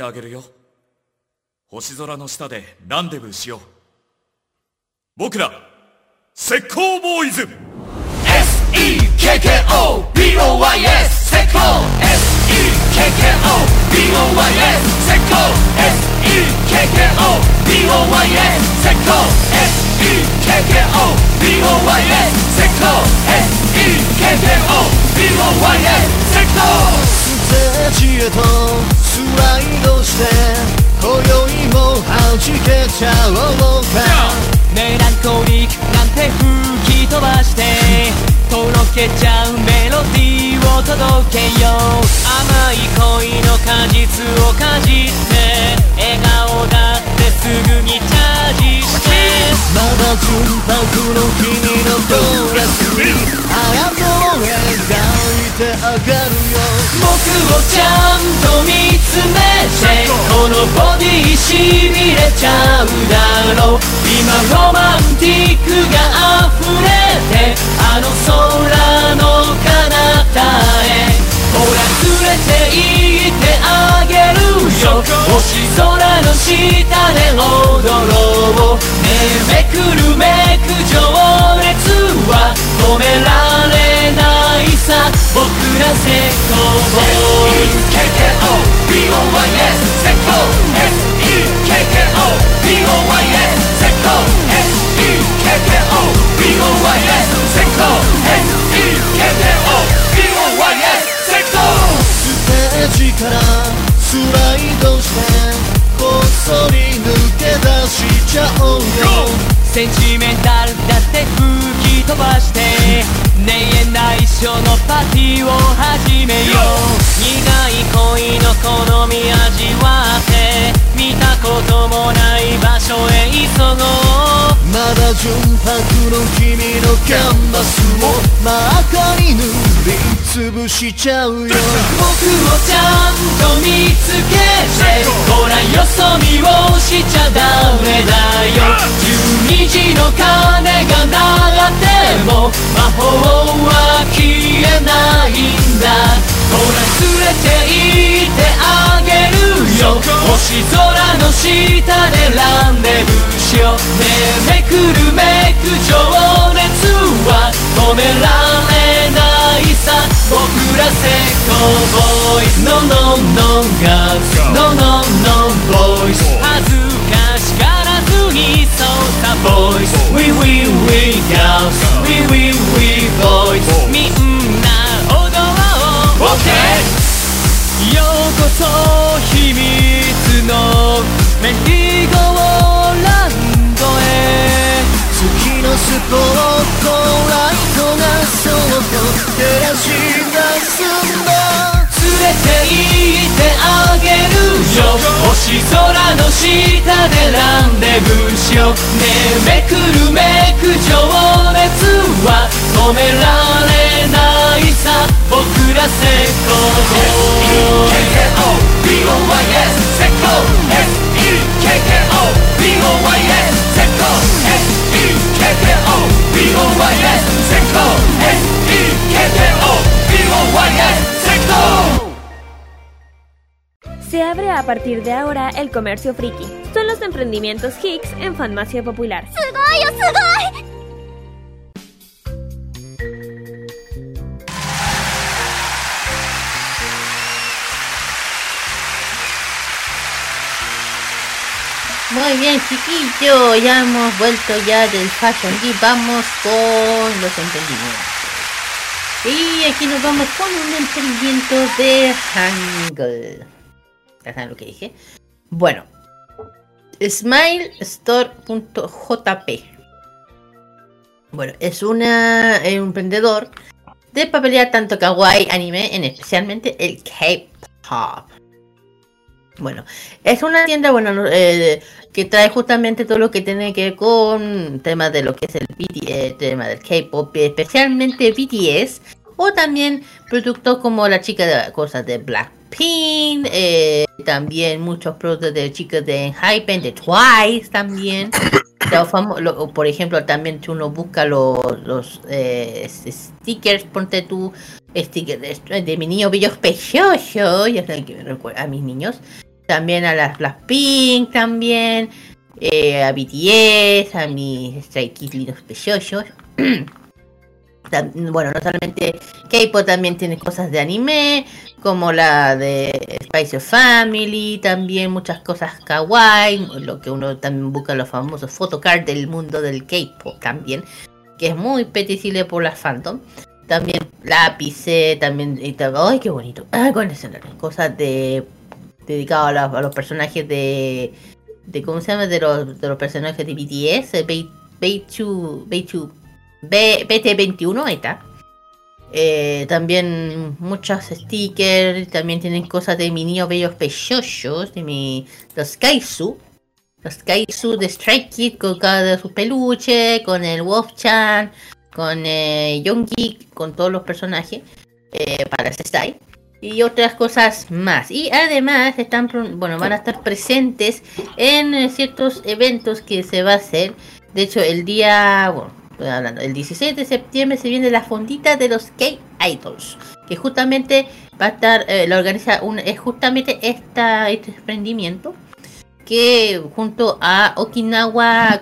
あげるよ星空の下でランデブーしよう僕ら石膏ボーイズ SEKKOBOYS 石膏 SEKKOBOYS 石膏 SEKKOBOYS 石膏 SEKKOBOYS 石膏 SEKKOBOYS ステージへとスライドして今宵もけちゃおうかメランコリックなんて吹き飛ばしてとろけちゃうメロディーを届けよう甘い恋の果実をかじって笑顔だってすぐにャージしてまだの君のドレスもう描いてあげるよ。僕をちゃんと見つめてこのボディしびれちゃうだろう。今ロマンティックが溢れてあの空の彼方へ。ほら連れて行ってあげる。よ星空の下で踊ろうねめくるめく情熱は止められないさ僕らセコボーイ KKO BOYS セコ SEKKO BOYS セコ SEKKO BOYS セコ SEKKO BOYS セコステージからスライドしてこっそり抜け出しちゃおうよ。センチメンタルだって吹き飛ばしてねえ内緒のパーティーを始めよう。苦い恋の好み味わって見たこともない場所へ急ごうまだ純白の君のキャンバスを真赤に塗りつぶしちゃうよ。僕をちゃんと見つけてほらよそ見をしちゃダメだよ。12時の鐘が鳴っても魔法は消えないんだ。ほら連れて行ってあげるよ。星空の下でランデブー。しようねえめくるめく情熱は止められないさ。僕らセコボーイ No no no girls No no no boys 恥ずかしからずにそうさ boys We we we girls. We we we boys. みんな踊ろう。OK ようこそ秘密のメリーゴーランドへ好きなスポットライトがそっと照らし出すんだ。連れて行ってあげるよ。星空の下でランデブーしようね。えめくるめく情熱は止められないさ。僕らセコボーイ SEKKO BOYS セ Se abre a partir de ahora el comercio friki. Son los emprendimientos Hicks en Farmacia Popular. Muy bien, chiquillos, ya hemos vuelto ya del Fashion Geek. Vamos con los emprendimientos. Y aquí nos vamos con un emprendimiento de Hangul. ¿Ya saben lo que dije? Bueno, smilestore.jp. Bueno, es una, un emprendedor de papelería tanto kawaii, anime, en especialmente el K-pop. Bueno, es una tienda, bueno, no- eh, que trae justamente todo lo que tiene que ver con temas de lo que es el BTS, tema del K-pop, especialmente BTS, o también productos como la chica de cosas de Blackpink, eh, también muchos productos de chicas de Hypen, de Twice también. Lo- por ejemplo, también si uno busca los, los eh, stickers, ponte tú stickers de, de mi niño bello precioso, ya saben que me recuerda a mis niños. También a las Blackpink también, eh, a BTS, a mis Stray Kids lindos preciosos. Bueno, no solamente K-pop también tiene cosas de anime, como la de Spice Family, también muchas cosas kawaii, lo que uno también busca los famosos photocards del mundo del K-pop también, que es muy peticible por las fandom. También lápices, también y ¡Ay, qué bonito! Ah, con ese- cosas de dedicado a, los personajes de de cómo se llama de los, de los personajes de BTS, eh, Bei- Beichu, Beichu, B- BT21, ahí está. Eh, también muchos stickers, también tienen cosas de mi niño bellos preciosos, de mi los Kaisu. Los Kaisu de Strike Kid con cada de sus peluches, con el Wolf-chan, con eh, Yongi, con todos los personajes. eh, para Sestai y otras cosas más. Y además están, bueno, van a estar presentes en eh, ciertos eventos que se va a hacer. De hecho, el día, bueno, estoy hablando, el 16 de septiembre se viene la fondita de los K-Idols, que justamente va a estar, eh, la organiza, es justamente esta, este emprendimiento que junto a Okinawa,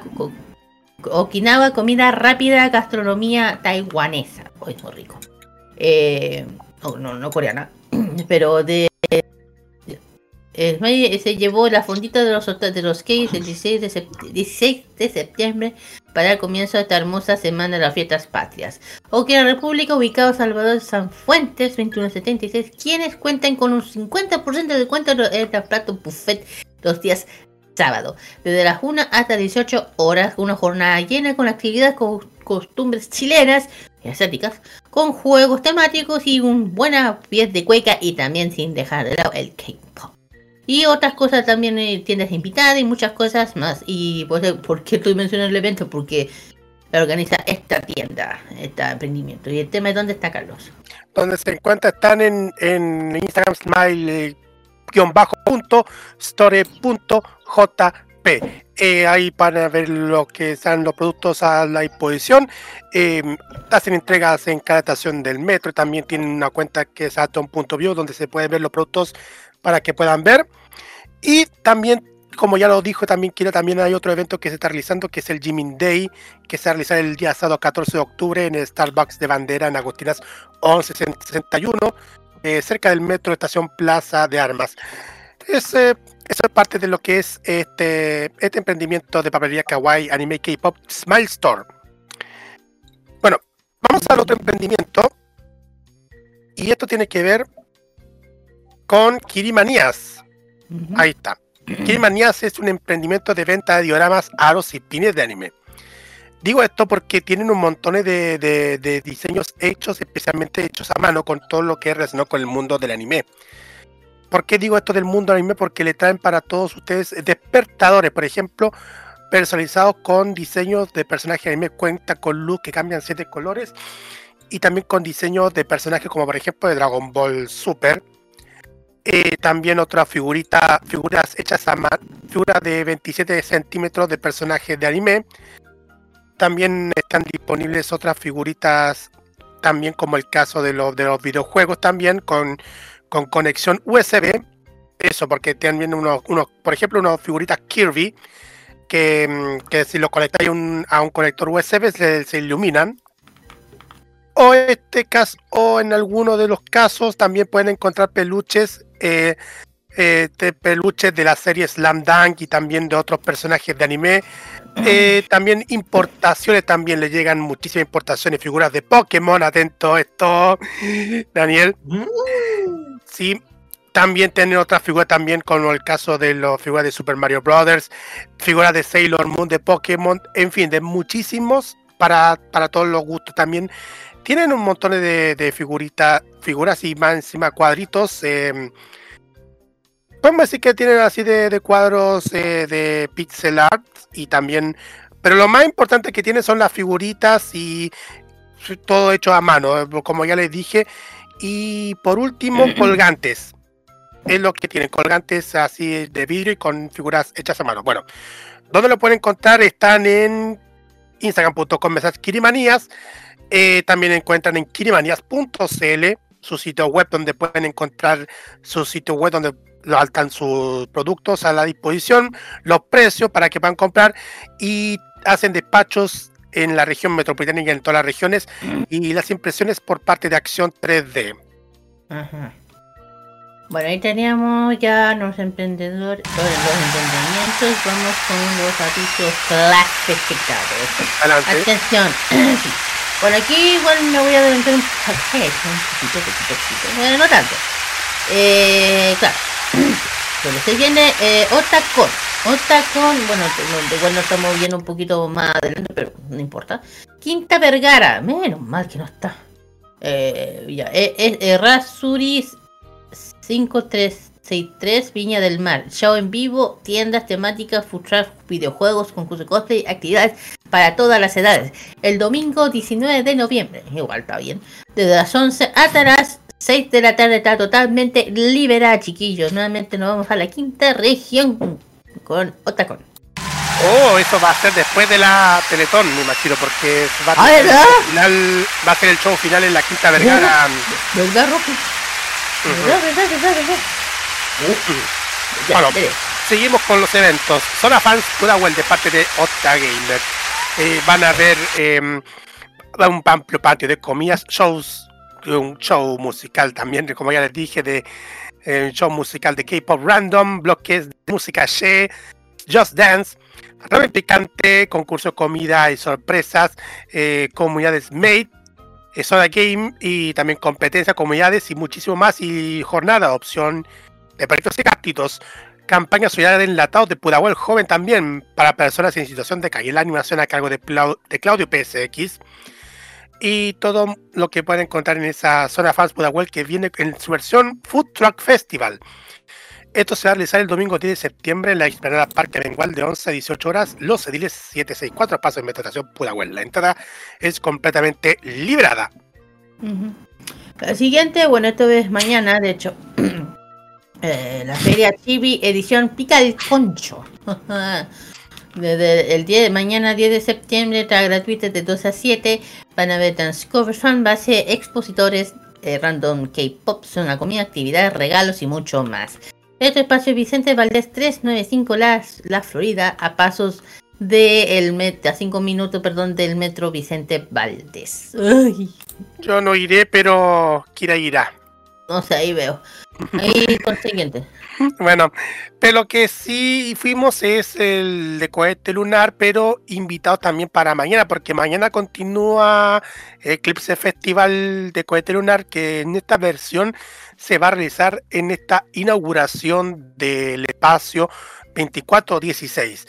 Okinawa comida rápida, gastronomía taiwanesa, oh, es muy rico. Eh, no, no, no coreana, pero de eh, se llevó la fondita de los de los cakes el 16 de, sept- 16 de septiembre para el comienzo de esta hermosa semana de las fiestas patrias. O que la República, ubicado Salvador San Fuentes, 2176, quienes cuentan con un 50% de descuento en el plato buffet los días sábado, desde las 1 hasta 18 horas, una jornada llena con actividades con costumbres chilenas asiáticas, con juegos temáticos y un buena pieza de cueca y también sin dejar de lado el K-pop. Y otras cosas también, eh, tiendas invitadas y muchas cosas más. Y pues, eh, ¿por qué estoy mencionando el evento? Porque organiza esta tienda, este emprendimiento. Y el tema es dónde está Carlos. donde se encuentra están en, Instagram smile eh, punto store punto Eh, ahí para ver lo que están los productos a la disposición. Eh, hacen entregas en cada estación del metro también tienen una cuenta que es atom.view donde se pueden ver los productos para que puedan ver. Y también como ya lo dijo también quiero también hay otro evento que se está realizando que es el Jimin Day que se va a realizar el día sábado 14 de octubre en Starbucks de Bandera en Agostinas 1161 eh, cerca del metro estación Plaza de Armas. Eh, eso es parte de lo que es este, este emprendimiento de papelería kawaii anime K-pop Smile Store bueno vamos al otro emprendimiento. Y esto tiene que ver con Kirimanías ahí está. Kirimanías es un emprendimiento de venta de dioramas, aros y pines de anime. Digo esto porque tienen un montón de, de- de diseños hechos, especialmente hechos a mano, con todo lo que es relacionado con el mundo del anime. ¿Por qué digo esto del mundo anime? Porque le traen para todos ustedes despertadores, por ejemplo, personalizados con diseños de personajes anime, cuenta con luz que cambian siete colores, y también con diseños de personajes como por ejemplo de Dragon Ball Super, eh, también otras figuritas, figuras hechas a mano, figuras de 27 centímetros de personajes de anime. También están disponibles otras figuritas, también como el caso de los, de los videojuegos, también con, con conexión USB. Eso, porque también unos, unos, por ejemplo, unas figuritas Kirby, que, mm, que si lo conectáis a un, a un conector USB se, se iluminan. O este caso, o en alguno de los casos también pueden encontrar peluches, eh, eh, de peluches de la serie Slam Dunk y también de otros personajes de anime. Eh, también importaciones, también le llegan muchísimas importaciones, figuras de Pokémon, atento a esto, Daniel. Sí, también tienen otras figuras también, como el caso de las figuras de Super Mario Brothers, figuras de Sailor Moon, de Pokémon, en fin, de muchísimos para, para todos los gustos también. Tienen un montón de, figuritas, figuras y más encima cuadritos. podemos decir que tienen así de, cuadros eh, de pixel art y también, pero lo más importante que tienen son las figuritas y todo hecho a mano, como ya les dije. Y por último, colgantes. Es lo que tienen, colgantes así de vidrio y con figuras hechas a mano. Bueno, ¿dónde lo pueden encontrar? Están en instagram.com kirimanías. Eh, también encuentran en kirimanías.cl su sitio web donde pueden encontrar su sitio web donde lo altan sus productos a la disposición, los precios para que puedan comprar y hacen despachos en la región metropolitana y en todas las regiones y las impresiones por parte de Acción 3D. Ajá. Bueno, ahí teníamos ya los emprendedores, los, los emprendimientos. Vamos con los avisos clasificados. Adelante. Atención. Bueno, aquí igual me voy a adelantar un poquito, un poquito, poquito, poquito. Bueno, no tanto. Eh, claro. Bueno, se viene eh, Otacon. Bueno, no- igual nos estamos viendo un poquito más adelante, pero no importa. Quinta Vergara, menos mal que no está. Eh, ya, eh, eh, eh, Rasuris 5363 Viña del Mar. Show en vivo, tiendas temáticas, truck, videojuegos, concursos cosplay, actividades para todas las edades. El domingo 19 de noviembre, igual está bien, desde las 11 hasta las 6 de la tarde está totalmente liberada, chiquillos. Nuevamente nos vamos a la quinta región con Otacon. Oh, eso va a ser después de la Teletón, me imagino, porque va a, Ah, ser el final, va a ser el show final en la Quinta Vergara. ¿Verdad, Rocky? ¿Verdad, verdad, verdad, verdad? Ya, Bueno, dale. seguimos con los eventos. Zona Fans Pudahuel de parte de Otta Gamer. Eh, van a ver eh, un amplio patio de comidas, shows, un show musical también, como ya les dije, de eh, un show musical de K-pop random, bloques de música She, Just Dance, ramen picante, concurso de comida y sorpresas, eh, comunidades Made, eh, Soda Game y también competencia, comunidades y muchísimo más. Y jornada, opción de perritos y gatitos. Campaña solidaria de enlatados de Pudahuel joven también para personas en situación de calle. La animación a cargo de, de Claudio PSX. Y todo lo que pueden encontrar en esa zona fans Pudahuel que viene en su versión Food Truck Festival. Esto se va a realizar el domingo 10 de septiembre en la Explanada Parque Bengual de 11 a 18 horas, Los Ediles 764, paso Metro Estación Pudahuel. La entrada es completamente librada. Ujú. La siguiente, bueno, esto es mañana, de hecho. Eh, la feria Chibi edición Pica el Concho. Desde el día de mañana, 10 de septiembre, está gratuita de 2 a 7. Van a ver dance covers, fan base, expositores, eh, random K-pop, zona comida, actividades, regalos y mucho más. Este espacio Vicente Valdés 395 La, La Florida, a pasos de el met- a 5 minutos, perdón, del metro Vicente Valdés. Ay. Yo no iré, pero Kira irá. No sé, ahí veo. Ahí consiguiente. Bueno, pero lo que sí fuimos es el de cohete lunar, pero invitado también para mañana, porque mañana continúa Eclipse Festival de cohete lunar, que en esta versión se va a realizar en esta inauguración del espacio 2416.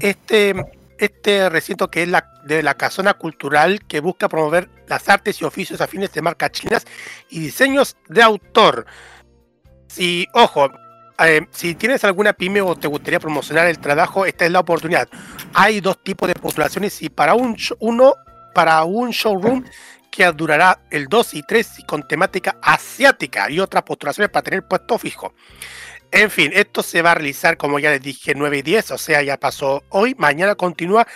Este, este recinto que es la de la casona cultural que busca promover las artes y oficios afines de marcas chinas y diseños de autor. Si, ojo, eh, si tienes alguna pyme o te gustaría promocionar el trabajo, esta es la oportunidad. Hay dos tipos de postulaciones y para un uno para un showroom que durará el 2 y 3 y con temática asiática y otras postulaciones para tener puesto fijo. En fin, esto se va a realizar como ya les dije 9 y 10, o sea, ya pasó hoy, mañana continúa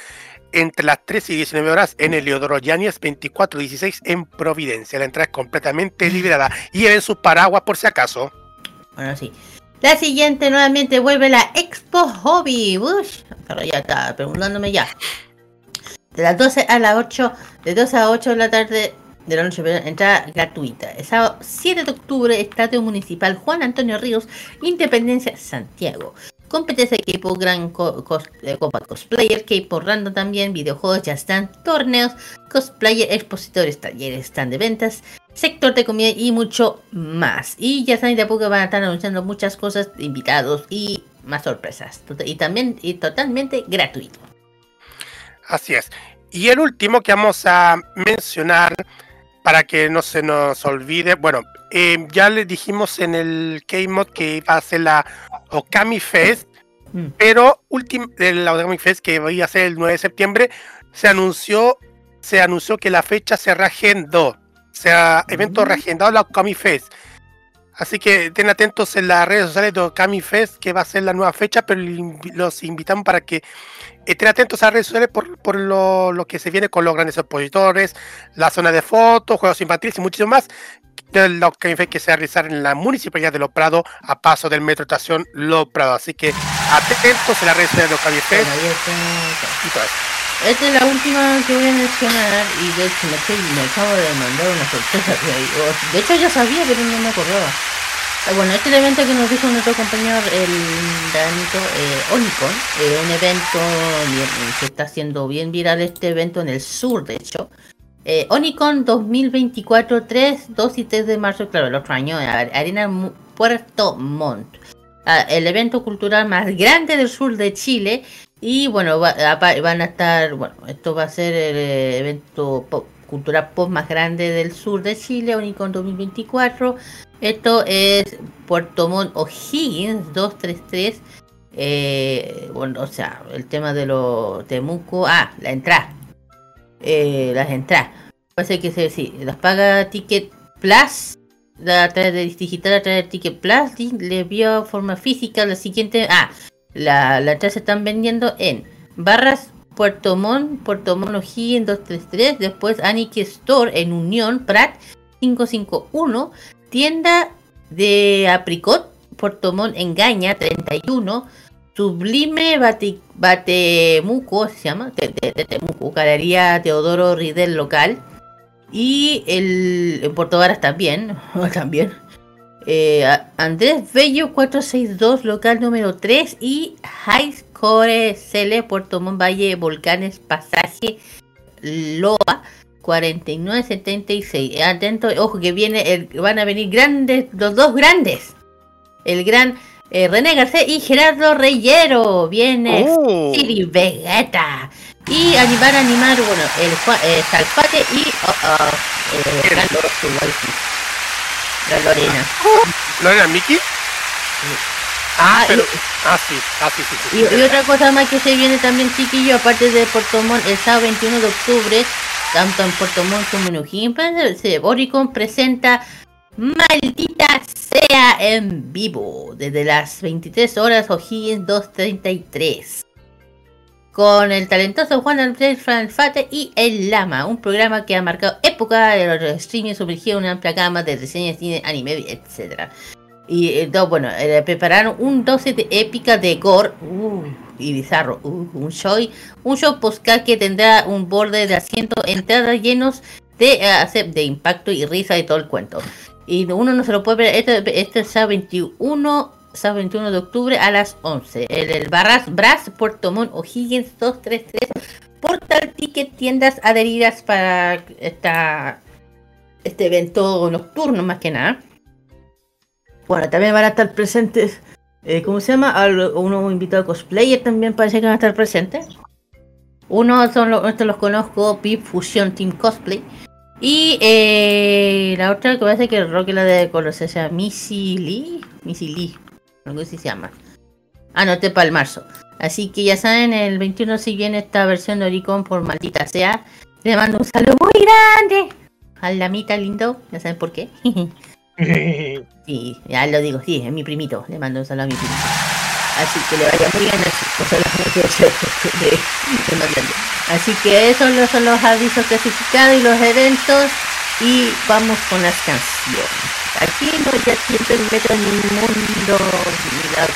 entre las 3 y 19 horas en el Leodoro Yáñez 2416 en Providencia. La entrada es completamente liberada. Lleven sus paraguas por si acaso. Bueno, sí. La siguiente nuevamente vuelve la Expo Hobby. Ush, pero ya está preguntándome ya. De las 12 a las 8, de 2 a 8 de la tarde de la noche, entrada gratuita. El sábado 7 de octubre, Estadio Municipal Juan Antonio Ríos, Independencia, Santiago. Competencia de K-pop, Gran eh, Copa Cosplayer, K-pop Random también, videojuegos, ya están, torneos, cosplayer, expositores, talleres, stand de ventas, sector de comida y mucho más. Y ya saben, de a poco van a estar anunciando muchas cosas, invitados y más sorpresas. Y también y totalmente gratuito. Así es. Y el último que vamos a mencionar para que no se nos olvide, bueno, eh, ya les dijimos en el K-Mod que iba a ser la Okami Fest, pero últim- eh, la Okami Fest que iba a ser el 9 de septiembre, se anunció, se anunció que la fecha se reagendó, se ha evento reagendado la Okami Fest. Así que estén atentos en las redes sociales de Okami Fest, que va a ser la nueva fecha, pero los invitamos para que estén atentos a las redes sociales por, por lo, lo que se viene con los grandes expositores, la zona de fotos, juegos infantiles y muchísimo más de la Okami Fest que se va a realizar en la municipalidad de Los Prados a paso del metro estación Los Prados. Así que atentos en las redes sociales de y todo eso. Esta es la última que voy a mencionar y de hecho me, acabo de mandar una sorpresa. que hay- o- De hecho ya sabía, pero no me acordaba. Ah, Bueno, este evento que nos dijo nuestro compañero el Danito eh, Onicon, eh, un evento bien, que está haciendo bien viral este evento en el sur, de hecho. Eh, Onicon 2024, 3, 2 y 3 de marzo, claro, el otro año, en Are- Arena Puerto Montt. El evento cultural más grande del sur de Chile. Y bueno, va- van a estar, bueno, esto va a ser el eh, evento pop- cultural pop más grande del sur de Chile, Unicon 2024. Esto es Puerto Montt O'Higgins 233. Eh, bueno, o sea, el tema de los Temuco. Ah, la entrada. Eh, las entradas. Parece que se, sí, las paga Ticket Plus. A través de digital a través de Ticket Plus le vio forma física la siguiente. Ah, la, la se están vendiendo en Barras Puerto Montt, Puerto Montt O'Higgins 233, después Aniki Store en Unión Prat 551, tienda de Apricot, Puerto Montt Engaña 31, Sublime Bate, Batemuco, se llama, Te- Te- Te- Temuco, Galería Teodoro Ridel local, y el en Puerto Varas también, también. Eh, Andrés Bello 462, local número 3 y High Score Cele, Puerto Montt Valle, Volcanes, Pasaje, Loa 4976. Atento, ojo que viene el- van a venir grandes, los dos grandes. El gran eh, René Garcés y Gerardo Reyero. Viene Oh. Siri Vegeta. Y animar a animar, bueno, el eh, Salpate y oh, oh, eh. La Lorena. ¿Lorena Miki? Ah, pero. y- Ah, sí, ah, sí, sí, sí. Y, y otra cosa más que se viene también, chiquillo, aparte de Puerto Montt, el sábado 21 de octubre, tanto en Puerto Montt como en se- Oricon presenta Maldita sea en vivo, desde las 23 horas O'Higgins 233. Con el talentoso Juan Andrés Franfate y El Lama, un programa que ha marcado época de los streaming sumergido en una amplia gama de reseñas, cine, anime, etc. Y eh, no, bueno, eh, prepararon un 12 de épica de gore uh, y bizarro. uh, un show, un show podcast que tendrá un borde de asiento, entradas llenos de, acep- de impacto y risa y todo el cuento. Y uno no se lo puede ver. Este, este es el sábado 21, sábado 21 de octubre a las 11. El, el Barras Brass, Puerto Montt, O'Higgins 233. Portal Ticket, tiendas adheridas para esta, este evento nocturno más que nada. Bueno, también van a estar presentes, eh, ¿cómo se llama? Al- Uno invitado cosplayer también parece que van a estar presentes. Uno son los, estos los conozco, Pip Fusion Team Cosplay. Y eh, la otra que parece que Roque la de llama Missy Lee. Missy Lee, algo así se llama. Ah, no, te para el marzo. Así que ya saben, el 21 si viene esta versión de Oricon por maldita sea. Le mando un saludo muy grande al Lamita lindo. Ya saben por qué. Sí, ya lo digo, sí, es mi primito. Le mando un saludo a mi primito. Así que le vaya muy bien pues, solamente eso de- de. Así que esos los, son los avisos clasificados y los eventos. Y vamos con las canciones. Aquí no ya siempre me meto en un mundo similar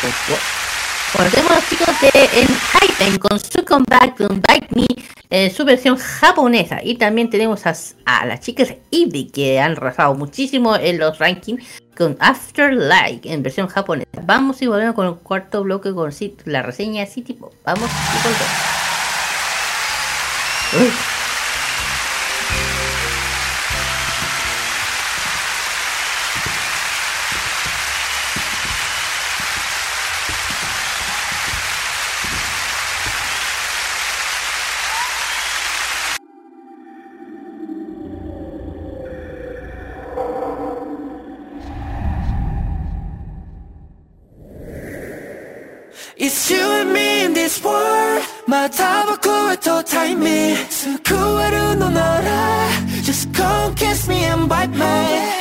con los chicos de Enhypen con su comeback to Invite Me, eh, su versión japonesa. Y también tenemos a, las chicas Eevee que han arrasado muchísimo en los rankings con Afterlife en versión japonesa. Vamos y volvemos con el cuarto bloque con la reseña City Pop. Vamos y volvemos. とタイミ救えるのなら Just come kiss me and bite me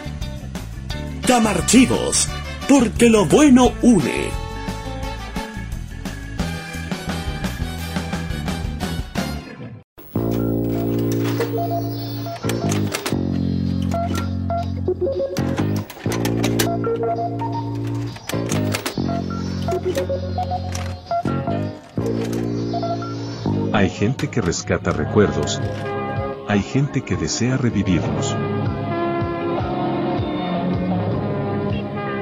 Archivos, porque lo bueno une. Hay gente que rescata recuerdos. Hay gente que desea revivirlos.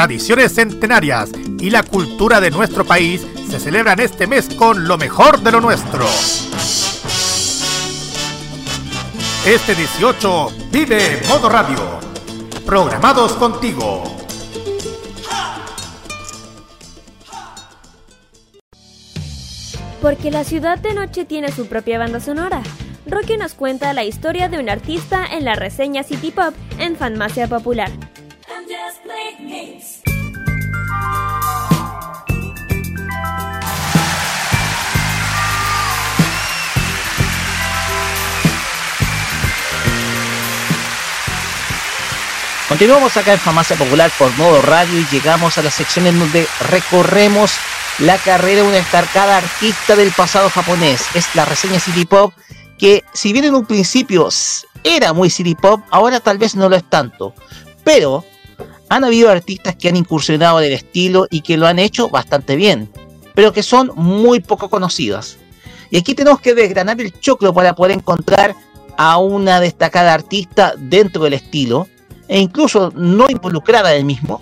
tradiciones centenarias y la cultura de nuestro país se celebran este mes con lo mejor de lo nuestro. Este 18 vive Modo Radio. Programados contigo. Porque la ciudad de noche tiene su propia banda sonora. Rocky nos cuenta la historia de un artista en la reseña City Pop en Farmacia Popular. Continuamos acá en Farmacia Popular por modo radio y llegamos a la sección en donde recorremos la carrera de un destacada artista del pasado japonés. Es la reseña City Pop que si bien en un principio era muy City Pop, ahora tal vez no lo es tanto. Pero han habido artistas que han incursionado en el estilo y que lo han hecho bastante bien, pero que son muy poco conocidas. Y aquí tenemos que desgranar el choclo para poder encontrar a una destacada artista dentro del estilo e incluso no involucrada en el mismo.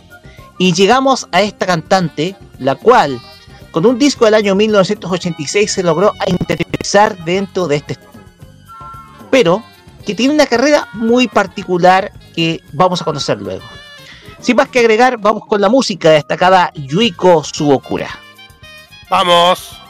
Y llegamos a esta cantante, la cual con un disco del año 1986 se logró a interesar dentro de este. Pero que tiene una carrera muy particular que vamos a conocer luego. Sin más que agregar, vamos con la música destacada Yuiko Subokura. Vamos.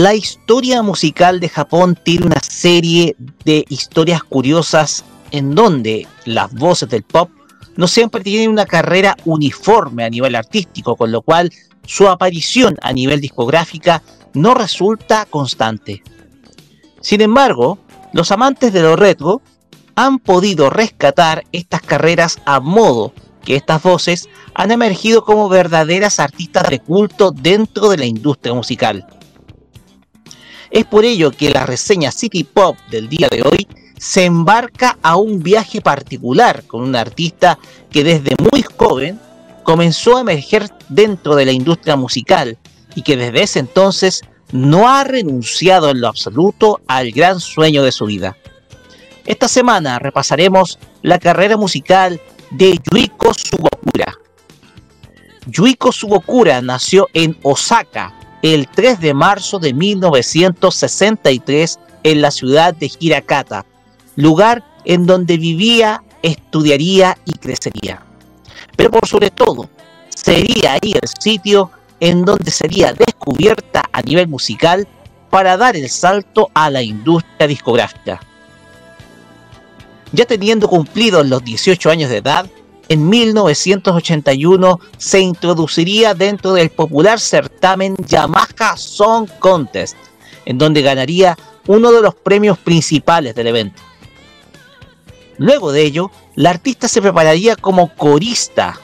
La historia musical de Japón tiene una serie de historias curiosas en donde las voces del pop no siempre tienen una carrera uniforme a nivel artístico, con lo cual su aparición a nivel discográfica no resulta constante. Sin embargo, los amantes de lo retro han podido rescatar estas carreras a modo que estas voces han emergido como verdaderas artistas de culto dentro de la industria musical. Es por ello que la reseña City Pop del día de hoy se embarca a un viaje particular con un artista que desde muy joven comenzó a emerger dentro de la industria musical y que desde ese entonces no ha renunciado en lo absoluto al gran sueño de su vida. Esta semana repasaremos la carrera musical de Yuiko Subokura. Yuiko Subokura nació en Osaka el 3 de marzo de 1963 en la ciudad de Hirakata, lugar en donde vivía, estudiaría y crecería. Pero por sobre todo, sería ahí el sitio en donde sería descubierta a nivel musical para dar el salto a la industria discográfica. Ya teniendo cumplidos los 18 años de edad, en 1981 se introduciría dentro del popular certamen Yamaha Song Contest, en donde ganaría uno de los premios principales del evento. Luego de ello, la artista se prepararía como corista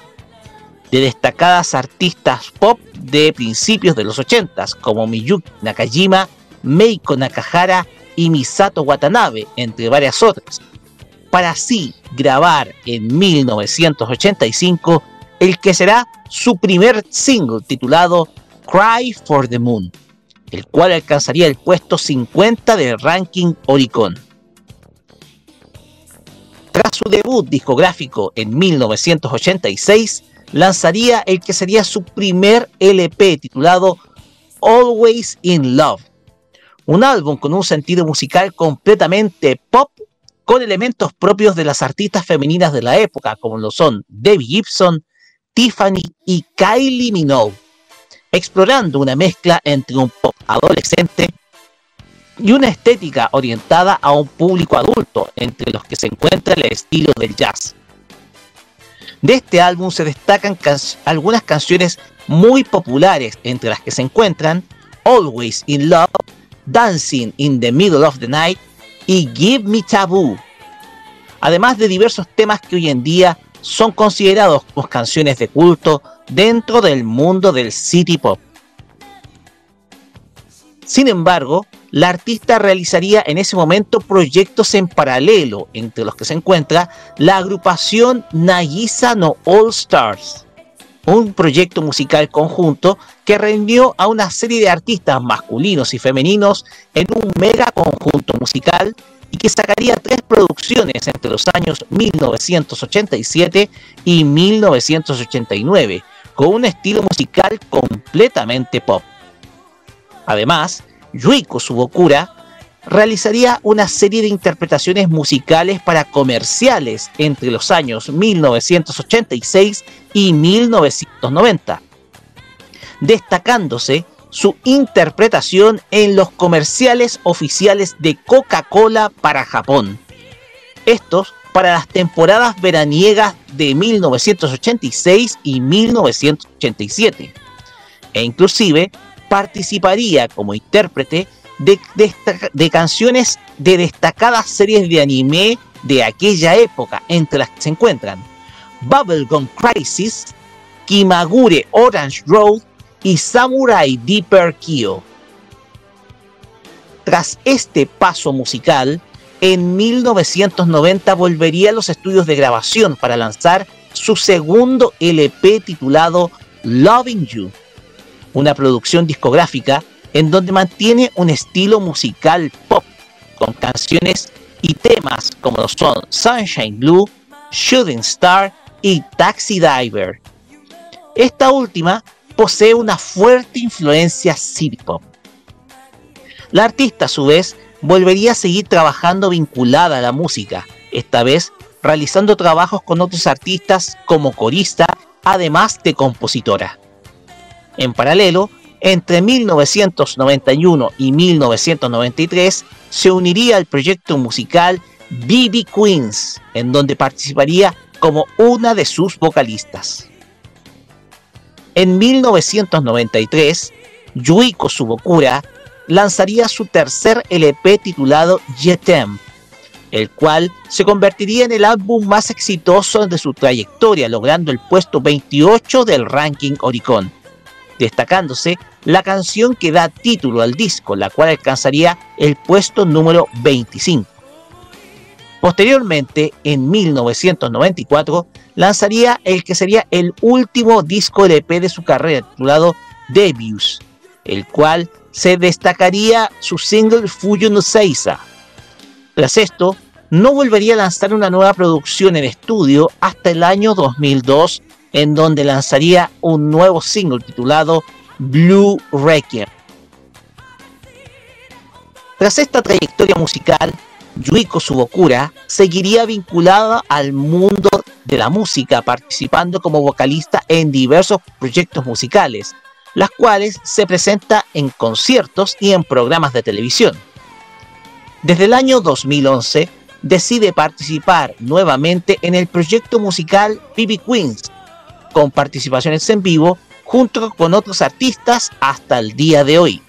de destacadas artistas pop de principios de los 80 como Miyuki Nakajima, Meiko Nakahara y Misato Watanabe, entre varias otras, para así grabar en 1985 el que será su primer single titulado Cry for the Moon, el cual alcanzaría el puesto 50 del ranking Oricon. Tras su debut discográfico en 1986, lanzaría el que sería su primer LP titulado Always in Love, Un álbum con un sentido musical completamente pop, con elementos propios de las artistas femeninas de la época, como lo son Debbie Gibson, Tiffany y Kylie Minogue, explorando una mezcla entre un pop adolescente y una estética orientada a un público adulto, entre los que se encuentra el estilo del jazz. De este álbum se destacan can algunas canciones muy populares, entre las que se encuentran Always in Love, Dancing in the Middle of the Night y Give Me Taboo, además de diversos temas que hoy en día son considerados como canciones de culto dentro del mundo del city pop. Sin embargo, la artista realizaría en ese momento proyectos en paralelo, entre los que se encuentra la agrupación Nagisa no All Stars, un proyecto musical conjunto que reunió a una serie de artistas masculinos y femeninos en un mega conjunto musical y que sacaría tres producciones entre los años 1987 y 1989, con un estilo musical completamente pop. Además, Yuiko Subokura realizaría una serie de interpretaciones musicales para comerciales entre los años 1986 y 1990, destacándose su interpretación en los comerciales oficiales de Coca-Cola para Japón. Estos para las temporadas veraniegas de 1986 y 1987. E inclusive participaría como intérprete de, de, canciones de destacadas series de anime de aquella época, entre las que se encuentran Bubblegum Crisis, Kimagure Orange Road y Samurai Deeper Kyo. Tras este paso musical, en 1990 volvería a los estudios de grabación para lanzar su segundo LP titulado Loving You, una producción discográfica en donde mantiene un estilo musical pop con canciones y temas como son Sunshine Blue, Shooting Star y Taxi Diver. Esta última posee una fuerte influencia city pop. La artista a su vez volvería a seguir trabajando vinculada a la música, esta vez realizando trabajos con otros artistas como corista, además de compositora. En paralelo, entre 1991 y 1993 se uniría al proyecto musical BB Queens, en donde participaría como una de sus vocalistas. En 1993, Yuiko Subokura lanzaría su tercer LP titulado Jetem, el cual se convertiría en el álbum más exitoso de su trayectoria, logrando el puesto 28 del ranking Oricon destacándose la canción que da título al disco, la cual alcanzaría el puesto número 25. Posteriormente, en 1994, lanzaría el que sería el último disco LP de su carrera, titulado Debuts, el cual se destacaría su single Fuyo no Seiza. Tras esto, no volvería a lanzar una nueva producción en estudio hasta el año 2002 en donde lanzaría un nuevo single titulado Blue Requiem. Tras esta trayectoria musical, Yuiko Subokura seguiría vinculada al mundo de la música, participando como vocalista en diversos proyectos musicales, las cuales se presenta en conciertos y en programas de televisión. Desde el año 2011 decide participar nuevamente en el proyecto musical BB Queens, con participaciones en vivo junto con otros artistas hasta el día de hoy,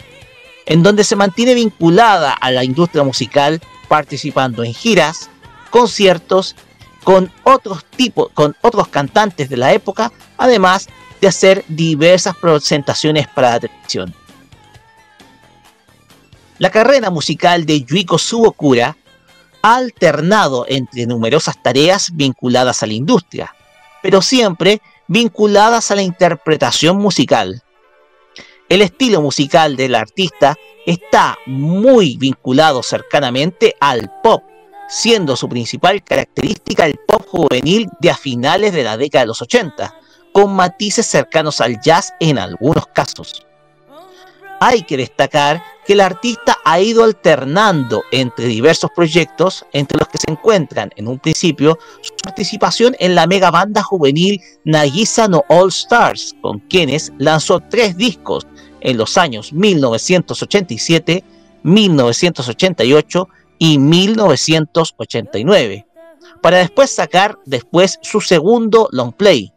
en donde se mantiene vinculada a la industria musical participando en giras, conciertos con otros tipos, con otros cantantes de la época, además de hacer diversas presentaciones para la televisión. La carrera musical de Yuiko Subokura ha alternado entre numerosas tareas vinculadas a la industria, pero siempre vinculadas a la interpretación musical. El estilo musical del artista está muy vinculado cercanamente al pop, siendo su principal característica el pop juvenil de a finales de la década de los 80, con matices cercanos al jazz en algunos casos. Hay que destacar que el artista ha ido alternando entre diversos proyectos, entre los que se encuentran en un principio su participación en la mega banda juvenil Nagisa no All Stars, con quienes lanzó tres discos en los años 1987, 1988 y 1989, para después sacar después su segundo long play.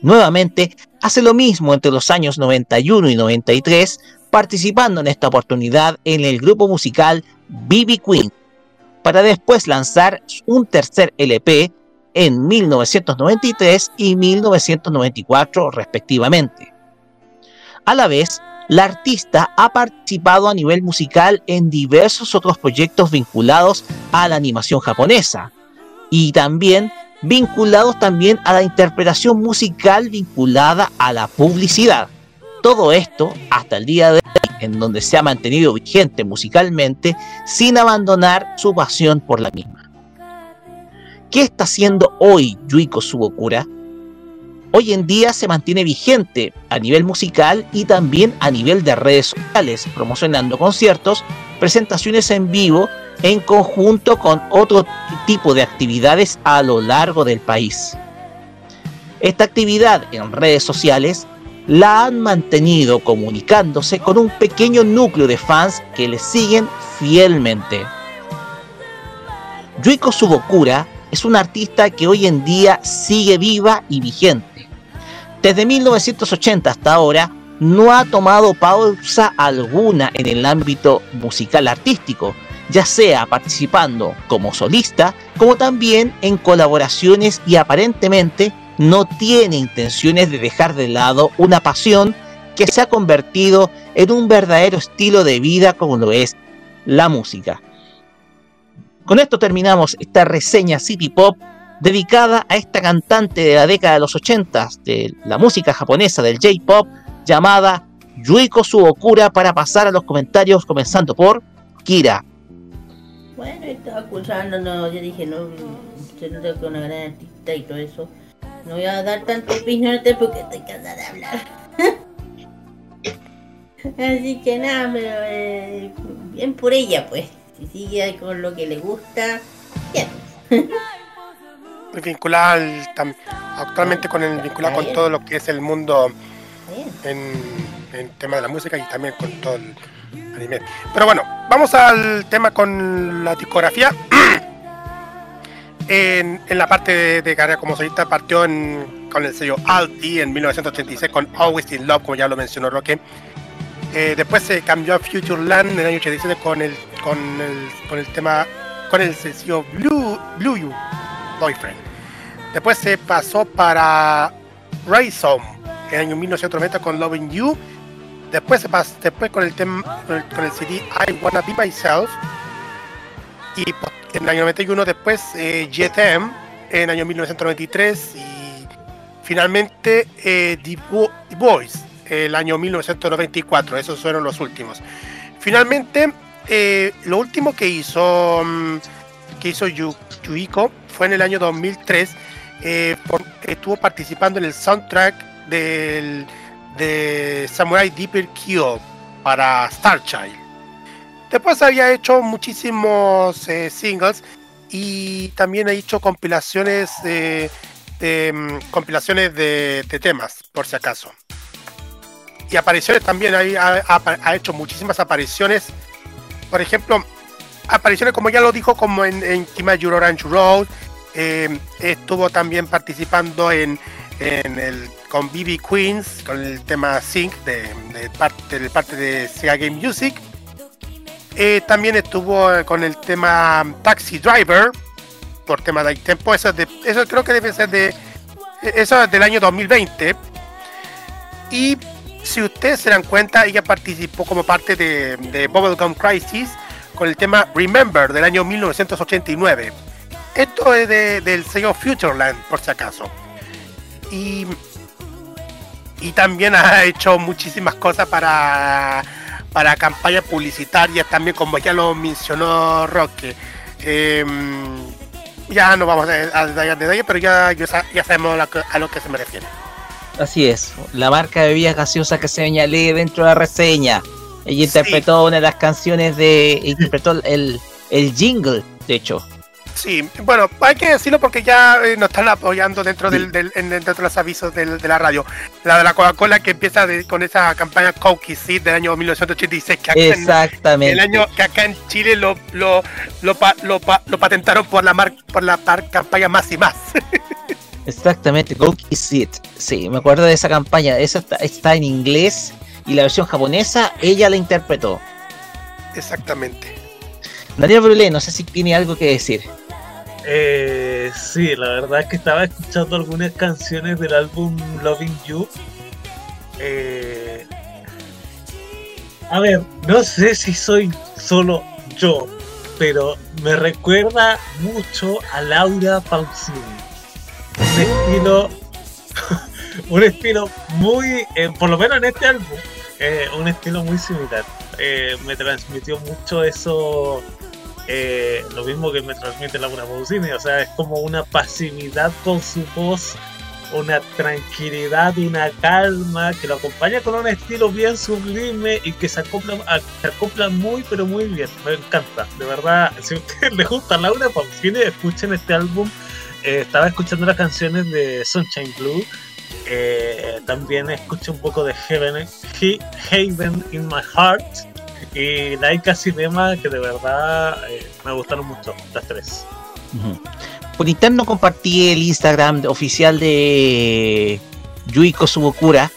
Nuevamente, hace lo mismo entre los años 91 y 93, participando en esta oportunidad en el grupo musical BB Queen, para después lanzar un tercer LP en 1993 y 1994 respectivamente. A la vez, la artista ha participado a nivel musical en diversos otros proyectos vinculados a la animación japonesa y también vinculados también a la interpretación musical vinculada a la publicidad. Todo esto hasta el día de hoy, en donde se ha mantenido vigente musicalmente sin abandonar su pasión por la misma. ¿Qué está haciendo hoy Yuiko Subokura? Hoy en día se mantiene vigente a nivel musical y también a nivel de redes sociales, promocionando conciertos, presentaciones en vivo en conjunto con otro tipo de actividades a lo largo del país. Esta actividad en redes sociales la han mantenido comunicándose con un pequeño núcleo de fans que le siguen fielmente. Yuiko Subokura es una artista que hoy en día sigue viva y vigente. Desde 1980 hasta ahora no ha tomado pausa alguna en el ámbito musical artístico, ya sea participando como solista, como también en colaboraciones y aparentemente no tiene intenciones de dejar de lado una pasión que se ha convertido en un verdadero estilo de vida como lo es la música. Con esto terminamos esta reseña City Pop dedicada a esta cantante de la década de los 80 de la música japonesa del J-Pop llamada Yuiko Subokura para pasar a los comentarios comenzando por Kira. Bueno, estaba acusando, no, yo dije, no, se nota que una gran artista y todo eso. No voy a dar tanto opinión porque estoy cansada de hablar. Así que nada, pero eh, bien por ella, pues. Si sigue con lo que le gusta, bien. Vinculada al- tam- actualmente con el vinculada con todo lo que es el mundo en, en tema de la música y también con todo el anime. Pero bueno, vamos al tema con la discografía. en, en la parte de, carrera como solista partió con el sello Alti en 1986 con Always in Love, como ya lo mencionó Roque. Eh, después se cambió a Futureland en el año 87 con el, con el, con el tema, con el sencillo Blue, You Boyfriend. Después se pasó para Rhizome en el año 1990 con Loving You. Después se pasó después con el tema con CD I Wanna Be Myself. Y en el año 91 después eh, en el año 1993 y finalmente eh, The, Vo- The el año 1994. Esos fueron los últimos. Finalmente, eh, lo último que hizo mm, que hizo Yu- Yuiko fue en el año 2003. eh, estuvo participando en el soundtrack del, de Samurai Deeper Kill para Star Child. Después había hecho muchísimos eh, singles y también ha hecho compilaciones de, mm, compilaciones de, temas, por si acaso. Y apariciones también, ha, hecho muchísimas apariciones. Por ejemplo, apariciones como ya lo dijo, como en, en Kimajuro Orange Road. eh, estuvo también participando en, el con BB Queens, con el tema Sync de, de parte, de parte de Sega Game Music. Eh, también estuvo eh, con el tema Taxi Driver, por tema de tempo. Eso, es de- eso creo que debe ser de. Eso es del año 2020. Y si ustedes se dan cuenta, ella participó como parte de, Bubblegum Crisis con el tema Remember del año 1989. Esto es de- del sello Futureland, por si acaso. Y, y también ha hecho muchísimas cosas para, para campañas publicitarias, también como ya lo mencionó Roque. Em, ya no vamos a, detallar detalles, pero ya, ya, sa- ya sabemos a lo, que, a lo que se me refiere. Así es, la marca de bebidas gaseosas que señalé dentro de la reseña. Ella interpretó una de las canciones de. interpretó el, el jingle, de hecho. Sí, bueno, hay que decirlo porque ya eh, nos están apoyando dentro del, del- en- dentro de los avisos del- de la radio. La de la Coca-Cola que empieza de- con esa campaña Coke Seed del año 1986 que acá en- Exactamente. el año que acá en Chile lo lo, lo, pa- lo, pa- lo patentaron por la mar, por la par- campaña más y más. Exactamente, Go Kiss It. Sí, me acuerdo de esa campaña. Esa está, está en inglés y la versión japonesa ella la interpretó. Exactamente. Daniel Brulé, no sé si tiene algo que decir. Eh, sí, la verdad es que estaba escuchando algunas canciones del álbum Loving You. Eh, a ver, no sé si soy solo yo, pero me recuerda mucho a Laura Pausini. Un estilo, un estilo muy, eh, por lo menos en este álbum, eh, un estilo muy similar. Eh, me transmitió mucho eso eh, lo mismo que me transmite Laura Pausini, o sea, es como una pasividad con su voz, una tranquilidad, una calma que lo acompaña con un estilo bien sublime y que se acopla, se acopla muy pero muy bien, me encanta, de verdad, si a ustedes les gusta Laura Pausini, escuchen este álbum, Eh, estaba escuchando las canciones de Sunshine Blue, eh, también escuché un poco de Heaven, He- Haven in My Heart, y Laika Cinema, que de verdad eh, me gustaron mucho, las tres. Por interno compartí el Instagram oficial de Yuiko Subokura,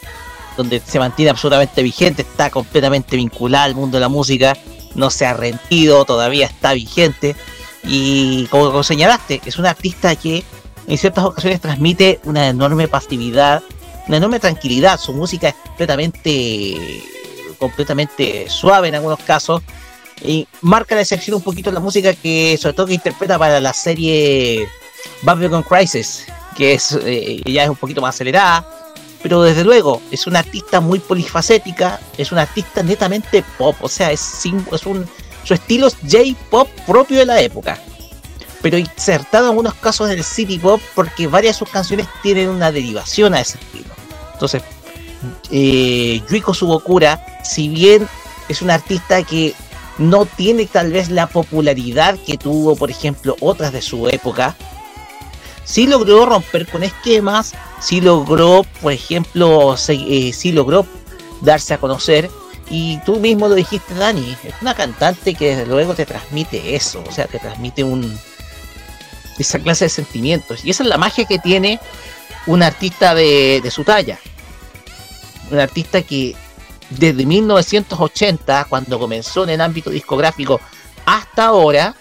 donde se mantiene absolutamente vigente, está completamente vinculada al mundo de la música, no se ha rendido, todavía está vigente. Y como, como señalaste, es una artista que en ciertas ocasiones transmite una enorme pasividad, una enorme tranquilidad. Su música es completamente, completamente suave en algunos casos, y marca la excepción un poquito la música que sobre todo que interpreta para la serie Babylon Crisis que es eh, ya es un poquito más acelerada pero desde luego es una artista muy polifacética es una artista netamente pop o sea es, es un su estilo es J-pop propio de la época pero insertado en algunos casos en el city pop porque varias de sus canciones tienen una derivación a ese estilo. Entonces eh, Yuiko Subokura, si bien es una artista que no tiene tal vez la popularidad que tuvo, por ejemplo, otras de su época, sí logró romper con esquemas, sí logró, por ejemplo, se- eh, sí logró darse a conocer. Y tú mismo lo dijiste, Dani, es una cantante que desde luego te transmite eso, o sea, te transmite un esa clase de sentimientos. Y esa es la magia que tiene un artista de su talla. Un artista que desde 1980, cuando comenzó en el ámbito discográfico, hasta ahora,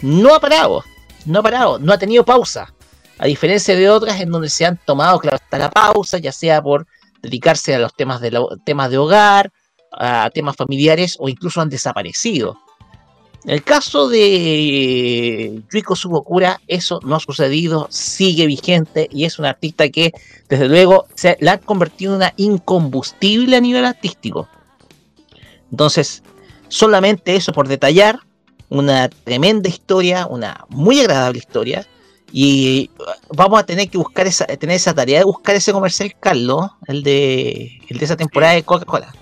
no ha parado. No ha parado, no ha tenido pausa. A diferencia de otras en donde se han tomado, hasta la pausa, ya sea por dedicarse a los temas de, la- temas de hogar, a temas familiares o incluso han desaparecido. En el caso de Yuiko Subokura, eso no ha sucedido, sigue vigente y es un artista que, desde luego, se la ha convertido en una incombustible a nivel artístico. Entonces, solamente eso por detallar, una tremenda historia, una muy agradable historia. Y vamos a tener que buscar esa, tener esa tarea de buscar ese comercial, Carlos, el de, el de esa temporada de Coca-Cola.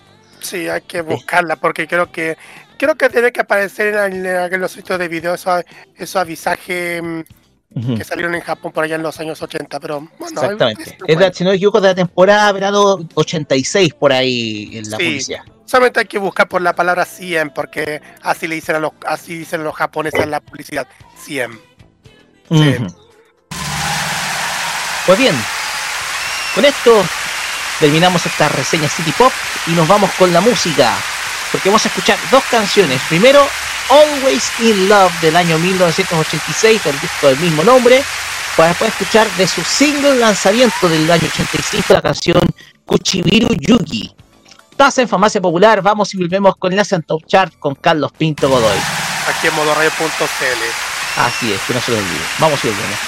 Sí, hay que buscarla porque creo que creo que tiene que aparecer en, en los sitios de video esos, esos avisajes mm, que salieron en Japón por allá en los años 80, pero bueno, Exactamente. es- Es de, si no me equivoco, de la temporada verano 86 por ahí en la Sí. publicidad. solamente hay que buscar por la palabra 100 porque así le dicen a los así dicen los japoneses en la publicidad 100. Ujú. Pues bien, con esto terminamos esta reseña City Pop y nos vamos con la música. Porque vamos a escuchar dos canciones. Primero, Always in Love del año 1986, del disco del mismo nombre. Para después escuchar de su single lanzamiento del año 85, la canción Kuchibiru Yugi. Estás en Farmacia Popular, vamos y volvemos con el Asian Top Chart con Carlos Pinto Godoy. Aquí en modoradio.cl. Así es, que no se lo olvide. Vamos y volvemos.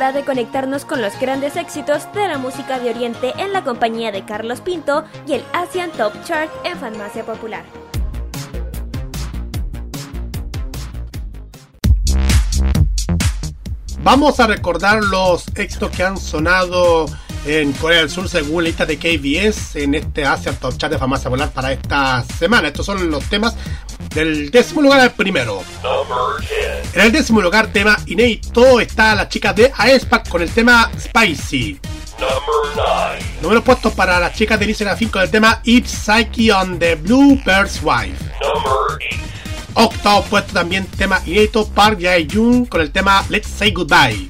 Hora de conectarnos con los grandes éxitos de la música de Oriente en la compañía de Carlos Pinto y el Asian Top Chart en Farmacia Popular. Vamos a recordar los éxitos que han sonado en Corea del Sur según la lista de KBS en este Asia Top Chart de Farmacia Volar para esta semana. Estos son los temas del décimo lugar al primero. En el décimo lugar, tema inédito, está la chica de Aespa con el tema Spicy. Número puesto para las chicas de Lisa Fin con el tema It's Psyche on the Blue Bird's Wife. Octavo puesto también tema inédito Park Jae-jung con el tema Let's Say Goodbye.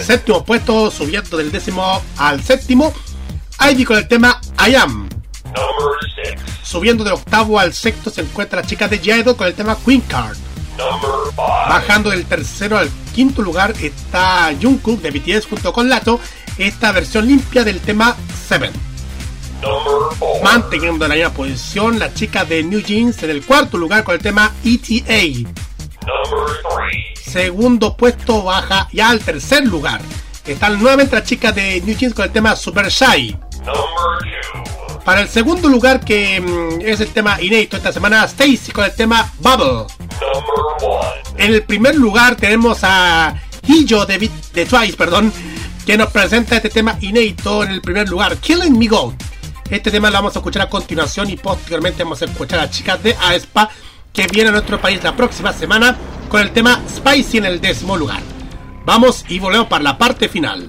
Séptimo puesto, subiendo del décimo al séptimo, Ivy con el tema I Am. Subiendo del octavo al sexto se encuentra la chica de Jaedo con el tema Queen Card. Bajando del tercero al quinto lugar está Jungkook de BTS junto con Lato, esta versión limpia del tema Seven. Manteniendo la misma posición, la chica de New Jeans en el cuarto lugar con el tema ETA. Segundo puesto baja ya al tercer lugar. Están nuevamente la chica de New Jeans con el tema Super Shy. Para el segundo lugar, que mm, es el tema inédito esta semana, Stacy con el tema Bubble. En el primer lugar tenemos a Hijo de, de Twice, perdón, que nos presenta este tema inédito en el primer lugar, Killing Me Gold. Este tema lo vamos a escuchar a continuación y posteriormente vamos a escuchar a chicas de Aespa que viene a nuestro país la próxima semana con el tema Spicy en el décimo lugar. Vamos y volvemos para la parte final.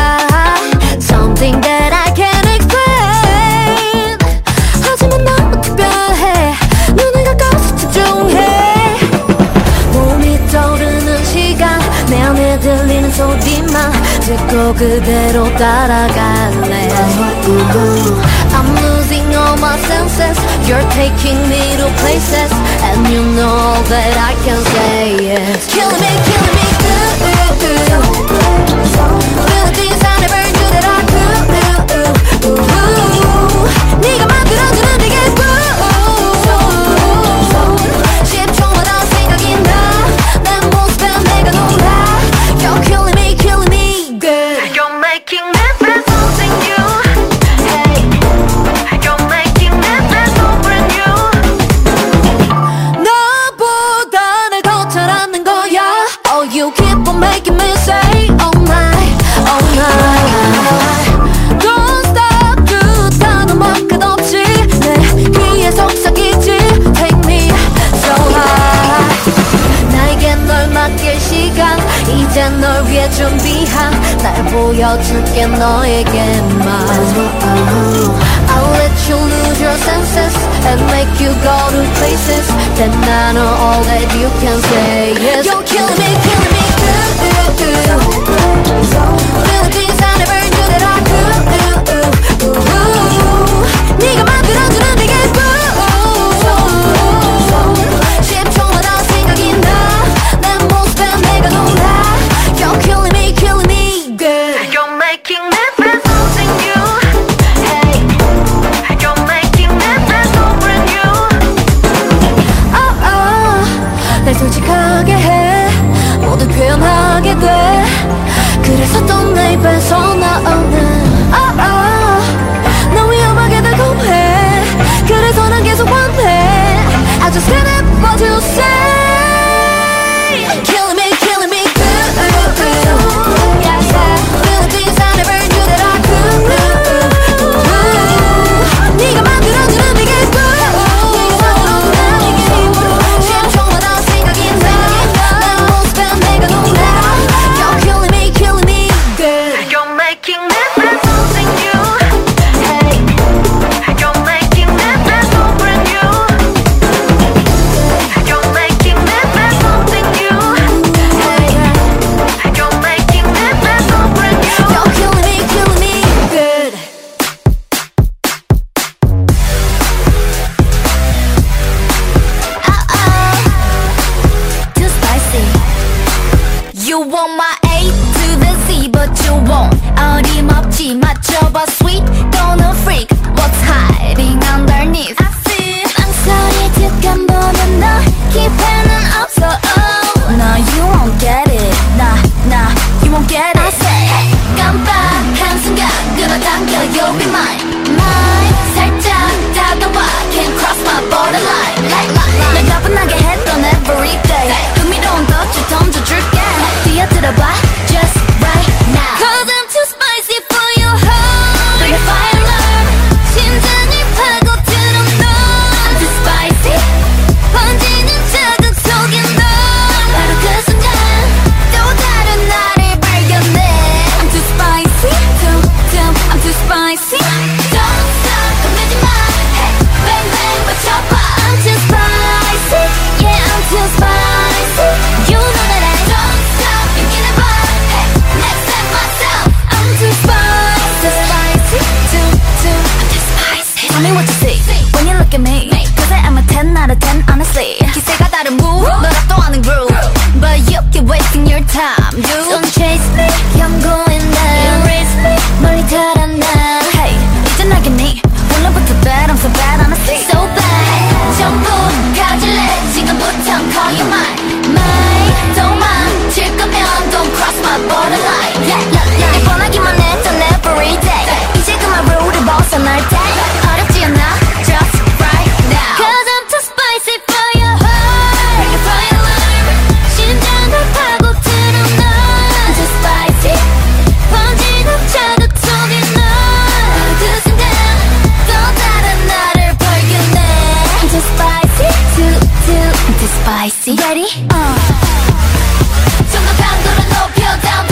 소리만 듣고 그대로 따라갈래 I'm losing all my senses You're taking me to places And you know that I can say yes Killing me, killing me good Melodies 준비한 날 보여줄게 너에게만 I'll let you lose your senses and make you go to places Then I know all that you can say yes You're killing me, killing me good Melodies I never knew 좀더 강도를 높여 down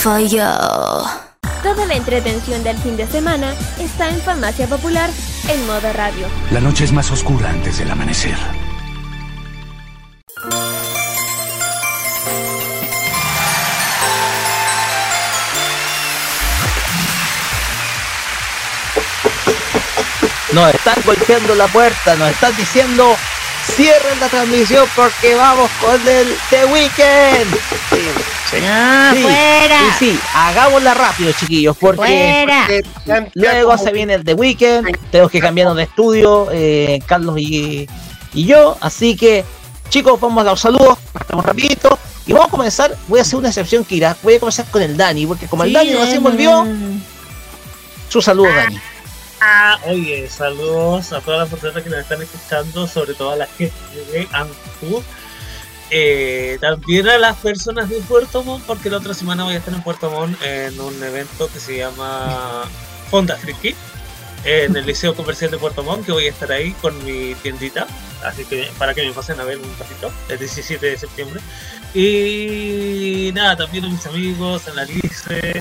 for you Toda la entretención del fin de semana está en Farmacia Popular en modo radio. La noche es más oscura antes del amanecer. Nos están golpeando la puerta, nos están diciendo cierren la transmisión porque vamos con el The Weekend. Sí, sí. No, Sí, fuera. Sí, sí, hagámosla rápido, chiquillos, porque, Fuera. porque luego se viene el The Weekend, tenemos que cambiarnos de estudio, eh, Carlos y, y yo, así que chicos, vamos a los saludos, estamos rapidito, y vamos a comenzar, voy a hacer una excepción, Kira, voy a comenzar con el Dani, porque como el Sí, Dani recién volvió, su saludo, Dani. Oye, saludos a todas las personas que nos están escuchando, sobre todo a la gente de Ancu. Eh, también a las personas de Puerto Montt, porque la otra semana voy a estar en Puerto Montt en un evento que se llama Honda Friki, en el Liceo Comercial de Puerto Montt, que voy a estar ahí con mi tiendita. Así que para que me pasen a ver un ratito, el 17 de septiembre. Y nada, también a mis amigos, a la Lice,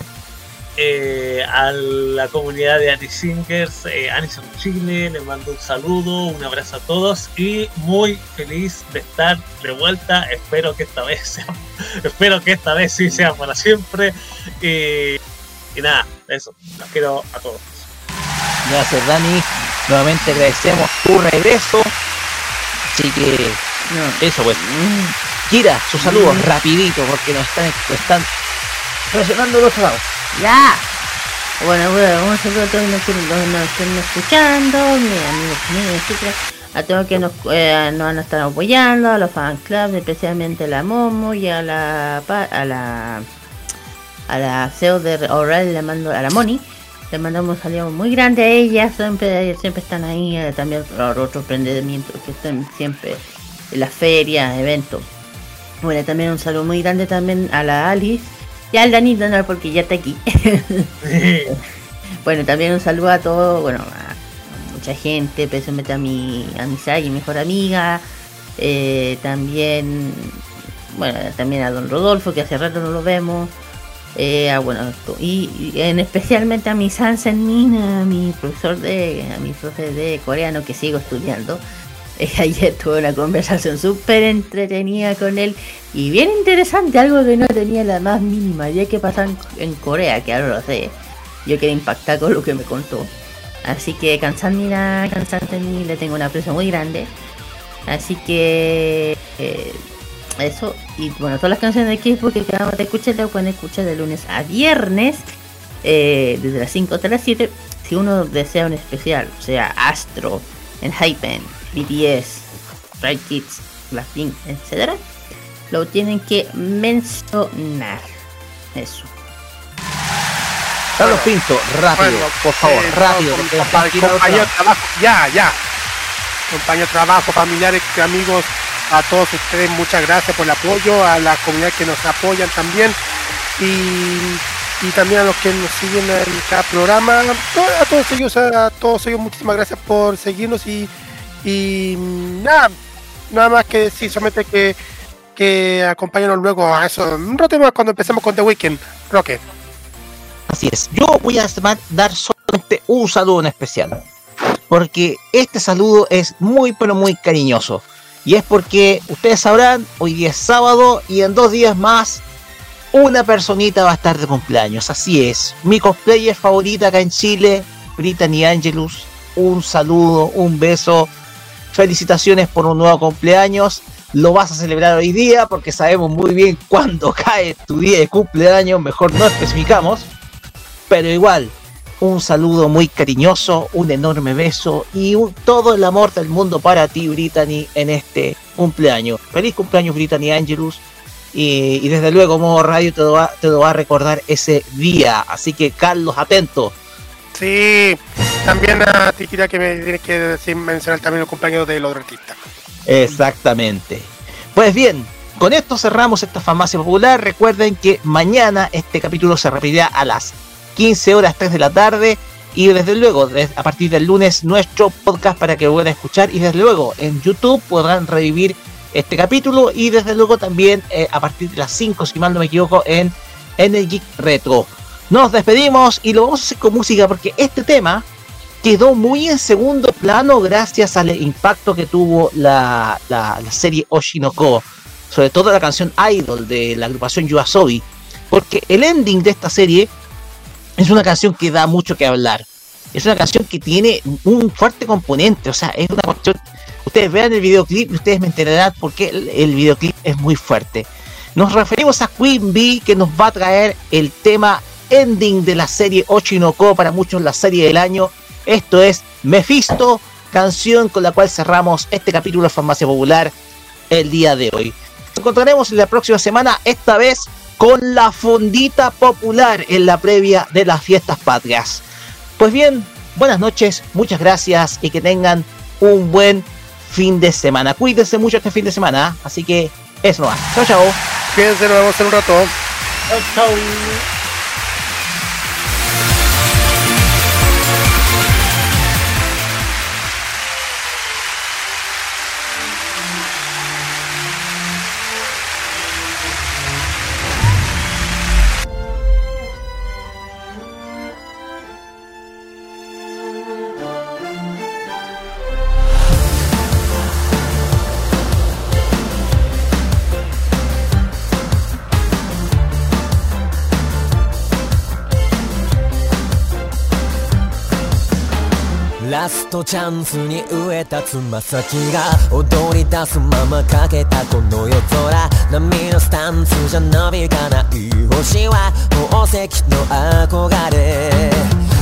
eh, a la comunidad de Annie Singers, eh, Anison Chile, les mando un saludo, un abrazo a todos y muy feliz de estar de vuelta. Espero que esta vez sea, espero que esta vez sí sea para siempre. Y, y nada, eso, los quiero a todos. Gracias, Dani. Nuevamente agradecemos tu regreso. Así que, eso pues. Kira, sus saludos Mm. rapidito porque nos están, nos están presionando el otro lado. Ya. Bueno, bueno, un saludo a todos los que nos, estén escuchando, mis amigos, etcétera. A todos que nos, eh, nos van a estar apoyando, a los fan clubs, especialmente a la Momo y a la a la a la CEO de Oral, le mando a la Moni. Le mandamos un saludo muy grande a ella, siempre, siempre están ahí, eh, también a otros emprendimientos que están siempre en las ferias, eventos. Bueno, también un saludo muy grande también a la Alice y al Dani Donald porque ya está aquí. bueno, también un saludo a todos, bueno, a, mucha gente, especialmente a mi, a mi Sai, mi mejor amiga. eh, también, bueno, también a don Rodolfo, que hace rato no lo vemos. eh, a, bueno, y en especialmente a mi Sansen Min, a mi profesor de, a mi profe de coreano que sigo estudiando. Ayer tuve una conversación súper entretenida con él y bien interesante, algo que no tenía la más mínima idea que pasa en, en Corea, que ahora lo sé. Yo quedé impactado con lo que me contó. Así que Kansanmina, Kansanmina le tengo un aprecio muy grande. Así que eh, eso, y bueno, todas las canciones de equipo que acabamos de escuchar, las pueden escuchar de lunes a viernes, eh, desde las 5 hasta las 7. si uno desea un especial, o sea, Astro, Enhypen, BTS, Strike Kids, Blackpink, etc., lo tienen que mencionar. Eso. Carlos Pinto, rápido, Bueno, por favor, eh, rápido. no, compañero de trabajo, ya, ya. Compañeros de trabajo, familiares, amigos, a todos ustedes, muchas gracias por el apoyo, a la comunidad que nos apoyan también y, y también a los que nos siguen en cada programa. A todos ellos, a todos ellos, muchísimas gracias por seguirnos y, y nada, nada más que decir, solamente que, que luego a eso. Un rato más cuando empecemos con The Weekend. Roque. Así es. Yo voy a dar solamente un saludo en especial. Porque este saludo es muy, pero muy cariñoso. Y es porque ustedes sabrán, hoy día es sábado y en dos días más una personita va a estar de cumpleaños. Así es. Mi cosplayer favorita acá en Chile, Brittany Angelus. Un saludo, un beso. Felicitaciones por un nuevo cumpleaños. Lo vas a celebrar hoy día porque sabemos muy bien cuándo cae tu día de cumpleaños. Mejor no especificamos. Pero igual, un saludo muy cariñoso, un enorme beso y todo el amor del mundo para ti, Brittany, en este cumpleaños. Feliz cumpleaños, Brittany Angelus. Y, desde luego, Modo Radio te va, te lo va a recordar ese día. Así que, Carlos, atento. Sí, también a ti que me tienes que decir, mencionar también el cumpleaños del otro artista. Exactamente. Pues bien, con esto cerramos esta farmacia popular. Recuerden que mañana este capítulo se repetirá a las 15 horas 3 de la tarde. Y desde luego, a partir del lunes, nuestro podcast para que puedan escuchar. Y desde luego, en YouTube podrán revivir este capítulo. Y desde luego también eh, a partir de las 5, si mal no me equivoco, en, en el Geek Retro. Nos despedimos y lo vamos a hacer con música porque este tema quedó muy en segundo plano gracias al impacto que tuvo la, la- serie Oshinoko, sobre todo la canción Idol de la agrupación Yuasobi, porque el ending de esta serie es una canción que da mucho que hablar. Es una canción que tiene un fuerte componente, o sea, es una cuestión. Ustedes vean el videoclip y ustedes me enterarán por qué el videoclip es muy fuerte. Nos referimos a Queen Bee que nos va a traer el tema ending de la serie Oshinoko, para muchos la serie del año. Esto es Mephisto, canción con la cual cerramos este capítulo de Farmacia Popular el día de hoy. Nos encontraremos en la próxima semana, esta vez con la fondita popular en la previa de las fiestas patrias. Pues bien, buenas noches, muchas gracias y que tengan un buen fin de semana. Cuídense mucho este fin de semana, así que eso no va. Chao, chao. Cuídense, nos vemos en un rato. Chau, chau. ラストチャンスに植えたつま先が踊り出すままかけたこの夜空波のスタンスじゃなびかない星は宝石の憧れ。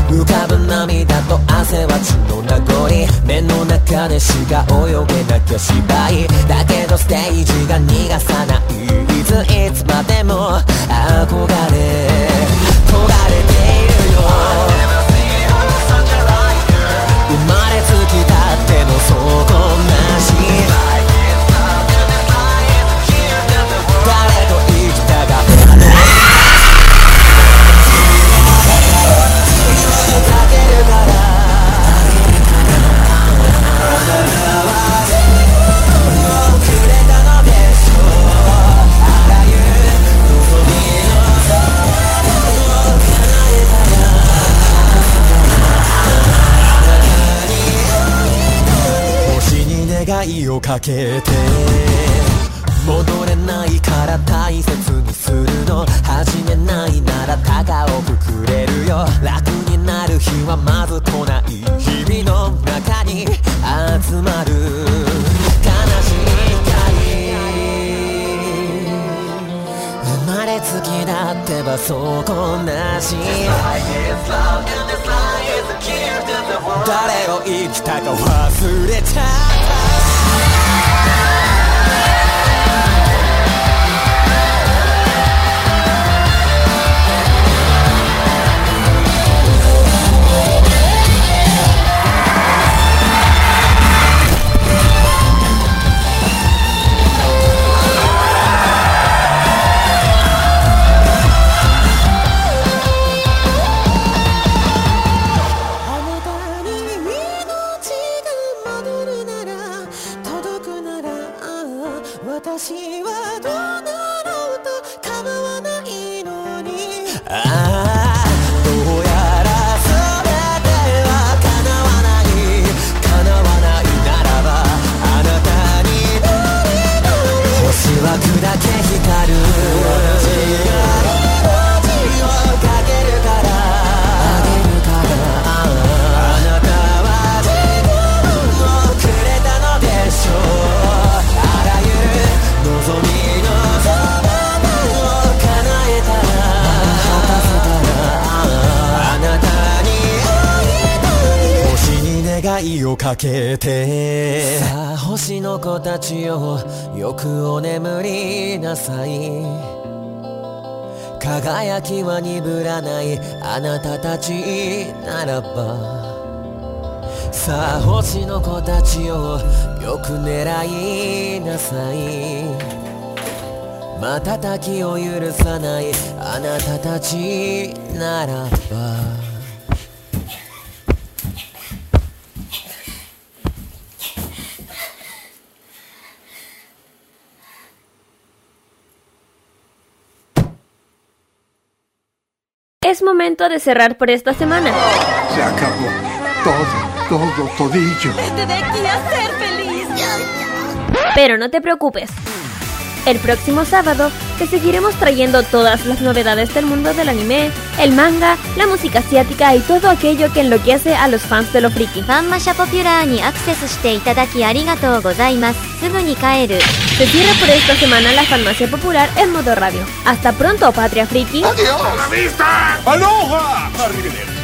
浮かぶ涙と汗は血の名残目の中でしか泳げなきゃ芝居。だけどステージが逃がさないいついつまでも憧れ。焦がれてに願いをかけて戻れないから大切にするの。始めないなら高をくくれるよ。楽になる日はまず来ない日々の中に集まる。悲しい光生まれつきだってばそこなし。誰を生きたか忘れたをかけてさあ星の子たちよよくお眠りなさい。輝きは鈍らないあなたたちならば。さあ星の子たちよよく狙いなさい。瞬きを許さないあなたたちならば。Es momento de cerrar por esta semana. Se acabó. Todo, todo, todillo. Vete de aquí a ser feliz Pero no te preocupes el próximo sábado te seguiremos trayendo todas las novedades del mundo del anime, el manga, la música asiática y todo aquello que enloquece a los fans de lo friki. Popular ni acceso por esta semana la Farmacia Popular en modo radio. Hasta pronto, Patria Friki. ¡Adiós! ¡A la vista! ¡Aloha!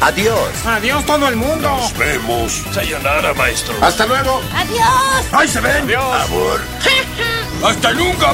¡Adiós! ¡Adiós todo el mundo! ¡Nos vemos! ¡Sayonara, maestro! ¡Hasta luego! ¡Adiós! ¡Ahí se ven! ¡Adiós! ¡Abur! ¡Hasta nunca!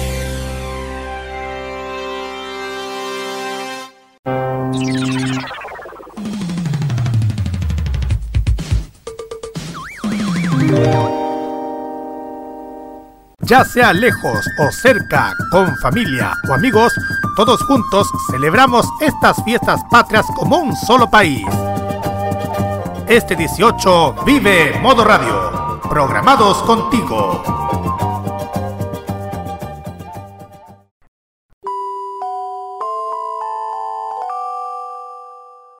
Ya sea lejos o cerca, con familia o amigos, todos juntos celebramos estas fiestas patrias como un solo país. Este 18 vive Modo Radio, programados contigo.